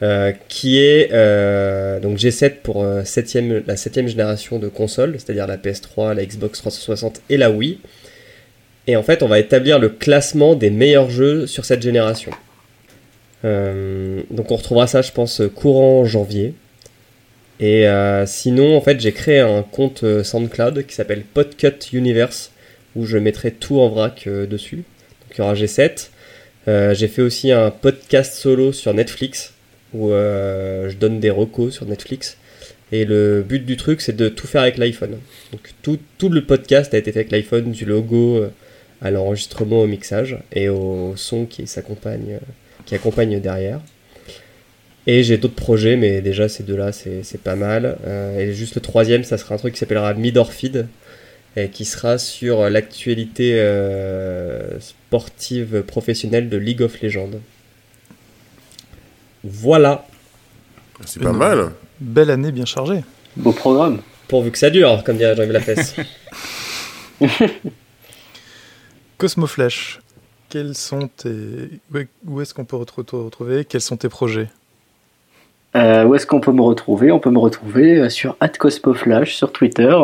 Speaker 6: euh, qui est euh, donc G7 pour septième- la septième génération de consoles, c'est-à-dire la PS3, la Xbox 360 et la Wii. Et en fait, on va établir le classement des meilleurs jeux sur cette génération. Donc on retrouvera ça, je pense, courant janvier. Et sinon, en fait, j'ai créé un compte SoundCloud qui s'appelle Podcut Universe, où je mettrai tout en vrac euh, dessus. Donc il y aura G7. Euh, j'ai fait aussi un podcast solo sur Netflix, où euh, je donne des recos sur Netflix. Et le but du truc, c'est de tout faire avec l'iPhone. Donc tout, tout le podcast a été fait avec l'iPhone, du logo à l'enregistrement, au mixage et au son qui s'accompagne, qui accompagne derrière. Et j'ai d'autres projets, mais déjà ces deux-là, c'est pas mal. Et juste le troisième, ça sera un truc qui s'appellera Midorfeed, et qui sera sur l'actualité euh, sportive professionnelle de League of Legends. Voilà,
Speaker 4: C'est pas mal.
Speaker 2: Belle année bien chargée.
Speaker 5: Beau programme.
Speaker 6: pourvu que ça dure, comme dirait Jean-Yves Lafesse.
Speaker 2: Cosmo Flash, quels sont tes... où est- Où est-ce qu'on peut te retrouver? Quels sont tes projets?
Speaker 5: Euh, où est-ce qu'on peut me retrouver? On peut me retrouver euh, sur @cospoflash sur Twitter,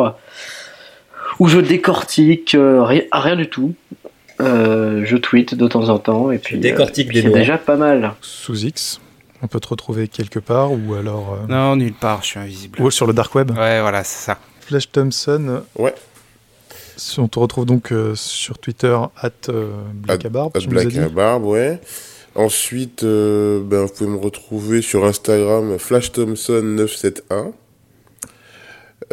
Speaker 5: où je décortique euh, ri- rien du tout. Euh, je tweete de temps en temps et puis,
Speaker 6: décortique
Speaker 5: euh,
Speaker 6: des
Speaker 5: c'est déjà pas mal.
Speaker 2: Sous X On peut te retrouver quelque part ou alors... euh,
Speaker 3: Non, nulle part, je suis invisible.
Speaker 2: Ou sur le dark web
Speaker 3: Ouais, voilà, c'est ça.
Speaker 2: Flash Thompson.
Speaker 4: Ouais.
Speaker 2: On te retrouve donc euh, sur Twitter, at euh, Black à Barbe,
Speaker 4: At
Speaker 2: tu nous as
Speaker 4: Black
Speaker 2: dit.
Speaker 4: à Barbe, ouais. Ensuite, euh, ben, vous pouvez me retrouver sur Instagram Flash Thompson 971.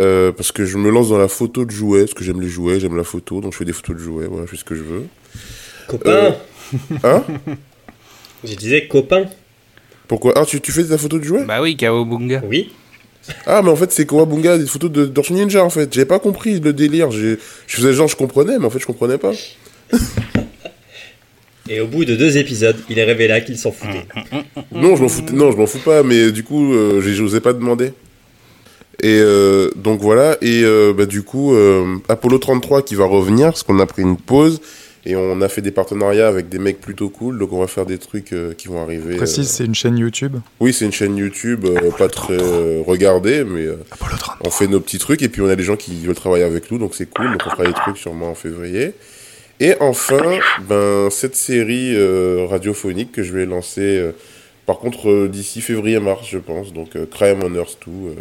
Speaker 4: Euh, parce que je me lance dans la photo de jouets, parce que j'aime les jouets, j'aime la photo, donc je fais des photos de jouets, voilà, je fais ce que je veux.
Speaker 6: copain
Speaker 4: Hein
Speaker 6: Je disais copain.
Speaker 4: Pourquoi Ah, tu, tu fais de la photo de jouets
Speaker 3: Bah oui, Kawabunga.
Speaker 6: Oui.
Speaker 4: Ah, mais en fait, c'est Kawabunga, des photos de Tortue Ninja, en fait. J'avais pas compris le délire. Je faisais genre, je comprenais, mais en fait, je comprenais pas.
Speaker 6: Et au bout de deux épisodes, il est révélé qu'il s'en foutait.
Speaker 4: Non, je m'en fous, non, je m'en fous pas, mais du coup, euh, j'osais pas demander. Et euh, donc voilà, et euh, bah, du coup, euh, Apollo 33 qui va revenir, parce qu'on a pris une pause, et on a fait des partenariats avec des mecs plutôt cool, donc on va faire des trucs qui vont arriver.
Speaker 2: Précise, c'est une chaîne YouTube.
Speaker 4: Oui, c'est une chaîne YouTube, pas très regardée, mais
Speaker 1: Apollo 30.
Speaker 4: on fait nos petits trucs, et puis on a des gens qui veulent travailler avec nous, donc c'est cool, donc on fera des trucs sûrement en février. Et enfin, ben, cette série radiophonique que je vais lancer, par contre, d'ici février-mars, je pense. Donc, Crime on Earth 2.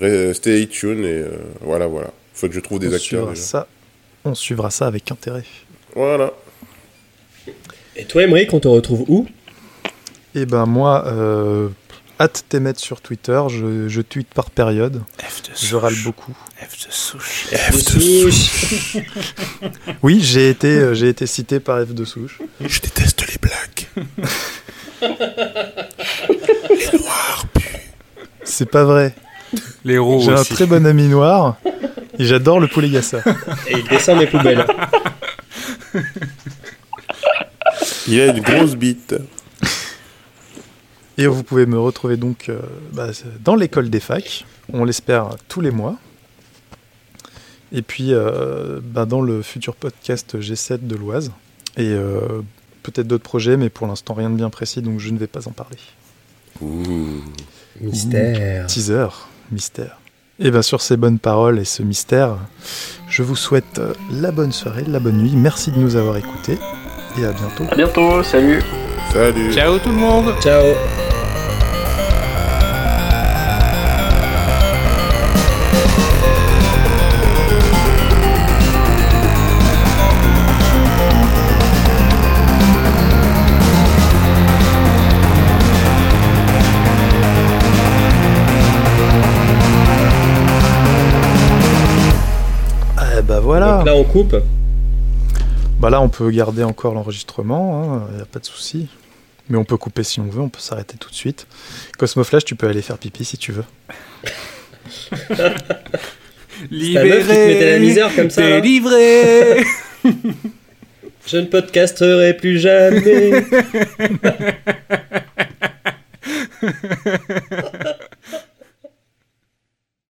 Speaker 4: Re- stay tuned et euh, voilà, voilà. Faut que je trouve des
Speaker 2: on,
Speaker 4: acteurs.
Speaker 2: suivra ça, on suivra ça avec intérêt.
Speaker 4: Voilà.
Speaker 6: Et toi, Emery, on te retrouve où?
Speaker 2: Et ben moi, euh, hâte t'émettre sur Twitter, je, je tweete par période,
Speaker 3: F de
Speaker 2: je râle beaucoup.
Speaker 3: F de souche.
Speaker 6: F de souche.
Speaker 2: Oui, j'ai été, euh, j'ai été cité par F de souche.
Speaker 1: Je déteste les blagues. les noirs puent.
Speaker 2: C'est pas vrai.
Speaker 3: Les roues
Speaker 2: J'ai un
Speaker 3: aussi.
Speaker 2: très bon ami noir et j'adore le poulet gassa.
Speaker 6: Et il descend mes poubelles.
Speaker 4: Il a une grosse bite.
Speaker 2: Et vous pouvez me retrouver donc euh, bah, dans l'école des facs, on l'espère tous les mois. Et puis euh, bah, dans le futur podcast G7 de l'Oise. Et euh, peut-être d'autres projets, mais pour l'instant rien de bien précis, donc je ne vais pas en parler.
Speaker 4: Ouh.
Speaker 6: Mystère.
Speaker 2: Teaser, mystère. Et bien sur ces bonnes paroles et ce mystère, je vous souhaite euh, la bonne soirée, la bonne nuit. Merci de nous avoir écoutés et à bientôt.
Speaker 5: À bientôt, salut.
Speaker 4: Salut.
Speaker 3: Ciao tout le monde
Speaker 6: Ciao.
Speaker 2: Voilà.
Speaker 6: Là, on coupe.
Speaker 2: Bah là, on peut garder encore l'enregistrement, il n'y a pas de souci. Mais on peut couper si on veut, on peut s'arrêter tout de suite. Cosmo Flash, tu peux aller faire pipi si tu veux.
Speaker 6: Mettait la misère comme ça, là
Speaker 3: Délivré
Speaker 6: Je ne podcasterai plus jamais.